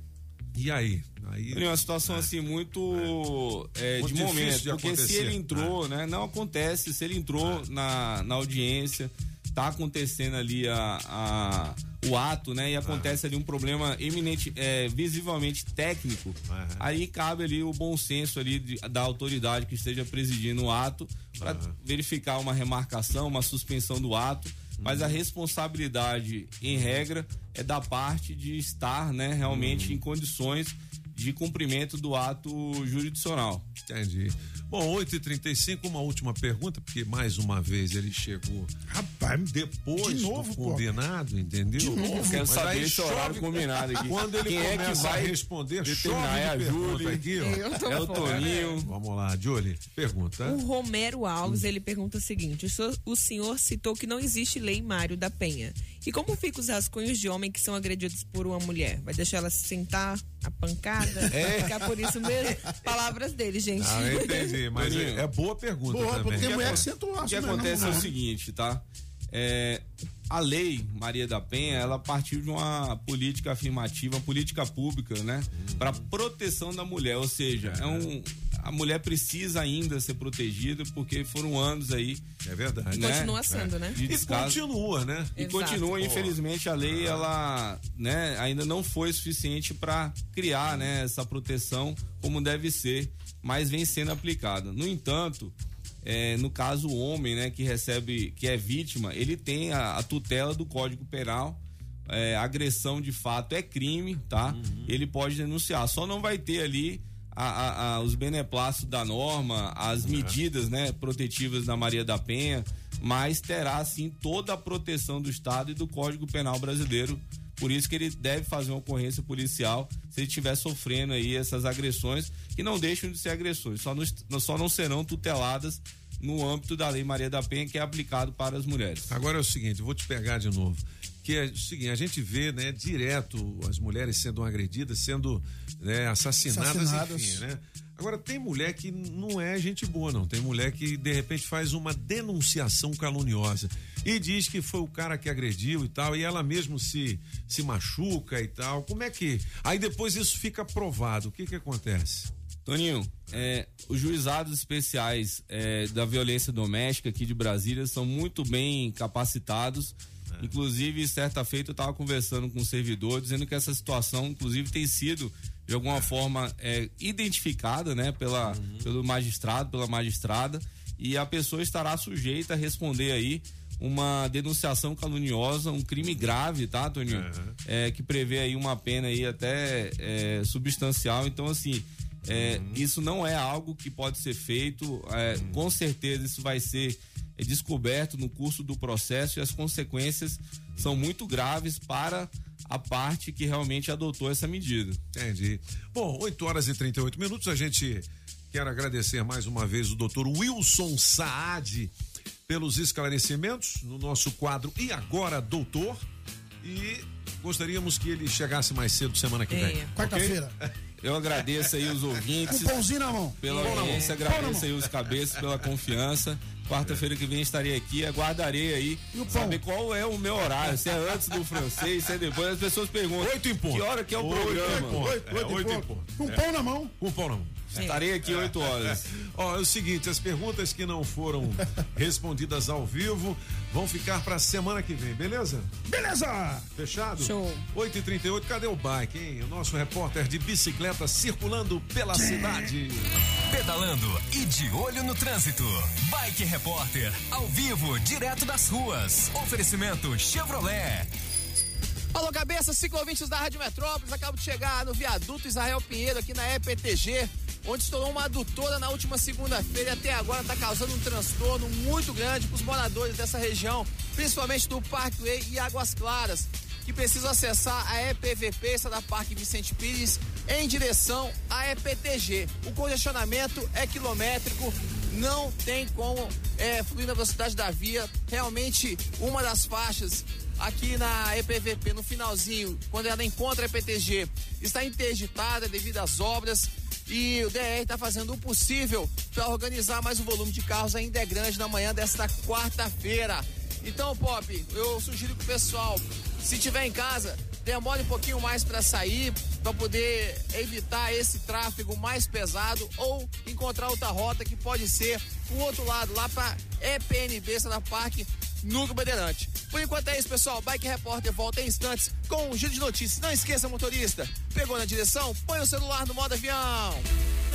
[SPEAKER 1] E aí? Aí
[SPEAKER 28] É uma situação assim muito, é,
[SPEAKER 1] Muito
[SPEAKER 28] de momento,
[SPEAKER 1] de
[SPEAKER 28] porque se
[SPEAKER 1] acontecer.
[SPEAKER 28] ele entrou, né, não acontece, se ele entrou na, na audiência, tá acontecendo ali a, a- o ato, né, e acontece ali um problema eminente, é, visivelmente técnico, aí cabe ali o bom senso ali de- da autoridade que esteja presidindo o ato para verificar uma remarcação, uma suspensão do ato, mas a responsabilidade, em regra, é da parte de estar, né, realmente em condições de cumprimento do ato jurisdicional.
[SPEAKER 1] Entendi. Bom, 8h35, uma última pergunta, porque mais uma vez ele chegou.
[SPEAKER 2] Rapaz,
[SPEAKER 1] depois
[SPEAKER 2] de novo,
[SPEAKER 1] do
[SPEAKER 2] pô.
[SPEAKER 1] combinado, entendeu?
[SPEAKER 2] De novo.
[SPEAKER 28] Quero
[SPEAKER 1] Mas
[SPEAKER 28] saber esse horário combinado aqui.
[SPEAKER 1] Quando ele
[SPEAKER 28] Quem é que
[SPEAKER 1] começa
[SPEAKER 28] vai
[SPEAKER 1] a responder,
[SPEAKER 28] determinar?
[SPEAKER 1] chove
[SPEAKER 28] É a Júlia,
[SPEAKER 1] aqui, ó.
[SPEAKER 3] Eu
[SPEAKER 28] é o. Toninho.
[SPEAKER 1] Vamos lá, Julie, pergunta.
[SPEAKER 3] O Romero Alves, ele pergunta o seguinte: o senhor, o senhor citou que não existe lei Mário da Penha. E como ficam os rascunhos de homem que são agredidos por uma mulher? Vai deixar ela se sentar a pancada? Vai ficar por isso mesmo? Palavras dele, gente.
[SPEAKER 1] Ah, eu entendi, mas é, é boa pergunta
[SPEAKER 2] Boa,
[SPEAKER 1] também.
[SPEAKER 2] porque mulher que senta o
[SPEAKER 28] O que acontece é
[SPEAKER 2] né?
[SPEAKER 28] o seguinte, tá? É, a lei Maria da Penha, ela partiu de uma política afirmativa, uma política pública, né? Para proteção da mulher, ou seja, é um a mulher precisa ainda ser protegida porque foram anos aí.
[SPEAKER 1] É verdade.
[SPEAKER 28] né?
[SPEAKER 3] Continua sendo, né?
[SPEAKER 28] De
[SPEAKER 1] E
[SPEAKER 28] descaso.
[SPEAKER 1] continua, né?
[SPEAKER 28] E
[SPEAKER 3] Exato.
[SPEAKER 28] continua, infelizmente, a lei ela, né, ainda não foi suficiente para criar, né, essa proteção como deve ser, mas vem sendo aplicada. No entanto, é, no caso o homem, né, que recebe, que é vítima, ele tem a, a tutela do Código Penal. É, agressão de fato é crime, tá? Ele pode denunciar. Só não vai ter ali a- a- a- os beneplácitos da norma, as medidas né, protetivas da Maria da Penha, mas terá sim toda a proteção do Estado e do Código Penal brasileiro. Por isso que ele deve fazer uma ocorrência policial se ele estiver sofrendo aí essas agressões, que não deixam de ser agressões, só, nos- só não serão tuteladas no âmbito da Lei Maria da Penha, que é aplicado para as mulheres.
[SPEAKER 1] Agora é o seguinte, vou te pegar de novo. Que é o seguinte, a gente vê, né, direto as mulheres sendo agredidas, sendo né, assassinadas,
[SPEAKER 2] Assassinadas.
[SPEAKER 1] enfim, né? Agora, tem mulher que não é gente boa, não. Tem mulher que, de repente, faz uma denunciação caluniosa e diz que foi o cara que agrediu e tal, e ela mesmo se, se machuca e tal. Como é que. Aí depois isso fica provado. O que que acontece?
[SPEAKER 28] Toninho, é, os juizados especiais é, da violência doméstica aqui de Brasília são muito bem capacitados. Inclusive, certa feita eu estava conversando com um servidor dizendo que essa situação, inclusive, tem sido de alguma forma é, identificada, né, pela, pelo magistrado, pela magistrada, e a pessoa estará sujeita a responder aí uma denunciação caluniosa, um crime grave, tá, Toninho? É, que prevê aí uma pena aí até é, substancial. Então, assim, é, isso não é algo que pode ser feito. é, Com certeza isso vai ser descoberto no curso do processo e as consequências são muito graves para a parte que realmente adotou essa medida.
[SPEAKER 1] Entendi. Bom, 8 horas e 38 minutos. A gente quer agradecer mais uma vez o doutor Wilson Saad pelos esclarecimentos no nosso quadro E Agora, Doutor. E gostaríamos que ele chegasse mais cedo semana que vem.
[SPEAKER 3] É.
[SPEAKER 2] Quarta-feira.
[SPEAKER 28] Eu agradeço aí os ouvintes.
[SPEAKER 2] Com pãozinho na mão.
[SPEAKER 28] pela audiência, agradeço aí os cabeças pela confiança. Quarta-feira que vem estarei aqui, aguardarei aí saber qual é o meu horário, se é antes do francês, se é depois. As pessoas perguntam.
[SPEAKER 1] Oito em ponto.
[SPEAKER 28] Que hora que é o
[SPEAKER 1] Oito
[SPEAKER 28] programa?
[SPEAKER 1] em ponto.
[SPEAKER 2] Oito,
[SPEAKER 1] É,
[SPEAKER 2] oito,
[SPEAKER 1] oito
[SPEAKER 2] e
[SPEAKER 1] em ponto.
[SPEAKER 2] Com
[SPEAKER 1] É.
[SPEAKER 2] pão na mão.
[SPEAKER 1] Com pão na mão.
[SPEAKER 28] Estarei aqui 8 horas.
[SPEAKER 1] Ó, é o seguinte, as perguntas que não foram respondidas ao vivo vão ficar pra semana que vem, beleza?
[SPEAKER 2] Beleza!
[SPEAKER 1] Fechado?
[SPEAKER 3] Show.
[SPEAKER 1] 8h38, cadê o bike, hein? O nosso repórter de bicicleta circulando pela cidade.
[SPEAKER 23] Pedalando e de olho no trânsito. Bike Repórter, ao vivo, direto das ruas. Oferecimento Chevrolet.
[SPEAKER 24] Alô, cabeça, ciclovintes da Rádio Metrópolis. Acabo de chegar no viaduto Israel Pinheiro, aqui na EPTG, onde estourou uma adutora na última segunda-feira e até agora está causando um transtorno muito grande para os moradores dessa região, principalmente do Parkway e Águas Claras, que precisam acessar a EPVP, essa da Parque Vicente Pires, em direção à EPTG. O congestionamento é quilométrico, não tem como é, fluir na velocidade da via. Realmente, uma das faixas aqui na EPVP, no finalzinho, quando ela encontra a EPTG, está interditada devido às obras. E o DR está fazendo o possível para organizar mais o volume de carros ainda é grande na manhã desta quarta-feira. Então, Pop, eu sugiro que o pessoal, se tiver em casa, demore um pouquinho mais para sair, para poder evitar esse tráfego mais pesado ou encontrar outra rota que pode ser o outro lado, lá para EPNB, Santa Parque, Núcleo Bandeirante. Por enquanto é isso, pessoal. Bike Repórter volta em instantes com um giro de notícias. Não esqueça, motorista, pegou na direção, põe o celular no modo avião.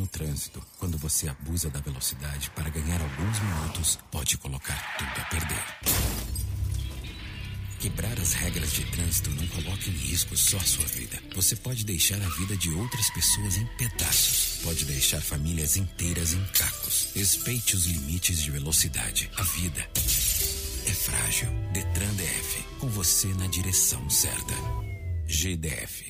[SPEAKER 25] No trânsito, quando você abusa da velocidade para ganhar alguns minutos, pode colocar tudo a perder. Quebrar as regras de trânsito não coloca em risco só a sua vida. Você pode deixar a vida de outras pessoas em pedaços. Pode deixar famílias inteiras em cacos. Respeite os limites de velocidade. A vida é frágil. Detran DF. Com você na direção certa. GDF.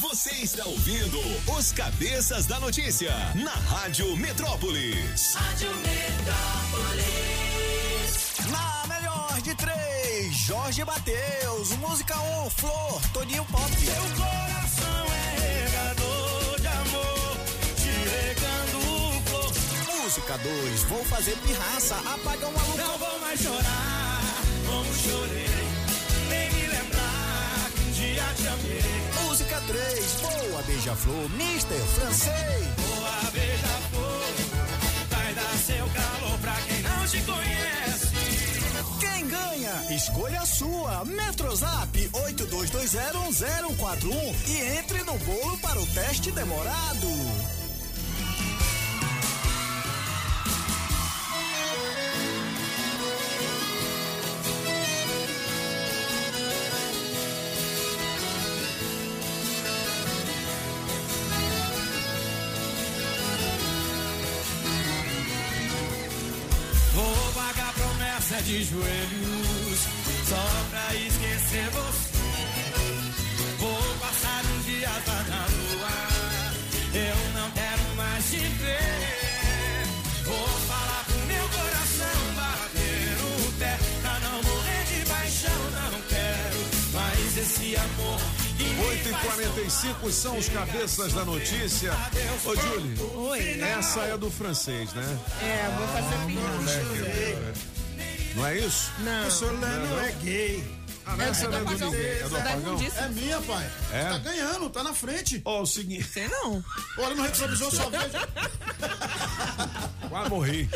[SPEAKER 23] Você está ouvindo os cabeças da notícia na Rádio Metrópolis.
[SPEAKER 8] Rádio Metrópolis.
[SPEAKER 7] Na melhor de três, Jorge Mateus, música 1, um, Flor, Toninho Pop.
[SPEAKER 8] Seu coração é regador de amor, te regando flor.
[SPEAKER 7] Música 2, vou fazer pirraça, apaga uma luz.
[SPEAKER 8] Não vou mais chorar, como chorei, nem me lembrar que um dia te amei.
[SPEAKER 7] Música 3, Boa Beija-Flor, Mister Francês.
[SPEAKER 8] Boa Beija-Flor, vai dar seu calor pra quem não te conhece.
[SPEAKER 7] Quem ganha? Escolha a sua. Metrozap 82201041 e entre no bolo para o teste demorado.
[SPEAKER 8] Vou pagar promessa de joelhos só pra esquecer você. Vou passar uns dias lá na lua. Eu não quero mais te ver. Vou falar pro meu coração bater o pé pra não morrer de paixão. Não quero mais esse amor.
[SPEAKER 1] 8 e 45 são os cabeças da notícia. Ô, Julie.
[SPEAKER 3] Oi.
[SPEAKER 1] Essa é do francês, né?
[SPEAKER 3] É, vou fazer pirraça.
[SPEAKER 1] Não é isso?
[SPEAKER 3] Não.
[SPEAKER 2] O senhor Leno é gay.
[SPEAKER 1] Ah, não, essa não é do ninguém. É do?
[SPEAKER 2] É minha, pai.
[SPEAKER 1] É?
[SPEAKER 2] Tá ganhando, tá na frente.
[SPEAKER 1] Ó, o seguinte.
[SPEAKER 3] Sei não.
[SPEAKER 2] Olha no retrovisor, só vejo.
[SPEAKER 1] Quase morri.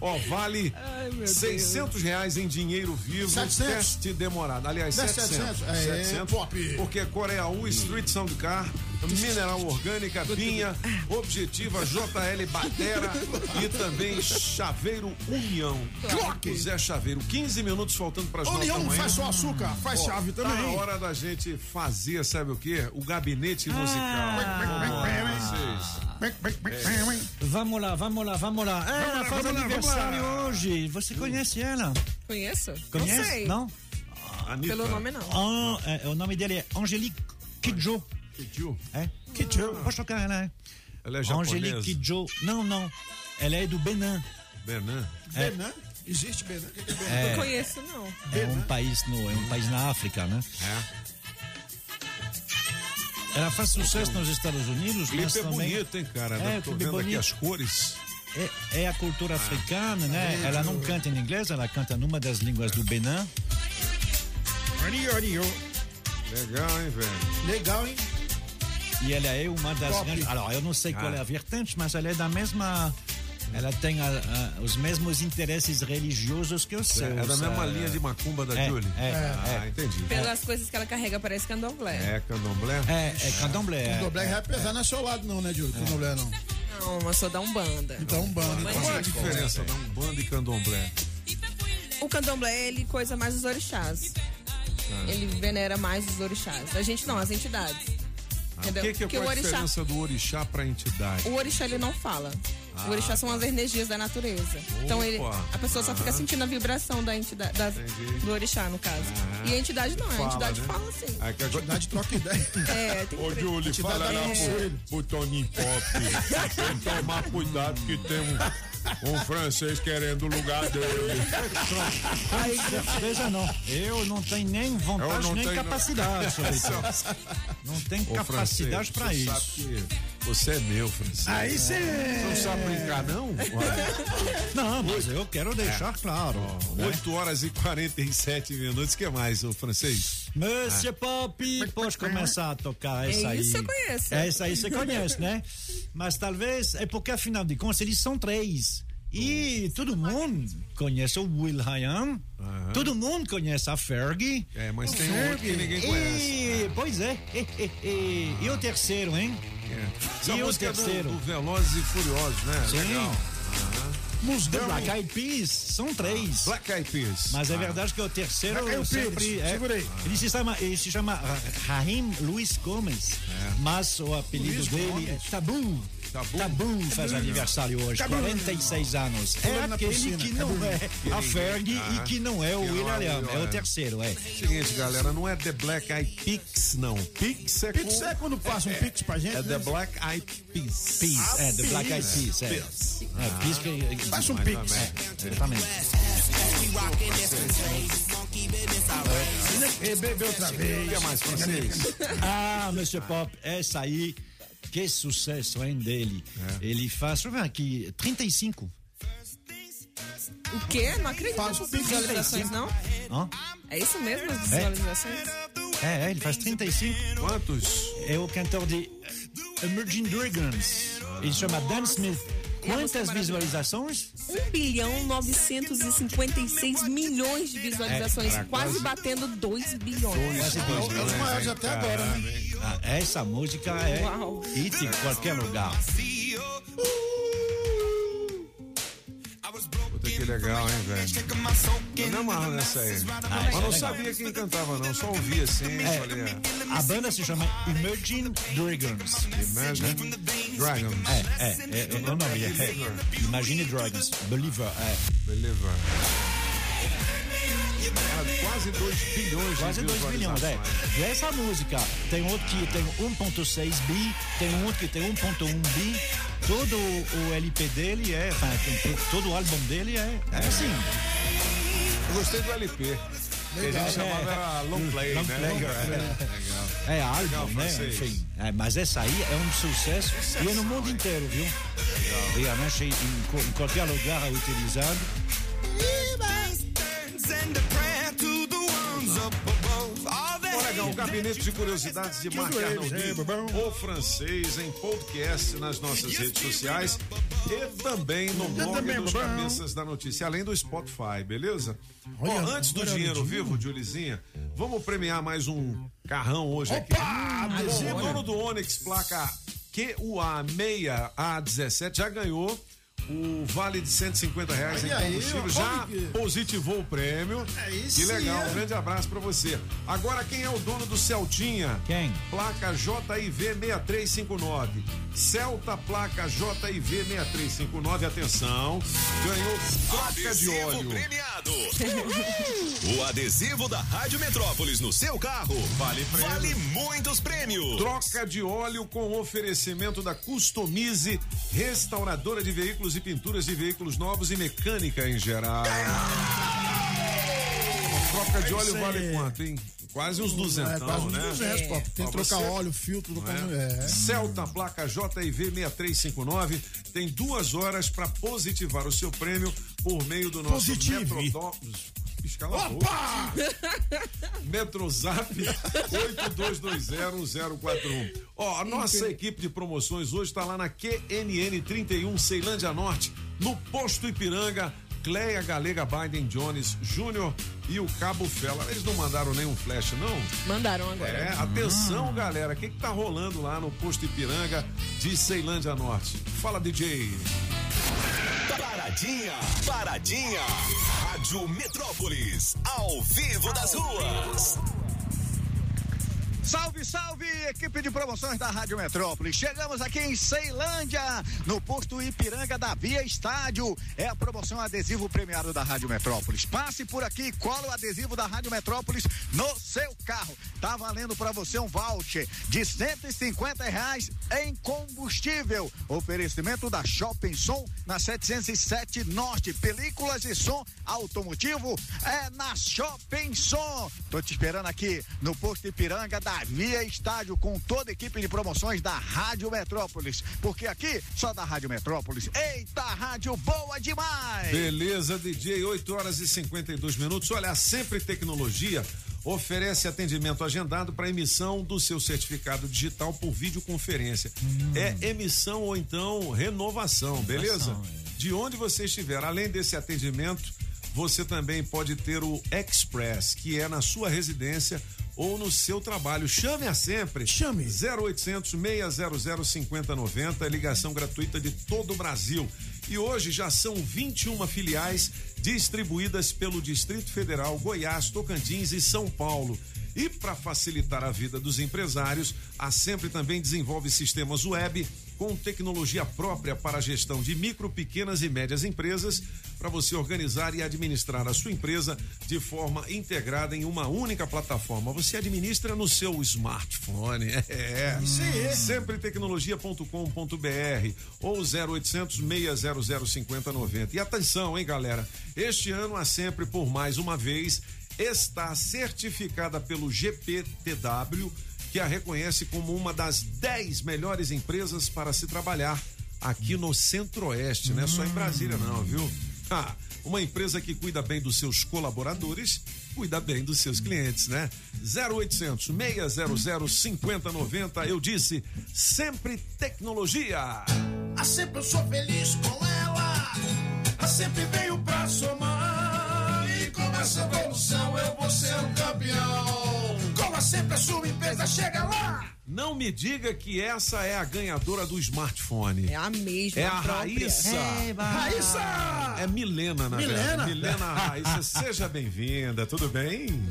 [SPEAKER 1] Ó, vale
[SPEAKER 2] Ai, meu
[SPEAKER 1] 600 reais em dinheiro vivo.
[SPEAKER 2] 700.
[SPEAKER 1] Teste demorado. Aliás,
[SPEAKER 2] 700.
[SPEAKER 1] 700.
[SPEAKER 2] É,
[SPEAKER 1] 700.
[SPEAKER 2] pop.
[SPEAKER 1] Porque Coreia U, Street Sound Car, Mineral Orgânica, Binha, Objetiva, JL Batera e também Chaveiro União.
[SPEAKER 2] Clock.
[SPEAKER 1] Zé Chaveiro, 15 minutos faltando para as nove da
[SPEAKER 2] União faz só açúcar, faz
[SPEAKER 1] Ó,
[SPEAKER 2] chave
[SPEAKER 1] Tá
[SPEAKER 2] também.
[SPEAKER 1] na hora da gente fazer, sabe o quê? O gabinete musical.
[SPEAKER 2] Ah.
[SPEAKER 1] Vocês.
[SPEAKER 6] Vamos lá, vamos lá, vamos lá. É, ela
[SPEAKER 2] lá,
[SPEAKER 6] faz
[SPEAKER 2] vamos lá,
[SPEAKER 6] aniversário
[SPEAKER 2] vamos lá.
[SPEAKER 6] hoje. Você conhece ela?
[SPEAKER 3] Conheço?
[SPEAKER 6] Conhece?
[SPEAKER 3] Não sei.
[SPEAKER 6] Não?
[SPEAKER 1] Anitta.
[SPEAKER 3] Pelo nome não.
[SPEAKER 6] Ah, é, o nome dele é Angelique Kidjo.
[SPEAKER 1] Kidjo?
[SPEAKER 6] É? Kidjo. Pode tocar ela, é.
[SPEAKER 1] Ela é japonesa?
[SPEAKER 6] Angelique Kidjo. Não, não. Ela é do Benin.
[SPEAKER 1] Benin.
[SPEAKER 6] É.
[SPEAKER 2] Benin? Existe Benin? O que que é Benin?
[SPEAKER 6] É.
[SPEAKER 3] Não conheço, não.
[SPEAKER 6] É um país no, é um país na África, né?
[SPEAKER 1] É.
[SPEAKER 6] Ela faz sucesso nos Estados Unidos,
[SPEAKER 1] O
[SPEAKER 6] mas
[SPEAKER 1] clipe é
[SPEAKER 6] também
[SPEAKER 1] bonito, hein, cara?
[SPEAKER 6] É,
[SPEAKER 1] Eu tô
[SPEAKER 6] clipe
[SPEAKER 1] vendo aqui
[SPEAKER 6] bonito.
[SPEAKER 1] as cores.
[SPEAKER 6] é, é a cultura africana, né? Ela não canta em inglês, ela canta numa das línguas do Benin.
[SPEAKER 1] Legal, hein, velho?
[SPEAKER 2] Legal, hein?
[SPEAKER 6] E ela é uma das
[SPEAKER 2] Top.
[SPEAKER 6] grandes. Alors, eu não sei qual
[SPEAKER 1] Ah.
[SPEAKER 6] é a vertente, mas ela é da mesma. Ela tem a- a- os mesmos interesses religiosos que os
[SPEAKER 1] É,
[SPEAKER 6] seus.
[SPEAKER 1] é da mesma
[SPEAKER 6] ah,
[SPEAKER 1] linha de macumba da
[SPEAKER 6] é,
[SPEAKER 1] Julie?
[SPEAKER 6] é,
[SPEAKER 1] ah,
[SPEAKER 6] é.
[SPEAKER 1] entendi.
[SPEAKER 3] Pelas coisas que ela carrega, parece candomblé.
[SPEAKER 1] É, candomblé?
[SPEAKER 6] É, é candomblé.
[SPEAKER 2] O Doblé é pesar, não é seu lado, não, né, Júlio? O Doblé não.
[SPEAKER 3] Não, eu sou da Umbanda.
[SPEAKER 2] Então, um bando.
[SPEAKER 3] Mas
[SPEAKER 2] Então,
[SPEAKER 1] Qual é a diferença da Umbanda e candomblé?
[SPEAKER 3] O candomblé, ele coisa mais os orixás.
[SPEAKER 1] Ah.
[SPEAKER 3] Ele venera mais os orixás. A gente não, as entidades.
[SPEAKER 1] O que, que é a
[SPEAKER 3] orixá,
[SPEAKER 1] diferença do orixá pra entidade?
[SPEAKER 3] o orixá ele não fala.
[SPEAKER 1] Ah,
[SPEAKER 3] o orixá são as energias da natureza. Então ele,
[SPEAKER 1] Opa.
[SPEAKER 3] a pessoa só fica sentindo a vibração da entidade, da- do orixá, no caso. E a entidade não, a
[SPEAKER 1] Fala,
[SPEAKER 3] entidade
[SPEAKER 1] né?
[SPEAKER 3] fala sim.
[SPEAKER 1] Aí que a entidade
[SPEAKER 2] troca ideia.
[SPEAKER 3] É, tem
[SPEAKER 1] Ô,
[SPEAKER 3] que
[SPEAKER 1] Júlio, fala lá pro, pro Toninho Pop. Tem que tomar cuidado que tem um, um francês querendo o lugar dele.
[SPEAKER 6] Aí, veja não, eu não tenho nem
[SPEAKER 1] Eu
[SPEAKER 6] vontade
[SPEAKER 1] não
[SPEAKER 6] nem
[SPEAKER 1] tenho-
[SPEAKER 6] capacidade sobre isso. Não tenho
[SPEAKER 1] Ô,
[SPEAKER 6] capacidade
[SPEAKER 1] francês,
[SPEAKER 6] para isso.
[SPEAKER 1] Você é meu, francês.
[SPEAKER 6] Aí.
[SPEAKER 1] Você não sabe brincar, não?
[SPEAKER 6] Não, mas eu quero deixar claro. né?
[SPEAKER 1] 8 horas e 47 minutos. O que mais, o francês?
[SPEAKER 6] Monsieur Pop, pode começar a tocar essa
[SPEAKER 3] É
[SPEAKER 6] aí.
[SPEAKER 3] isso eu conheço.
[SPEAKER 6] Essa aí você conhece, né? Mas talvez, é porque afinal de contas eles são três. E todo mundo conhece o Will Ryan, todo mundo conhece a Fergie.
[SPEAKER 1] É, mas tem um outro que ninguém conhece.
[SPEAKER 6] E, pois é. E, e- e- e o terceiro, hein?
[SPEAKER 1] Essa
[SPEAKER 6] E o
[SPEAKER 1] é do,
[SPEAKER 6] terceiro?
[SPEAKER 1] do Velozes e Furiosos, né?
[SPEAKER 6] Sim.
[SPEAKER 1] Legal.
[SPEAKER 6] The Black Eyed Peas, são três.
[SPEAKER 1] Black Eyed Peas.
[SPEAKER 6] Mas é
[SPEAKER 1] Ah.
[SPEAKER 6] verdade que o terceiro
[SPEAKER 2] Black
[SPEAKER 6] sempre é,
[SPEAKER 2] segura aí.
[SPEAKER 6] ele se chama, ele se chama Ra- Raim Luiz Gomes, mas o apelido
[SPEAKER 2] Luiz
[SPEAKER 6] dele
[SPEAKER 2] Gomes.
[SPEAKER 6] é Tabu. Tabu, faz aniversário hoje,
[SPEAKER 2] Tabu.
[SPEAKER 6] 46 anos. É aquele
[SPEAKER 2] piscina,
[SPEAKER 6] que
[SPEAKER 2] Tabu.
[SPEAKER 6] não é a Fergie
[SPEAKER 1] Ah.
[SPEAKER 6] e que não é o
[SPEAKER 1] é
[SPEAKER 6] William,
[SPEAKER 1] Will
[SPEAKER 6] é o terceiro, é.
[SPEAKER 1] Seguinte, galera, não é The Black Eyed Peas, não. Pix é
[SPEAKER 2] Pix
[SPEAKER 1] com...
[SPEAKER 2] é quando passa um pix pra gente,
[SPEAKER 1] É
[SPEAKER 2] né?
[SPEAKER 1] The Black Eyed Peas.
[SPEAKER 6] Peas, é, The Black Eyed Peas, é. É, Peas que...
[SPEAKER 2] Passa um pix.
[SPEAKER 6] É, exatamente.
[SPEAKER 2] E bebeu outra vez.
[SPEAKER 1] O que é mais, francês?
[SPEAKER 6] Ah, Monsieur Pop, essa aí, que sucesso, hein, dele. Ele faz, deixa eu ver aqui, 35.
[SPEAKER 3] O quê? Não acredito
[SPEAKER 2] Faz pix
[SPEAKER 3] visualizações, não?
[SPEAKER 6] Ó.
[SPEAKER 3] É isso mesmo, as visualizações?
[SPEAKER 6] É, é, ele faz 35.
[SPEAKER 1] Quantos?
[SPEAKER 6] É o cantor de Emerging Dragons. Ele chama Dan Smith. Quantas visualizações?
[SPEAKER 3] 1 bilhão 956 milhões de visualizações,
[SPEAKER 6] É,
[SPEAKER 3] quase,
[SPEAKER 6] quase-
[SPEAKER 3] batendo 2 bilhões.
[SPEAKER 2] É os
[SPEAKER 6] milhões.
[SPEAKER 2] maiores até agora, né?
[SPEAKER 6] Ah, essa música é
[SPEAKER 3] Uau.
[SPEAKER 6] hit em qualquer lugar.
[SPEAKER 1] Puta que legal, hein, velho? Eu me amarro nessa aí.
[SPEAKER 6] essa
[SPEAKER 1] Mas
[SPEAKER 6] é
[SPEAKER 1] não
[SPEAKER 6] legal.
[SPEAKER 1] sabia quem cantava, não. Só ouvia assim,
[SPEAKER 6] É.
[SPEAKER 1] falei, é.
[SPEAKER 6] A banda se chama Emerging Dragons.
[SPEAKER 1] Imagine Dragons.
[SPEAKER 6] É, é, é, é o nome. É, é. Imagine Dragons. Believer. É.
[SPEAKER 1] Believer. Quase 2 bilhões
[SPEAKER 6] Quase
[SPEAKER 1] de
[SPEAKER 6] 2 bilhões, é. E essa música tem outro que tem 1.6 bi, tem outro que tem 1.1 bi. Todo o LP dele é, tem- todo o álbum dele é, é assim.
[SPEAKER 1] Eu gostei do LP. Que a gente chamava era long play,
[SPEAKER 6] Long
[SPEAKER 1] né?
[SPEAKER 6] player,
[SPEAKER 1] É, legal.
[SPEAKER 6] É álbum,
[SPEAKER 1] Legal,
[SPEAKER 6] né? Enfim, é, mas essa aí é um sucesso e é no mundo inteiro, viu? Realmente em, em qualquer lugar é utilizado.
[SPEAKER 1] Bom, legal, o Gabinete de Curiosidades de Marc Arnoldi, o francês, em podcast nas nossas redes sociais e também no blog dos
[SPEAKER 2] bom.
[SPEAKER 1] Cabeças da Notícia, além do Spotify, beleza?
[SPEAKER 2] Olha,
[SPEAKER 1] antes do
[SPEAKER 2] olha,
[SPEAKER 1] dinheiro vivo, Julizinha, vamos premiar mais um carrão hoje aqui.
[SPEAKER 2] Bom,
[SPEAKER 1] O dono do Onix, placa QUA6A17, já ganhou o vale de 150 reais em
[SPEAKER 2] Olha aí,
[SPEAKER 1] combustível,
[SPEAKER 2] ó,
[SPEAKER 1] já
[SPEAKER 2] que-
[SPEAKER 1] positivou o prêmio.
[SPEAKER 2] Aí
[SPEAKER 1] que
[SPEAKER 2] sim,
[SPEAKER 1] legal,
[SPEAKER 2] é.
[SPEAKER 1] um grande abraço pra você. Agora, quem é o dono do Celtinha?
[SPEAKER 6] Quem?
[SPEAKER 1] Placa JIV 6359. Celta, placa JIV 6359. Atenção, ganhou troca de
[SPEAKER 23] Adesivo
[SPEAKER 1] óleo.
[SPEAKER 23] premiado. o adesivo da Rádio Metrópolis no seu carro
[SPEAKER 1] Vale prêmio.
[SPEAKER 23] vale muitos prêmios.
[SPEAKER 1] Troca de óleo com oferecimento da Customize, restauradora de veículos e pinturas de veículos novos e mecânica em geral. Troca de óleo
[SPEAKER 2] isso
[SPEAKER 1] vale quanto, hein? Quase uns duzentão,
[SPEAKER 2] É, quase uns
[SPEAKER 1] né?
[SPEAKER 2] 200, pô. Tem que trocar óleo, filtro do
[SPEAKER 1] Não é?
[SPEAKER 2] É.
[SPEAKER 1] Celta, placa JIV 6359, tem duas horas para positivar o seu prêmio por meio do nosso
[SPEAKER 2] Positive.
[SPEAKER 1] Metrodó- Escala a boca.
[SPEAKER 2] Opa!
[SPEAKER 1] Metrozap 82201041. Ó, a nossa equipe de promoções hoje está lá na QNN 31 Ceilândia Norte, no posto Ipiranga. Cleia Galega Biden Jones Júnior e o Cabo Fela. Eles não mandaram nenhum flash, não?
[SPEAKER 3] Mandaram agora.
[SPEAKER 1] É, atenção, galera. O que, que tá rolando lá no posto Ipiranga de Ceilândia Norte? Fala, DJ.
[SPEAKER 23] Paradinha, paradinha. Rádio Metrópolis, ao vivo das ruas.
[SPEAKER 41] Salve, salve, equipe de promoções da Rádio Metrópole. Chegamos aqui em Ceilândia, no posto Ipiranga da Via Estádio. É a promoção adesivo premiado da Rádio Metrópolis. Passe por aqui, cola o adesivo da Rádio Metrópolis no seu carro. Tá valendo para você um voucher de 150 reais em combustível. Oferecimento da Shopping Som na 707 Norte. Películas e som automotivo é na Shopping Som. Tô te esperando aqui no posto Ipiranga da Via Estádio com toda a equipe de promoções da Rádio Metrópolis. Porque aqui só da Rádio Metrópolis. Eita, rádio boa demais!
[SPEAKER 1] Beleza, DJ, 8 horas e 52 minutos. Olha, a Sempre Tecnologia oferece atendimento agendado para emissão do seu certificado digital por videoconferência. É emissão ou então renovação, beleza? De onde você estiver, além desse atendimento, você também pode ter o Express, que é na sua residência ou no seu trabalho. Chame a sempre. Chame. 0800 600 5090, ligação gratuita de todo o Brasil. E hoje já são 21 filiais distribuídas pelo Distrito Federal, Goiás, Tocantins e São Paulo. E para facilitar a vida dos empresários, a Sempre também desenvolve sistemas web com tecnologia própria para a gestão de micro, pequenas e médias empresas, para você organizar e administrar a sua empresa de forma integrada em uma única plataforma. Você administra no seu smartphone. É.
[SPEAKER 2] Isso aí.
[SPEAKER 1] Sempre tecnologia.com.br ou 0800 600 5090. E atenção, hein, galera? Este ano a Sempre por mais uma vez está certificada pelo GPTW, que a reconhece como uma das 10 melhores empresas para se trabalhar aqui no Centro-Oeste, não é só em Brasília não, viu? Ah, uma empresa que cuida bem dos seus colaboradores, cuida bem dos seus clientes, né? 0800 600 5090, eu disse, sempre tecnologia.
[SPEAKER 42] A sempre eu sou feliz com ela. A sempre veio pra somar. E com essa evolução eu vou ser um campeão. Com a sempre a sua empresa chega lá.
[SPEAKER 1] Não me diga que essa é a ganhadora do smartphone.
[SPEAKER 3] É a mesma.
[SPEAKER 1] É a
[SPEAKER 3] própria.
[SPEAKER 1] Raíssa.
[SPEAKER 3] Eba.
[SPEAKER 1] Raíssa! É Milena, na
[SPEAKER 2] Milena.
[SPEAKER 1] verdade. Milena Raíssa, seja bem-vinda, tudo bem?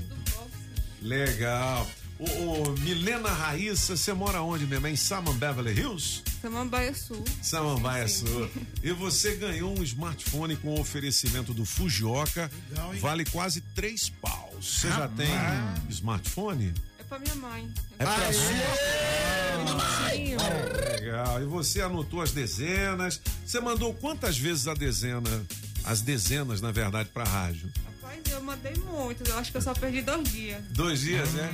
[SPEAKER 1] Legal. Ô, ô, Milena Raíssa, você mora onde mesmo? É Em Saman Beverly Hills?
[SPEAKER 43] Samambaia Sul.
[SPEAKER 1] Samambaia Sul. E você ganhou um smartphone com oferecimento do Fujioka.
[SPEAKER 43] Legal, hein?
[SPEAKER 1] vale quase três paus. Você já tem smartphone?
[SPEAKER 43] É pra minha mãe.
[SPEAKER 1] É pra
[SPEAKER 43] Bonitinho.
[SPEAKER 1] Legal. E você anotou as dezenas. Você mandou quantas vezes a dezena? As dezenas, na verdade, pra rádio?
[SPEAKER 43] Rapaz, eu mandei muito. Eu acho que eu só perdi dois dias.
[SPEAKER 1] Dois dias, né?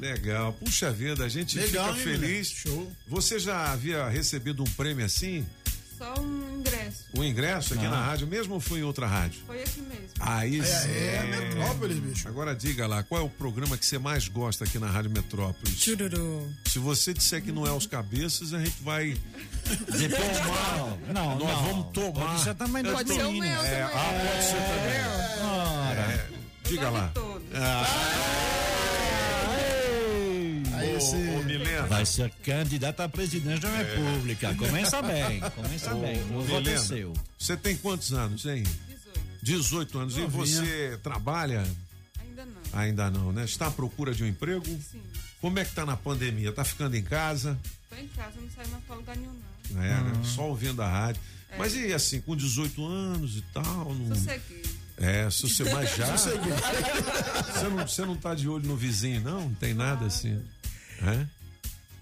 [SPEAKER 1] Legal. Puxa vida, a gente
[SPEAKER 43] Legal,
[SPEAKER 1] fica
[SPEAKER 43] hein,
[SPEAKER 1] feliz. Show. Você já havia recebido um prêmio assim?
[SPEAKER 43] Só um ingresso.
[SPEAKER 1] O ingresso aqui
[SPEAKER 43] Não.
[SPEAKER 1] na rádio mesmo ou foi em outra rádio?
[SPEAKER 43] Foi aqui mesmo.
[SPEAKER 1] Aí
[SPEAKER 43] É,
[SPEAKER 1] sim.
[SPEAKER 43] é,
[SPEAKER 2] Metrópolis, bicho.
[SPEAKER 1] Agora diga lá, qual é o programa que você mais gosta aqui na Rádio Metrópolis?
[SPEAKER 3] Chururu.
[SPEAKER 1] Se você disser que não é os cabeças, a gente vai
[SPEAKER 6] tomar. Não,
[SPEAKER 1] Nós
[SPEAKER 6] não.
[SPEAKER 1] vamos tomar.
[SPEAKER 6] Ser também do
[SPEAKER 1] Pode ser o meu É, também. ah, pode ser também.
[SPEAKER 6] Ora.
[SPEAKER 1] É, diga lá.
[SPEAKER 6] Aí
[SPEAKER 1] Ô, ô, Milena.
[SPEAKER 6] Vai ser candidato à presidência da República. Começa bem, começa
[SPEAKER 1] Ô,
[SPEAKER 6] bem. Não
[SPEAKER 1] ô,
[SPEAKER 6] vou
[SPEAKER 1] Milena,
[SPEAKER 6] descer.
[SPEAKER 1] Você tem quantos anos, hein? 18 anos. E
[SPEAKER 6] Novinha.
[SPEAKER 1] você trabalha?
[SPEAKER 43] Ainda não.
[SPEAKER 1] Ainda não, né? Está à procura de um emprego?
[SPEAKER 43] Sim.
[SPEAKER 1] Como é que tá na pandemia? Tá ficando em casa?
[SPEAKER 43] Tô em casa, não saio mais pra lugar nenhum, não.
[SPEAKER 1] É, né? Só ouvindo a rádio.
[SPEAKER 43] É.
[SPEAKER 1] Mas e assim, com 18 anos e tal? Não...
[SPEAKER 43] Sosseguei.
[SPEAKER 1] É, se você mais já. Você não, você não tá de olho no vizinho, não? Não tem nada assim. É?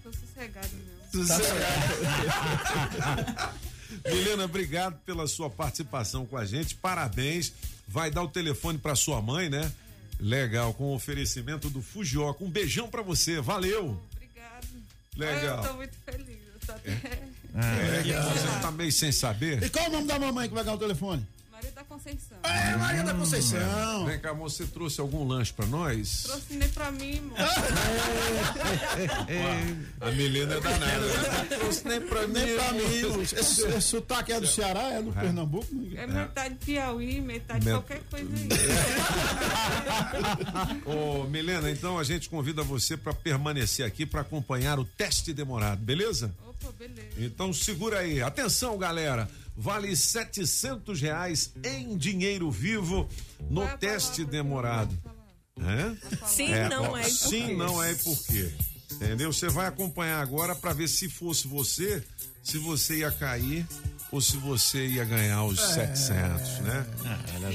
[SPEAKER 43] Tô sossegado mesmo.
[SPEAKER 1] Milena, obrigado pela sua participação com a gente. Parabéns. Vai dar o telefone para sua mãe, né? Legal, com o oferecimento do Fujioka. Um beijão para você. Valeu.
[SPEAKER 43] Obrigado.
[SPEAKER 1] Legal.
[SPEAKER 43] Eu tô muito feliz. Eu tô até...
[SPEAKER 1] É, você tá meio sem saber?
[SPEAKER 2] E qual o nome da mamãe que vai ganhar o telefone?
[SPEAKER 43] Maria da Conceição.
[SPEAKER 2] É, Maria da Conceição.
[SPEAKER 1] Vem cá, moça, você trouxe algum lanche para nós?
[SPEAKER 43] Trouxe nem pra mim, moço.
[SPEAKER 1] A Milena é danada. Não trouxe nem pra mim.
[SPEAKER 2] Nem pra mim. Esse, esse sotaque é do Ceará? É do Pernambuco?
[SPEAKER 43] É metade Piauí, metade
[SPEAKER 1] Met-
[SPEAKER 43] qualquer coisa aí.
[SPEAKER 1] Ô, Milena, então a gente convida você para permanecer aqui para acompanhar o teste demorado, beleza?
[SPEAKER 43] Opa, beleza.
[SPEAKER 1] Então segura aí. Atenção, galera. Vale 700 reais em dinheiro vivo no teste demorado. Hã?
[SPEAKER 3] Sim, não é e por
[SPEAKER 1] Sim,
[SPEAKER 3] quê?
[SPEAKER 1] não é e por quê. Entendeu? Você vai acompanhar agora pra ver se fosse você, se você ia cair ou se você ia ganhar os 700, né?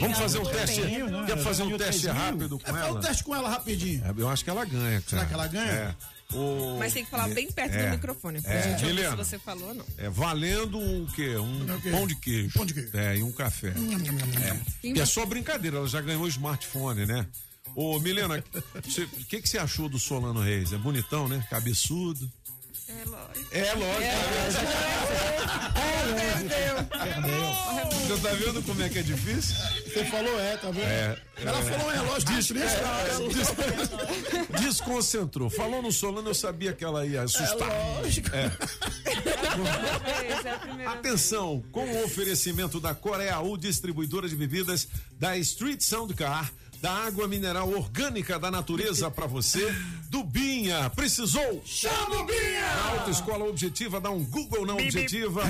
[SPEAKER 1] Vamos fazer um teste.
[SPEAKER 2] né?
[SPEAKER 1] Quer fazer um teste
[SPEAKER 2] 3 mil.
[SPEAKER 1] rápido com
[SPEAKER 2] É, faz
[SPEAKER 1] ela?
[SPEAKER 2] um teste com ela rapidinho.
[SPEAKER 1] É, Eu acho que ela ganha, cara.
[SPEAKER 2] Será que ela ganha?
[SPEAKER 1] É. O-
[SPEAKER 3] Mas tem que falar bem perto
[SPEAKER 1] É.
[SPEAKER 3] do microfone, pra
[SPEAKER 1] É.
[SPEAKER 3] gente ouvir se você falou ou não.
[SPEAKER 1] É valendo o quê? Um
[SPEAKER 2] quê?
[SPEAKER 1] pão de queijo.
[SPEAKER 2] Pão de queijo.
[SPEAKER 1] É, e um café. É. E é só brincadeira, ela já ganhou smartphone, né? Ô, Milena, o que, que você achou do Solano Reis? É bonitão, né? Cabeçudo.
[SPEAKER 43] É lógico.
[SPEAKER 1] É lógico. Você tá vendo como é que é difícil?
[SPEAKER 2] Você falou é, tá vendo?
[SPEAKER 1] É.
[SPEAKER 2] Ela
[SPEAKER 1] é.
[SPEAKER 2] falou um relógio disso, né?
[SPEAKER 1] Des- Desconcentrou. Falou no Solano, eu sabia que ela ia assustar.
[SPEAKER 2] É lógico.
[SPEAKER 1] É.
[SPEAKER 43] Esse é a primeira
[SPEAKER 1] Atenção, com o oferecimento da Coreia U, distribuidora de bebidas, da Street Sound Car, da água mineral orgânica da natureza para você, do Binha. Precisou?
[SPEAKER 2] Chama o Binha!
[SPEAKER 1] A Autoescola Objetiva, dá um Google na Objetiva.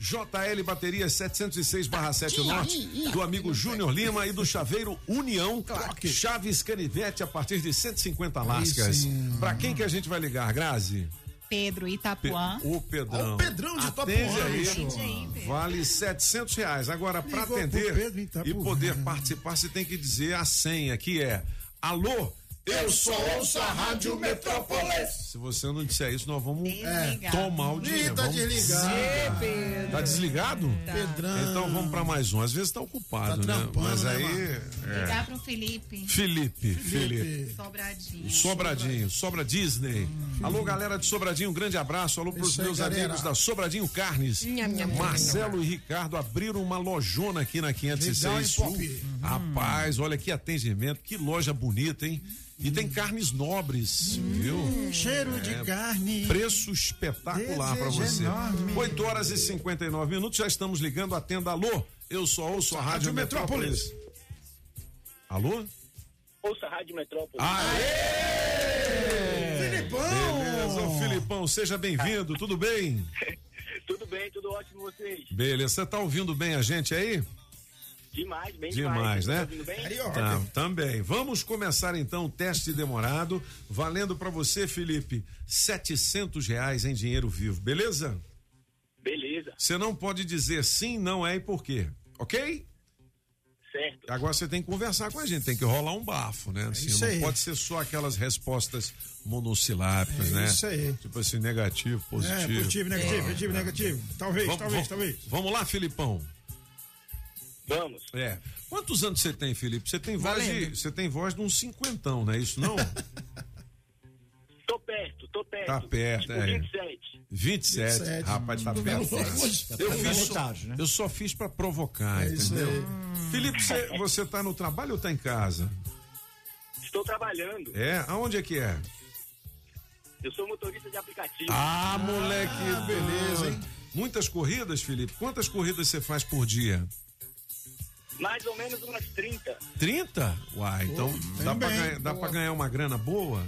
[SPEAKER 1] JL Baterias 706/7 Norte, do amigo Júnior Lima e do Chaveiro União. Chaves Canivete a partir de 150 lascas. Para quem que a gente vai ligar, Grazi?
[SPEAKER 44] Pedro
[SPEAKER 1] Pe-
[SPEAKER 44] Itapuã.
[SPEAKER 1] O Pedrão.
[SPEAKER 2] O Pedrão de
[SPEAKER 1] Atende
[SPEAKER 2] Itapuã,
[SPEAKER 1] aí.
[SPEAKER 44] Atende aí, Pedro.
[SPEAKER 1] Vale 700 reais. Agora, para atender
[SPEAKER 2] Pedro
[SPEAKER 1] e poder participar, você tem que dizer a senha, que é Alô, eu só ouço a Rádio Metrópolis. Se você não disser isso, nós vamos
[SPEAKER 44] Desligado.
[SPEAKER 1] tomar o dinheiro.
[SPEAKER 2] Ih, tá desligado.
[SPEAKER 1] Tá desligado?
[SPEAKER 2] Pedrão.
[SPEAKER 1] Então vamos para mais um. Às vezes tá ocupado,
[SPEAKER 2] Tá
[SPEAKER 1] né?
[SPEAKER 2] trampando,
[SPEAKER 1] Mas
[SPEAKER 2] né,
[SPEAKER 1] aí.
[SPEAKER 2] mano?
[SPEAKER 1] é.
[SPEAKER 44] Ligar pro Felipe.
[SPEAKER 1] Felipe, Felipe.
[SPEAKER 44] Sobradinho.
[SPEAKER 1] Sobradinho, Sobra Disney. Alô, galera de Sobradinho, um grande abraço. Alô pros
[SPEAKER 2] Isso aí,
[SPEAKER 1] meus
[SPEAKER 2] galera.
[SPEAKER 1] amigos da Sobradinho Carnes.
[SPEAKER 3] Nham, nham, nham,
[SPEAKER 1] Marcelo e Ricardo abriram uma lojona aqui na 506
[SPEAKER 2] Legal, hein,
[SPEAKER 1] Sul.
[SPEAKER 2] Pop?
[SPEAKER 1] Rapaz, olha que atendimento, que loja bonita, hein? E tem carnes nobres, viu?
[SPEAKER 2] Cheiro de
[SPEAKER 1] É,
[SPEAKER 2] carne.
[SPEAKER 1] Preço espetacular para
[SPEAKER 2] Desejo
[SPEAKER 1] você.
[SPEAKER 2] enorme.
[SPEAKER 1] 8 horas e 59 minutos, já estamos ligando. Atenda, alô. Eu só ouço a Rádio,
[SPEAKER 2] Rádio
[SPEAKER 1] Metrópolis.
[SPEAKER 2] Metrópolis.
[SPEAKER 1] Alô?
[SPEAKER 45] Ouça a Rádio Metrópole.
[SPEAKER 2] Filipão!
[SPEAKER 1] Beleza, ô Filipão, seja bem-vindo, tudo bem?
[SPEAKER 45] Tudo bem, tudo ótimo vocês?
[SPEAKER 1] Beleza, você tá ouvindo bem a gente aí?
[SPEAKER 45] Demais, bem
[SPEAKER 1] Demais,
[SPEAKER 45] demais.
[SPEAKER 1] né?
[SPEAKER 45] Tá.
[SPEAKER 1] Tá, também. Vamos começar então o teste demorado, valendo para você, Felipe, 700 reais em dinheiro vivo, beleza?
[SPEAKER 45] Beleza,
[SPEAKER 1] Você não pode dizer sim, não é e por quê, ok?
[SPEAKER 45] Certo.
[SPEAKER 1] Agora você tem que conversar com a gente, tem que rolar um bafo, né? Assim,
[SPEAKER 2] isso
[SPEAKER 1] não
[SPEAKER 2] aí.
[SPEAKER 1] pode ser só aquelas respostas monossilábicas,
[SPEAKER 2] É
[SPEAKER 1] né?
[SPEAKER 2] isso aí.
[SPEAKER 1] Tipo assim, negativo, positivo.
[SPEAKER 2] É, positivo, negativo,
[SPEAKER 1] Ah,
[SPEAKER 2] positivo, negativo. Talvez,
[SPEAKER 1] Vamos,
[SPEAKER 2] talvez,
[SPEAKER 1] vamos-
[SPEAKER 2] talvez.
[SPEAKER 1] Vamos lá, Filipão.
[SPEAKER 45] Vamos.
[SPEAKER 1] É. Quantos anos você tem, Felipe? Você tem voz de,
[SPEAKER 3] Valendo.
[SPEAKER 1] você tem voz de uns cinquentão, não é isso não?
[SPEAKER 45] Tô perto, tô perto.
[SPEAKER 1] Tá perto,
[SPEAKER 45] tipo,
[SPEAKER 1] é.
[SPEAKER 45] 27.
[SPEAKER 1] 27.
[SPEAKER 2] 27.
[SPEAKER 1] Rapaz, tá perto. Eu, fiz só,
[SPEAKER 6] né?
[SPEAKER 1] eu só fiz pra provocar,
[SPEAKER 2] É
[SPEAKER 1] entendeu?
[SPEAKER 2] aí.
[SPEAKER 1] Felipe, você, você tá no trabalho ou tá em casa?
[SPEAKER 45] Estou trabalhando.
[SPEAKER 1] É? Aonde é que é?
[SPEAKER 45] Eu sou motorista de aplicativo.
[SPEAKER 1] Ah, moleque,
[SPEAKER 2] beleza, hein?
[SPEAKER 1] Muitas corridas, Felipe? Quantas corridas você faz por dia?
[SPEAKER 45] Mais ou menos umas 30.
[SPEAKER 1] 30? Uai, então
[SPEAKER 2] Pô,
[SPEAKER 1] dá, pra ganhar, dá pra ganhar uma grana boa?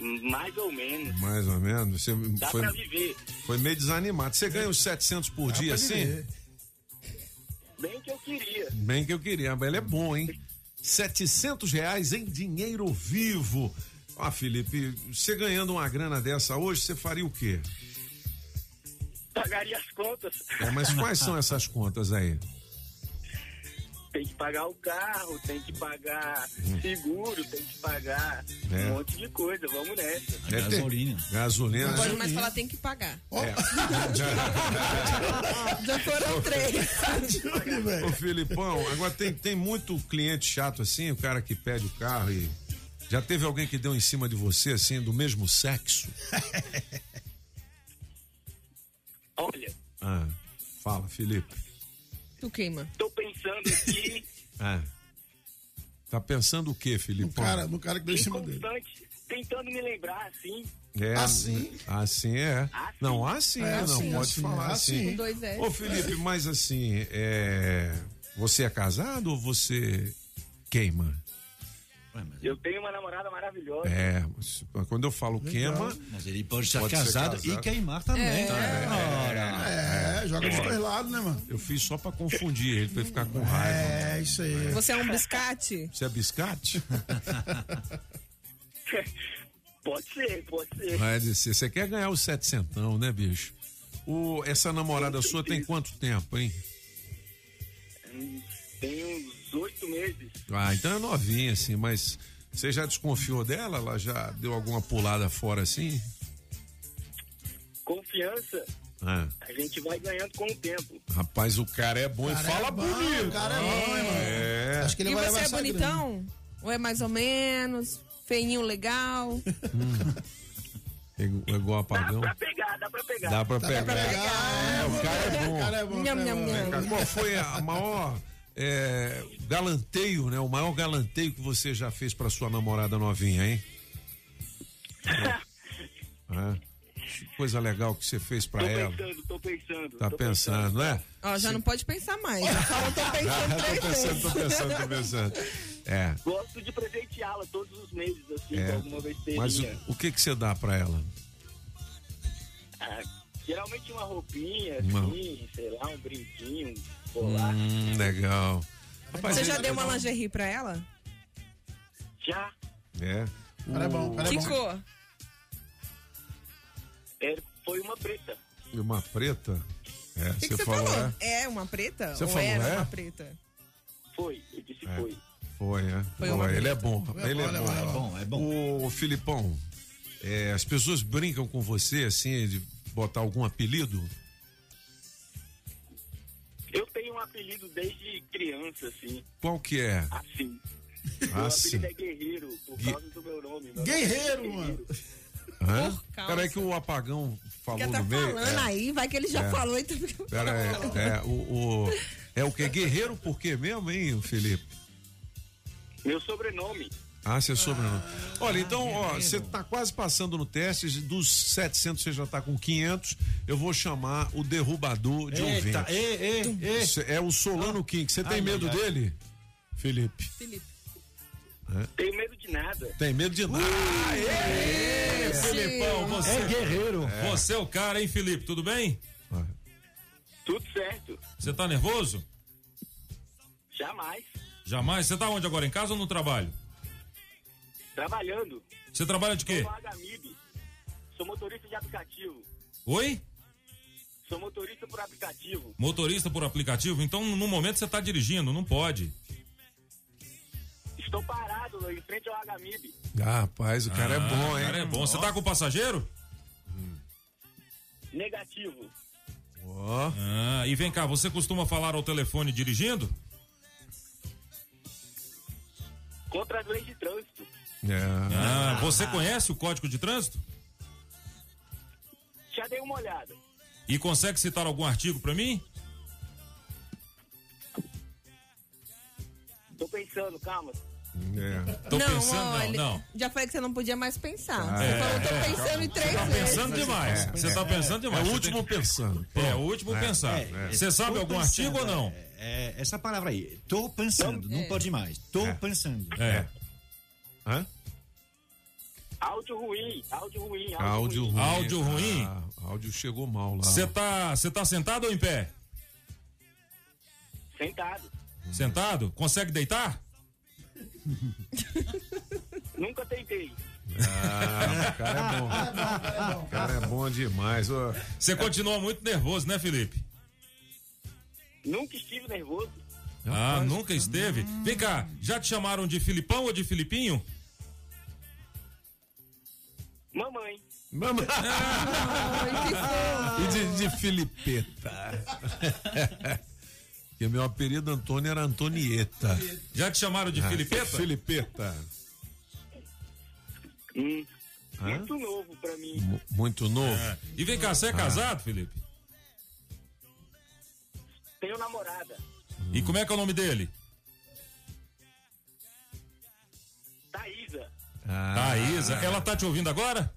[SPEAKER 45] Mais ou menos.
[SPEAKER 1] Mais ou menos. Você
[SPEAKER 45] Dá
[SPEAKER 1] foi,
[SPEAKER 45] pra viver.
[SPEAKER 1] foi meio desanimado. Você ganha uns 700 por dia,
[SPEAKER 2] pra
[SPEAKER 1] assim?
[SPEAKER 45] Bem que eu queria.
[SPEAKER 1] Bem que eu queria, mas ele é bom, hein? 700 reais em dinheiro vivo. Ah, Felipe, você ganhando uma grana dessa hoje, você faria o quê?
[SPEAKER 45] Pagaria as contas.
[SPEAKER 1] É, mas quais são essas contas aí?
[SPEAKER 45] Tem que pagar o carro, tem que pagar seguro, tem que pagar
[SPEAKER 1] É.
[SPEAKER 45] um monte de coisa. Vamos nessa.
[SPEAKER 1] É, tem-
[SPEAKER 6] Gasolina.
[SPEAKER 1] Gasolina.
[SPEAKER 3] Não pode mais falar, tem que pagar.
[SPEAKER 1] É.
[SPEAKER 3] Já foram três.
[SPEAKER 1] Ô Filipão, agora tem, tem muito cliente chato assim, o cara que pede o carro e. Já teve alguém que deu em cima de você, assim, do mesmo sexo?
[SPEAKER 45] Olha,
[SPEAKER 1] Ah, fala, Felipe.
[SPEAKER 3] Tu queima.
[SPEAKER 45] tô pensando aqui
[SPEAKER 1] Ah. Tá pensando o quê,
[SPEAKER 2] No
[SPEAKER 1] Filipão?
[SPEAKER 2] cara, no cara que deu em cima dele.
[SPEAKER 45] tentando me lembrar assim.
[SPEAKER 1] É,
[SPEAKER 2] Assim?
[SPEAKER 1] Assim é.
[SPEAKER 45] Assim.
[SPEAKER 1] Não, assim
[SPEAKER 2] É,
[SPEAKER 1] é, não,
[SPEAKER 2] assim,
[SPEAKER 1] pode
[SPEAKER 2] assim,
[SPEAKER 1] falar
[SPEAKER 2] é
[SPEAKER 1] assim.
[SPEAKER 2] assim.
[SPEAKER 3] Com dois S.
[SPEAKER 1] Ô, Felipe, mas assim, é... você é casado ou você queima?
[SPEAKER 45] Eu tenho uma namorada maravilhosa.
[SPEAKER 1] É, quando eu falo queima.
[SPEAKER 6] Mas ele pode estar casado e queimar também.
[SPEAKER 1] É,
[SPEAKER 6] Ora.
[SPEAKER 2] É, joga dos
[SPEAKER 1] Ora.
[SPEAKER 2] dois lados, né, mano?
[SPEAKER 1] Eu fiz só pra confundir ele, pra ele ficar com raiva.
[SPEAKER 2] É, isso aí.
[SPEAKER 3] Você é um biscate?
[SPEAKER 1] Você é biscate?
[SPEAKER 45] Pode ser, pode ser.
[SPEAKER 1] Vai dizer, você quer ganhar os setecentão, né, bicho? O, essa namorada sua tem quanto tempo, hein?
[SPEAKER 45] Tem uns oito meses.
[SPEAKER 1] Ah, então é novinha, assim, mas você já desconfiou dela? Ela já deu alguma pulada fora assim?
[SPEAKER 45] Confiança,
[SPEAKER 1] Ah,
[SPEAKER 45] a gente vai ganhando com o tempo.
[SPEAKER 1] rapaz, o cara é bom
[SPEAKER 2] Cara
[SPEAKER 1] e fala
[SPEAKER 2] é bom,
[SPEAKER 1] bonito.
[SPEAKER 2] o cara é bom, hein, mano?
[SPEAKER 1] É.
[SPEAKER 2] Acho que ele
[SPEAKER 3] e
[SPEAKER 2] vai
[SPEAKER 3] você é bonitão? Ou é mais ou menos? Feinho legal?
[SPEAKER 1] É igual apagão.
[SPEAKER 45] Dá pra pegar, dá pra pegar.
[SPEAKER 1] Dá pra pegar. É, o cara é bom.
[SPEAKER 2] O cara é bom,
[SPEAKER 3] Nham,
[SPEAKER 2] o cara é
[SPEAKER 3] nham,
[SPEAKER 2] bom.
[SPEAKER 3] nham.
[SPEAKER 1] Qual foi a maior é, galanteio, né? O maior galanteio que você já fez pra sua namorada novinha, hein? É. Que Coisa legal que você fez pra
[SPEAKER 45] Tô
[SPEAKER 1] ela.
[SPEAKER 45] pensando, tô pensando.
[SPEAKER 1] Tá
[SPEAKER 45] tô
[SPEAKER 1] pensando, né?
[SPEAKER 3] Ó, já não pode pensar mais. Já falou, tô pensando
[SPEAKER 1] tô pensando, tô pensando, tô pensando. É.
[SPEAKER 45] Gosto de presenteá-la todos os meses, assim,
[SPEAKER 1] É.
[SPEAKER 45] alguma besteirinha.
[SPEAKER 1] Mas o, o que que você dá pra ela?
[SPEAKER 45] Ah, geralmente uma roupinha,
[SPEAKER 1] Uma-
[SPEAKER 45] assim, sei lá, um brinquinho, colar.
[SPEAKER 1] Hum, legal. Rapaz,
[SPEAKER 3] Você já
[SPEAKER 1] ele-
[SPEAKER 3] deu uma lingerie pra ela?
[SPEAKER 45] Já.
[SPEAKER 1] É.
[SPEAKER 2] Cara é bom, cara é
[SPEAKER 3] Que
[SPEAKER 2] bom.
[SPEAKER 3] cor?
[SPEAKER 45] É, foi uma preta.
[SPEAKER 1] E uma preta? É,
[SPEAKER 3] O que, que você
[SPEAKER 1] falou,
[SPEAKER 3] falou?
[SPEAKER 1] é?
[SPEAKER 3] É uma preta?
[SPEAKER 1] Você
[SPEAKER 3] Ou
[SPEAKER 1] falou,
[SPEAKER 3] era
[SPEAKER 1] é?
[SPEAKER 3] uma preta?
[SPEAKER 45] Foi, eu disse
[SPEAKER 1] É.
[SPEAKER 45] foi.
[SPEAKER 1] Foi, é.
[SPEAKER 3] Foi uma
[SPEAKER 1] ele é bom. Ele é
[SPEAKER 2] bom,
[SPEAKER 1] bom.
[SPEAKER 2] é
[SPEAKER 6] bom, é bom.
[SPEAKER 1] Ô, Filipão, é, as pessoas brincam com você, assim, de botar algum apelido?
[SPEAKER 45] Eu tenho um apelido desde criança, assim.
[SPEAKER 1] Qual que é?
[SPEAKER 45] Assim. Meu
[SPEAKER 1] Assim.
[SPEAKER 45] apelido é Guerreiro, por
[SPEAKER 1] Gui-
[SPEAKER 45] causa do meu nome. Meu
[SPEAKER 2] Guerreiro,
[SPEAKER 45] nome é
[SPEAKER 2] mano.
[SPEAKER 1] Hã?
[SPEAKER 3] Por causa.
[SPEAKER 1] Peraí que o apagão falou
[SPEAKER 3] tá
[SPEAKER 1] no meio.
[SPEAKER 3] falando
[SPEAKER 1] é.
[SPEAKER 3] aí, vai que ele já
[SPEAKER 1] É.
[SPEAKER 3] falou então.
[SPEAKER 1] Pera aí, é, o, o- é o que? Guerreiro por quê mesmo, hein, Felipe?
[SPEAKER 45] Meu sobrenome.
[SPEAKER 1] Ah, seu sobrenome. Olha, então, ó, você tá quase passando no teste, dos 700 você já tá com 500, eu vou chamar o derrubador de
[SPEAKER 6] Eita,
[SPEAKER 1] ouvintes.
[SPEAKER 6] ê, ê, ê.
[SPEAKER 1] Cê- É o Solano King, você tem
[SPEAKER 6] Ai,
[SPEAKER 1] medo
[SPEAKER 6] ai, ai.
[SPEAKER 1] dele? Felipe.
[SPEAKER 3] Felipe.
[SPEAKER 45] Tenho medo de nada.
[SPEAKER 1] Tem medo de nada.
[SPEAKER 5] Ê, Filipão, você
[SPEAKER 6] É guerreiro.
[SPEAKER 5] Você é o cara, hein, Felipe? Tudo bem?
[SPEAKER 45] Tudo certo.
[SPEAKER 5] Você tá nervoso?
[SPEAKER 45] Jamais.
[SPEAKER 5] Jamais. Você tá onde agora? Em casa ou no trabalho?
[SPEAKER 45] Trabalhando.
[SPEAKER 5] Você trabalha de quê?
[SPEAKER 45] Sou Agamib. Sou motorista de aplicativo.
[SPEAKER 5] Oi?
[SPEAKER 45] Sou motorista por aplicativo.
[SPEAKER 5] Motorista por aplicativo? Então, no momento você tá dirigindo, não pode.
[SPEAKER 45] Estou parado em frente ao Agamib.
[SPEAKER 1] Ah, rapaz, o cara é
[SPEAKER 5] Ah,
[SPEAKER 1] bom,
[SPEAKER 5] o
[SPEAKER 1] hein?
[SPEAKER 5] cara é bom. Você tá com o passageiro?
[SPEAKER 45] Negativo.
[SPEAKER 1] Ó.
[SPEAKER 5] Ah, e vem cá, você costuma falar ao telefone dirigindo?
[SPEAKER 45] Contra as leis de trânsito.
[SPEAKER 1] É.
[SPEAKER 5] Ah, você conhece o código de trânsito?
[SPEAKER 45] Já dei uma olhada.
[SPEAKER 5] E consegue citar algum artigo pra mim?
[SPEAKER 45] Tô pensando, calma.
[SPEAKER 1] É.
[SPEAKER 5] Tô
[SPEAKER 3] não,
[SPEAKER 5] pensando,
[SPEAKER 3] olha,
[SPEAKER 5] não, não.
[SPEAKER 3] Já falei que você não podia mais pensar.
[SPEAKER 1] Ah,
[SPEAKER 3] você
[SPEAKER 1] é,
[SPEAKER 3] falou, tô
[SPEAKER 5] é,
[SPEAKER 3] pensando em três
[SPEAKER 5] Tá
[SPEAKER 3] vezes.
[SPEAKER 5] pensando demais. Você tá pensando demais.
[SPEAKER 1] É o último pensando.
[SPEAKER 5] É, o último
[SPEAKER 1] É,
[SPEAKER 5] pensar.
[SPEAKER 6] é,
[SPEAKER 5] Você sabe
[SPEAKER 6] tô
[SPEAKER 5] algum
[SPEAKER 6] pensando,
[SPEAKER 5] artigo ou não?
[SPEAKER 6] É, é, essa palavra aí, tô pensando, não,
[SPEAKER 3] É.
[SPEAKER 6] pode mais. Tô
[SPEAKER 1] É.
[SPEAKER 6] pensando.
[SPEAKER 5] É.
[SPEAKER 1] Hã?
[SPEAKER 45] Áudio ruim, áudio ruim,
[SPEAKER 1] Áudio ruim.
[SPEAKER 5] Áudio ruim?
[SPEAKER 1] Ah, áudio chegou mal lá.
[SPEAKER 5] Você tá, você tá sentado ou em pé?
[SPEAKER 45] Sentado.
[SPEAKER 5] Sentado? Consegue deitar?
[SPEAKER 45] Nunca tentei.
[SPEAKER 1] Ah, o cara é bom. O cara é bom demais.
[SPEAKER 5] Você continua muito nervoso, né, Felipe?
[SPEAKER 45] Nunca estive nervoso.
[SPEAKER 5] Ah, nunca esteve? Vem cá, já te chamaram de Filipão ou de Filipinho?
[SPEAKER 45] Mamãe.
[SPEAKER 1] Mamãe. E de, de Filipeta. Porque meu apelido Antônio era Antonieta.
[SPEAKER 5] Já te chamaram de
[SPEAKER 1] Ah,
[SPEAKER 5] Filipeta?
[SPEAKER 1] Filipeta.
[SPEAKER 45] Hum,
[SPEAKER 1] Hã?
[SPEAKER 45] muito novo pra mim.
[SPEAKER 1] Mu- Muito novo.
[SPEAKER 5] É. E vem cá, você é
[SPEAKER 1] Ah.
[SPEAKER 5] casado, Felipe?
[SPEAKER 45] Tenho namorada.
[SPEAKER 5] E como é que é o nome dele?
[SPEAKER 45] Thaísa.
[SPEAKER 1] Ah,
[SPEAKER 5] Thaísa. Ela tá te ouvindo agora?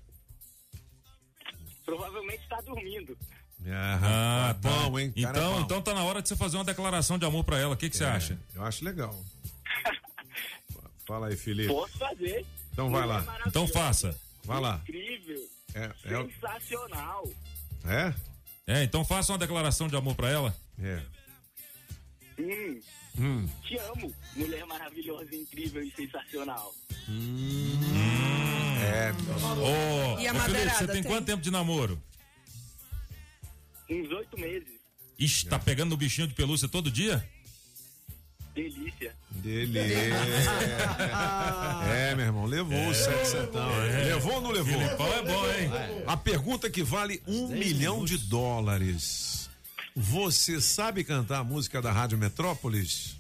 [SPEAKER 45] Provavelmente tá dormindo.
[SPEAKER 1] Ah,
[SPEAKER 5] Ah, tá.
[SPEAKER 1] bom, hein? Cara
[SPEAKER 5] Então,
[SPEAKER 1] é bom.
[SPEAKER 5] então tá na hora de você fazer uma declaração de amor pra ela. O que, que você
[SPEAKER 1] É,
[SPEAKER 5] acha?
[SPEAKER 1] Eu acho legal. Fala aí, Felipe.
[SPEAKER 45] Posso fazer.
[SPEAKER 1] Então vai lá.
[SPEAKER 46] Então faça.
[SPEAKER 1] Vai lá.
[SPEAKER 45] Incrível.
[SPEAKER 1] É, é, o-
[SPEAKER 45] Sensacional.
[SPEAKER 1] é?
[SPEAKER 46] É, então faça uma declaração de amor pra ela.
[SPEAKER 1] É.
[SPEAKER 45] Hum,
[SPEAKER 1] Hum.
[SPEAKER 45] te amo. Mulher maravilhosa, incrível e sensacional.
[SPEAKER 1] É.
[SPEAKER 46] Ô,
[SPEAKER 45] E a
[SPEAKER 46] ô, Felipe,
[SPEAKER 45] madeirada,
[SPEAKER 46] você tem,
[SPEAKER 45] tem?
[SPEAKER 46] quanto tempo de namoro?
[SPEAKER 45] Uns oito meses.
[SPEAKER 46] Ixi, tá pegando no bichinho de pelúcia todo dia?
[SPEAKER 45] Delícia.
[SPEAKER 1] Delícia. É, meu irmão, levou os sete centão.
[SPEAKER 46] É.
[SPEAKER 1] Levou ou não levou?
[SPEAKER 46] Filipão é bom, hein?
[SPEAKER 1] A pergunta que vale um milhão de dólares. Você sabe cantar a música da Rádio Metrópolis?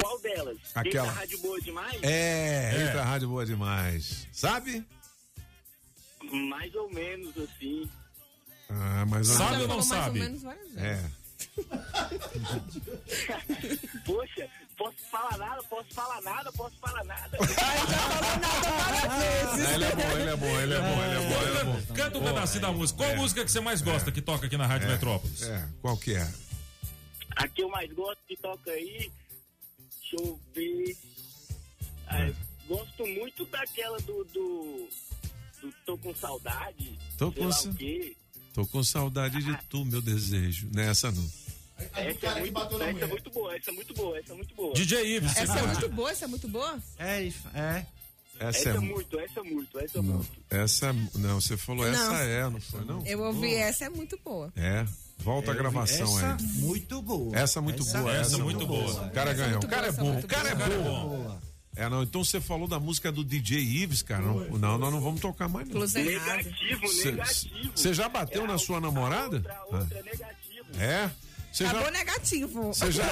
[SPEAKER 45] Qual delas?
[SPEAKER 1] Aquela.
[SPEAKER 45] Eita, rádio boa demais?
[SPEAKER 1] É,
[SPEAKER 45] É.
[SPEAKER 1] entra a rádio boa demais. Sabe?
[SPEAKER 45] Mais ou menos assim.
[SPEAKER 1] Ah, mas
[SPEAKER 46] Sabe ou não
[SPEAKER 45] Mais ou
[SPEAKER 46] sabe?
[SPEAKER 45] menos várias vezes.
[SPEAKER 1] É.
[SPEAKER 45] Poxa, posso falar nada, posso falar nada, posso falar nada.
[SPEAKER 1] Ele é bom, ele é bom, ele é bom, ele é bom, ele é bom.
[SPEAKER 46] Canta um pedacinho da música. Qual
[SPEAKER 1] É.
[SPEAKER 46] música que você mais gosta que toca aqui na Rádio
[SPEAKER 1] É.
[SPEAKER 46] Metrópolis?
[SPEAKER 1] É, qual que é?
[SPEAKER 45] A que eu mais gosto que toca aí, deixa eu ver. Ah, gosto muito daquela do, do, do Tô com saudade.
[SPEAKER 1] Tô com sa-. Tô com saudade de tu, meu desejo. Nessa não.
[SPEAKER 45] Essa é, muito, essa é muito boa, essa é muito boa, essa é muito boa.
[SPEAKER 1] DJ Ives,
[SPEAKER 3] Essa é muito boa, essa é muito boa?
[SPEAKER 6] É, é.
[SPEAKER 1] Essa
[SPEAKER 45] Essa
[SPEAKER 1] é.
[SPEAKER 45] é muito, essa é muito, essa é
[SPEAKER 1] Não,
[SPEAKER 45] muito.
[SPEAKER 1] essa não, você falou essa
[SPEAKER 3] Não.
[SPEAKER 1] é, não foi não?
[SPEAKER 3] Eu ouvi essa, é muito boa.
[SPEAKER 1] É. Volta a gravação
[SPEAKER 6] essa
[SPEAKER 1] aí.
[SPEAKER 6] muito boa.
[SPEAKER 1] Essa é muito
[SPEAKER 6] Essa-
[SPEAKER 1] boa,
[SPEAKER 6] essa
[SPEAKER 1] essa,
[SPEAKER 6] é
[SPEAKER 1] é
[SPEAKER 6] muito boa.
[SPEAKER 1] O cara
[SPEAKER 6] Essa é
[SPEAKER 1] ganhou. O cara é
[SPEAKER 6] boa,
[SPEAKER 1] bom,
[SPEAKER 6] essa
[SPEAKER 1] o cara é
[SPEAKER 6] é
[SPEAKER 1] bom. É, não, então você falou da música do DJ Ives, cara. Não, não nós não vamos tocar mais não.
[SPEAKER 45] Negativo, negativo.
[SPEAKER 1] Você já bateu na sua namorada?
[SPEAKER 45] Outra negativo.
[SPEAKER 1] Ah. É? Você já
[SPEAKER 3] Acabou negativo.
[SPEAKER 1] Você já-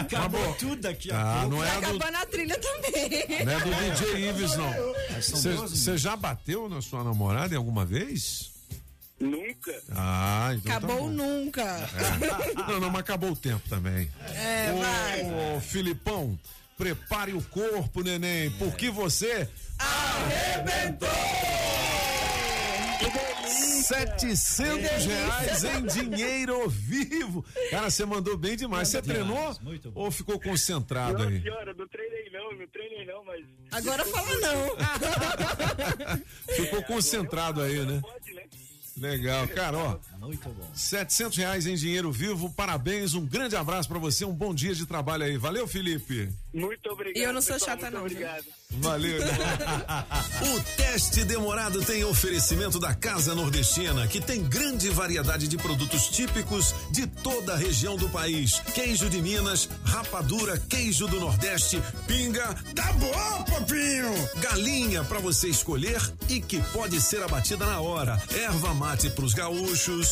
[SPEAKER 6] Acabou tudo aqui.
[SPEAKER 1] Ah, não é
[SPEAKER 3] Tá
[SPEAKER 1] do,
[SPEAKER 3] acabando a trilha também.
[SPEAKER 1] não é do DJ Ives, não. Você
[SPEAKER 6] 12
[SPEAKER 1] você já bateu na sua namorada em alguma vez?
[SPEAKER 45] Nunca.
[SPEAKER 1] Ah, então
[SPEAKER 3] Acabou
[SPEAKER 1] tá
[SPEAKER 3] nunca.
[SPEAKER 1] É. Não, não, mas acabou o tempo também.
[SPEAKER 3] É, vai.
[SPEAKER 1] Ô, Filipão, prepare o corpo, neném, porque você arrebentou! 700 reais em dinheiro vivo. Cara, você mandou bem demais. Você treinou ou ficou concentrado aí?
[SPEAKER 45] senhora, não treinei não, não treinei não, mas.
[SPEAKER 3] Agora fala não.
[SPEAKER 1] Ficou concentrado aí, né?
[SPEAKER 45] Pode, né?
[SPEAKER 1] Legal, cara, ó.
[SPEAKER 6] Muito bom.
[SPEAKER 1] 700 reais em dinheiro vivo, parabéns, um grande abraço pra você, um bom dia de trabalho aí. Valeu, Felipe.
[SPEAKER 45] Muito obrigado.
[SPEAKER 3] E eu não sou
[SPEAKER 45] pessoal,
[SPEAKER 3] chata, não?
[SPEAKER 45] Obrigado.
[SPEAKER 1] Valeu.
[SPEAKER 23] O teste demorado tem oferecimento da Casa Nordestina, que tem grande variedade de produtos típicos de toda a região do país. Queijo de Minas, rapadura, queijo do Nordeste, pinga. Tá bom, papinho! Galinha para você escolher e que pode ser abatida na hora. Erva mate pros gaúchos.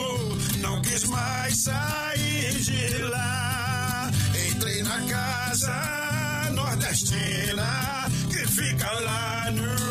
[SPEAKER 42] sair de lá. Entrei na casa nordestina que fica lá no.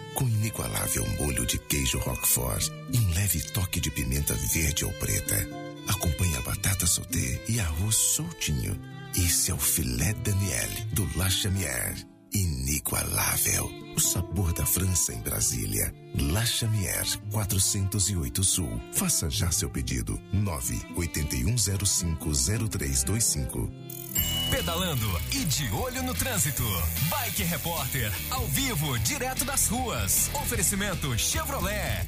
[SPEAKER 25] com inigualável molho de queijo roquefort e um leve toque de pimenta verde ou preta. Acompanhe a batata sauté e arroz soltinho. Esse é o filé Daniel do La Chamière. inigualável. O sabor da França em Brasília. La Chamière 408 Sul. Faça já seu pedido. 981050325.
[SPEAKER 47] Pedalando e de olho no trânsito. Bike Repórter, ao vivo, direto das ruas. Oferecimento Chevrolet.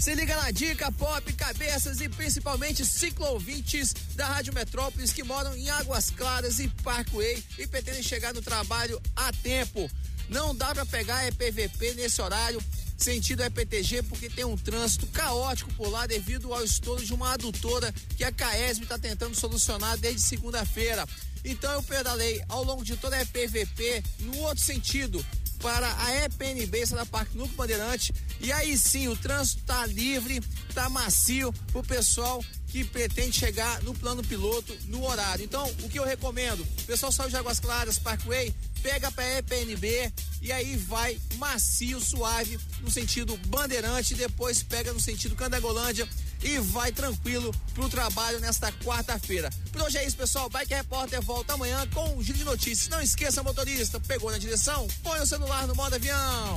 [SPEAKER 24] Se liga na dica pop, cabeças e principalmente ciclo-ouvintes da Rádio Metrópolis que moram em Águas Claras e Parkway e pretendem chegar no trabalho a tempo. Não dá para pegar EPVP nesse horário, sentido EPTG, porque tem um trânsito caótico por lá devido ao estouro de uma adutora que a Caesb está tentando solucionar desde segunda-feira. Então eu pedalei ao longo de toda a EPVP no outro sentido, para a EPNB, da Parque Núcleo Bandeirante. E aí sim, o trânsito tá livre, tá macio pro pessoal que pretende chegar no plano piloto no horário. Então, o que eu recomendo? O pessoal saiu de Águas Claras, Parkway, pega para EPNB e aí vai macio, suave no sentido Bandeirante, depois pega no sentido Candagolândia e vai tranquilo pro trabalho nesta quarta-feira. Por hoje é isso, pessoal. Bike Repórter volta amanhã com um giro de notícias. Não esqueça, motorista, pegou na direção? Põe o celular no modo avião.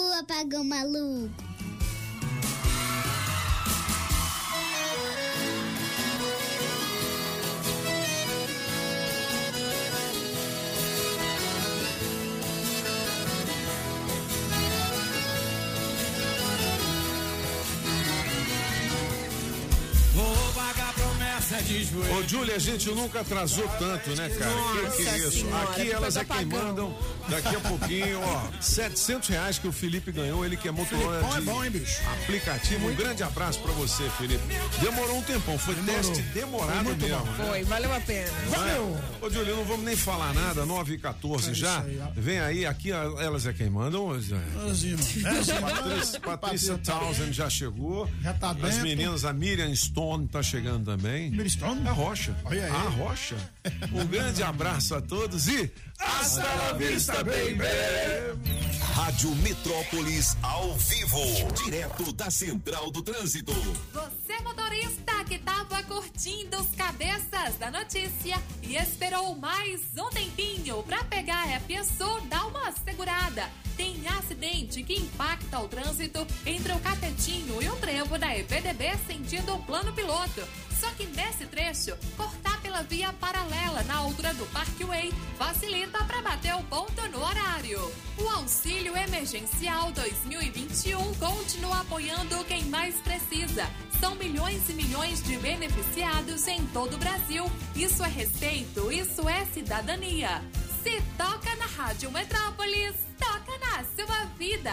[SPEAKER 48] sua, pagão maluco.
[SPEAKER 1] Ô, Júlia, a gente nunca atrasou tanto, né, cara? que, que é
[SPEAKER 42] Nossa
[SPEAKER 1] isso?
[SPEAKER 42] Senhora,
[SPEAKER 1] Aqui elas
[SPEAKER 42] coisa
[SPEAKER 1] é quem mandam. Daqui a pouquinho, ó, 700 reais que o Felipe ganhou, ele que é motorista
[SPEAKER 2] é bom, hein, bicho?
[SPEAKER 1] aplicativo. Um grande abraço pra você, Felipe. Demorou um tempão, foi teste demorado
[SPEAKER 2] Foi
[SPEAKER 1] mesmo.
[SPEAKER 2] bom.
[SPEAKER 1] né?
[SPEAKER 3] Foi, valeu a pena.
[SPEAKER 1] É? Ô, Júlio, não vamos nem falar nada, 9 e 14 já. Vem aí, aqui a- elas é quem mandam. É. Patrícia, Patrícia Townsend já chegou.
[SPEAKER 2] Já tá
[SPEAKER 1] As
[SPEAKER 2] dentro.
[SPEAKER 1] meninas, a Miriam Stone tá chegando também.
[SPEAKER 2] Miriam Stone?
[SPEAKER 1] A Rocha.
[SPEAKER 2] Olha aí.
[SPEAKER 1] A Rocha. Um grande abraço a todos e hasta la vista, baby!
[SPEAKER 49] Rádio Metrópolis ao vivo, direto da Central do Trânsito.
[SPEAKER 50] Você motorista que tava curtindo os cabeças da notícia e esperou mais um tempinho pra pegar a pessoa, dá uma segurada. Tem acidente que impacta o trânsito entre o Catetinho e o trevo da EPDB sentido o plano piloto. Só que nesse trecho, cortar pela via paralela na altura do Parkway facilita para bater o ponto no horário. O auxílio emergencial 2021 continua apoiando quem mais precisa. São milhões e milhões de beneficiados em todo o Brasil. Isso é respeito, isso é cidadania. Se toca na Rádio Metrópolis, toca na sua vida.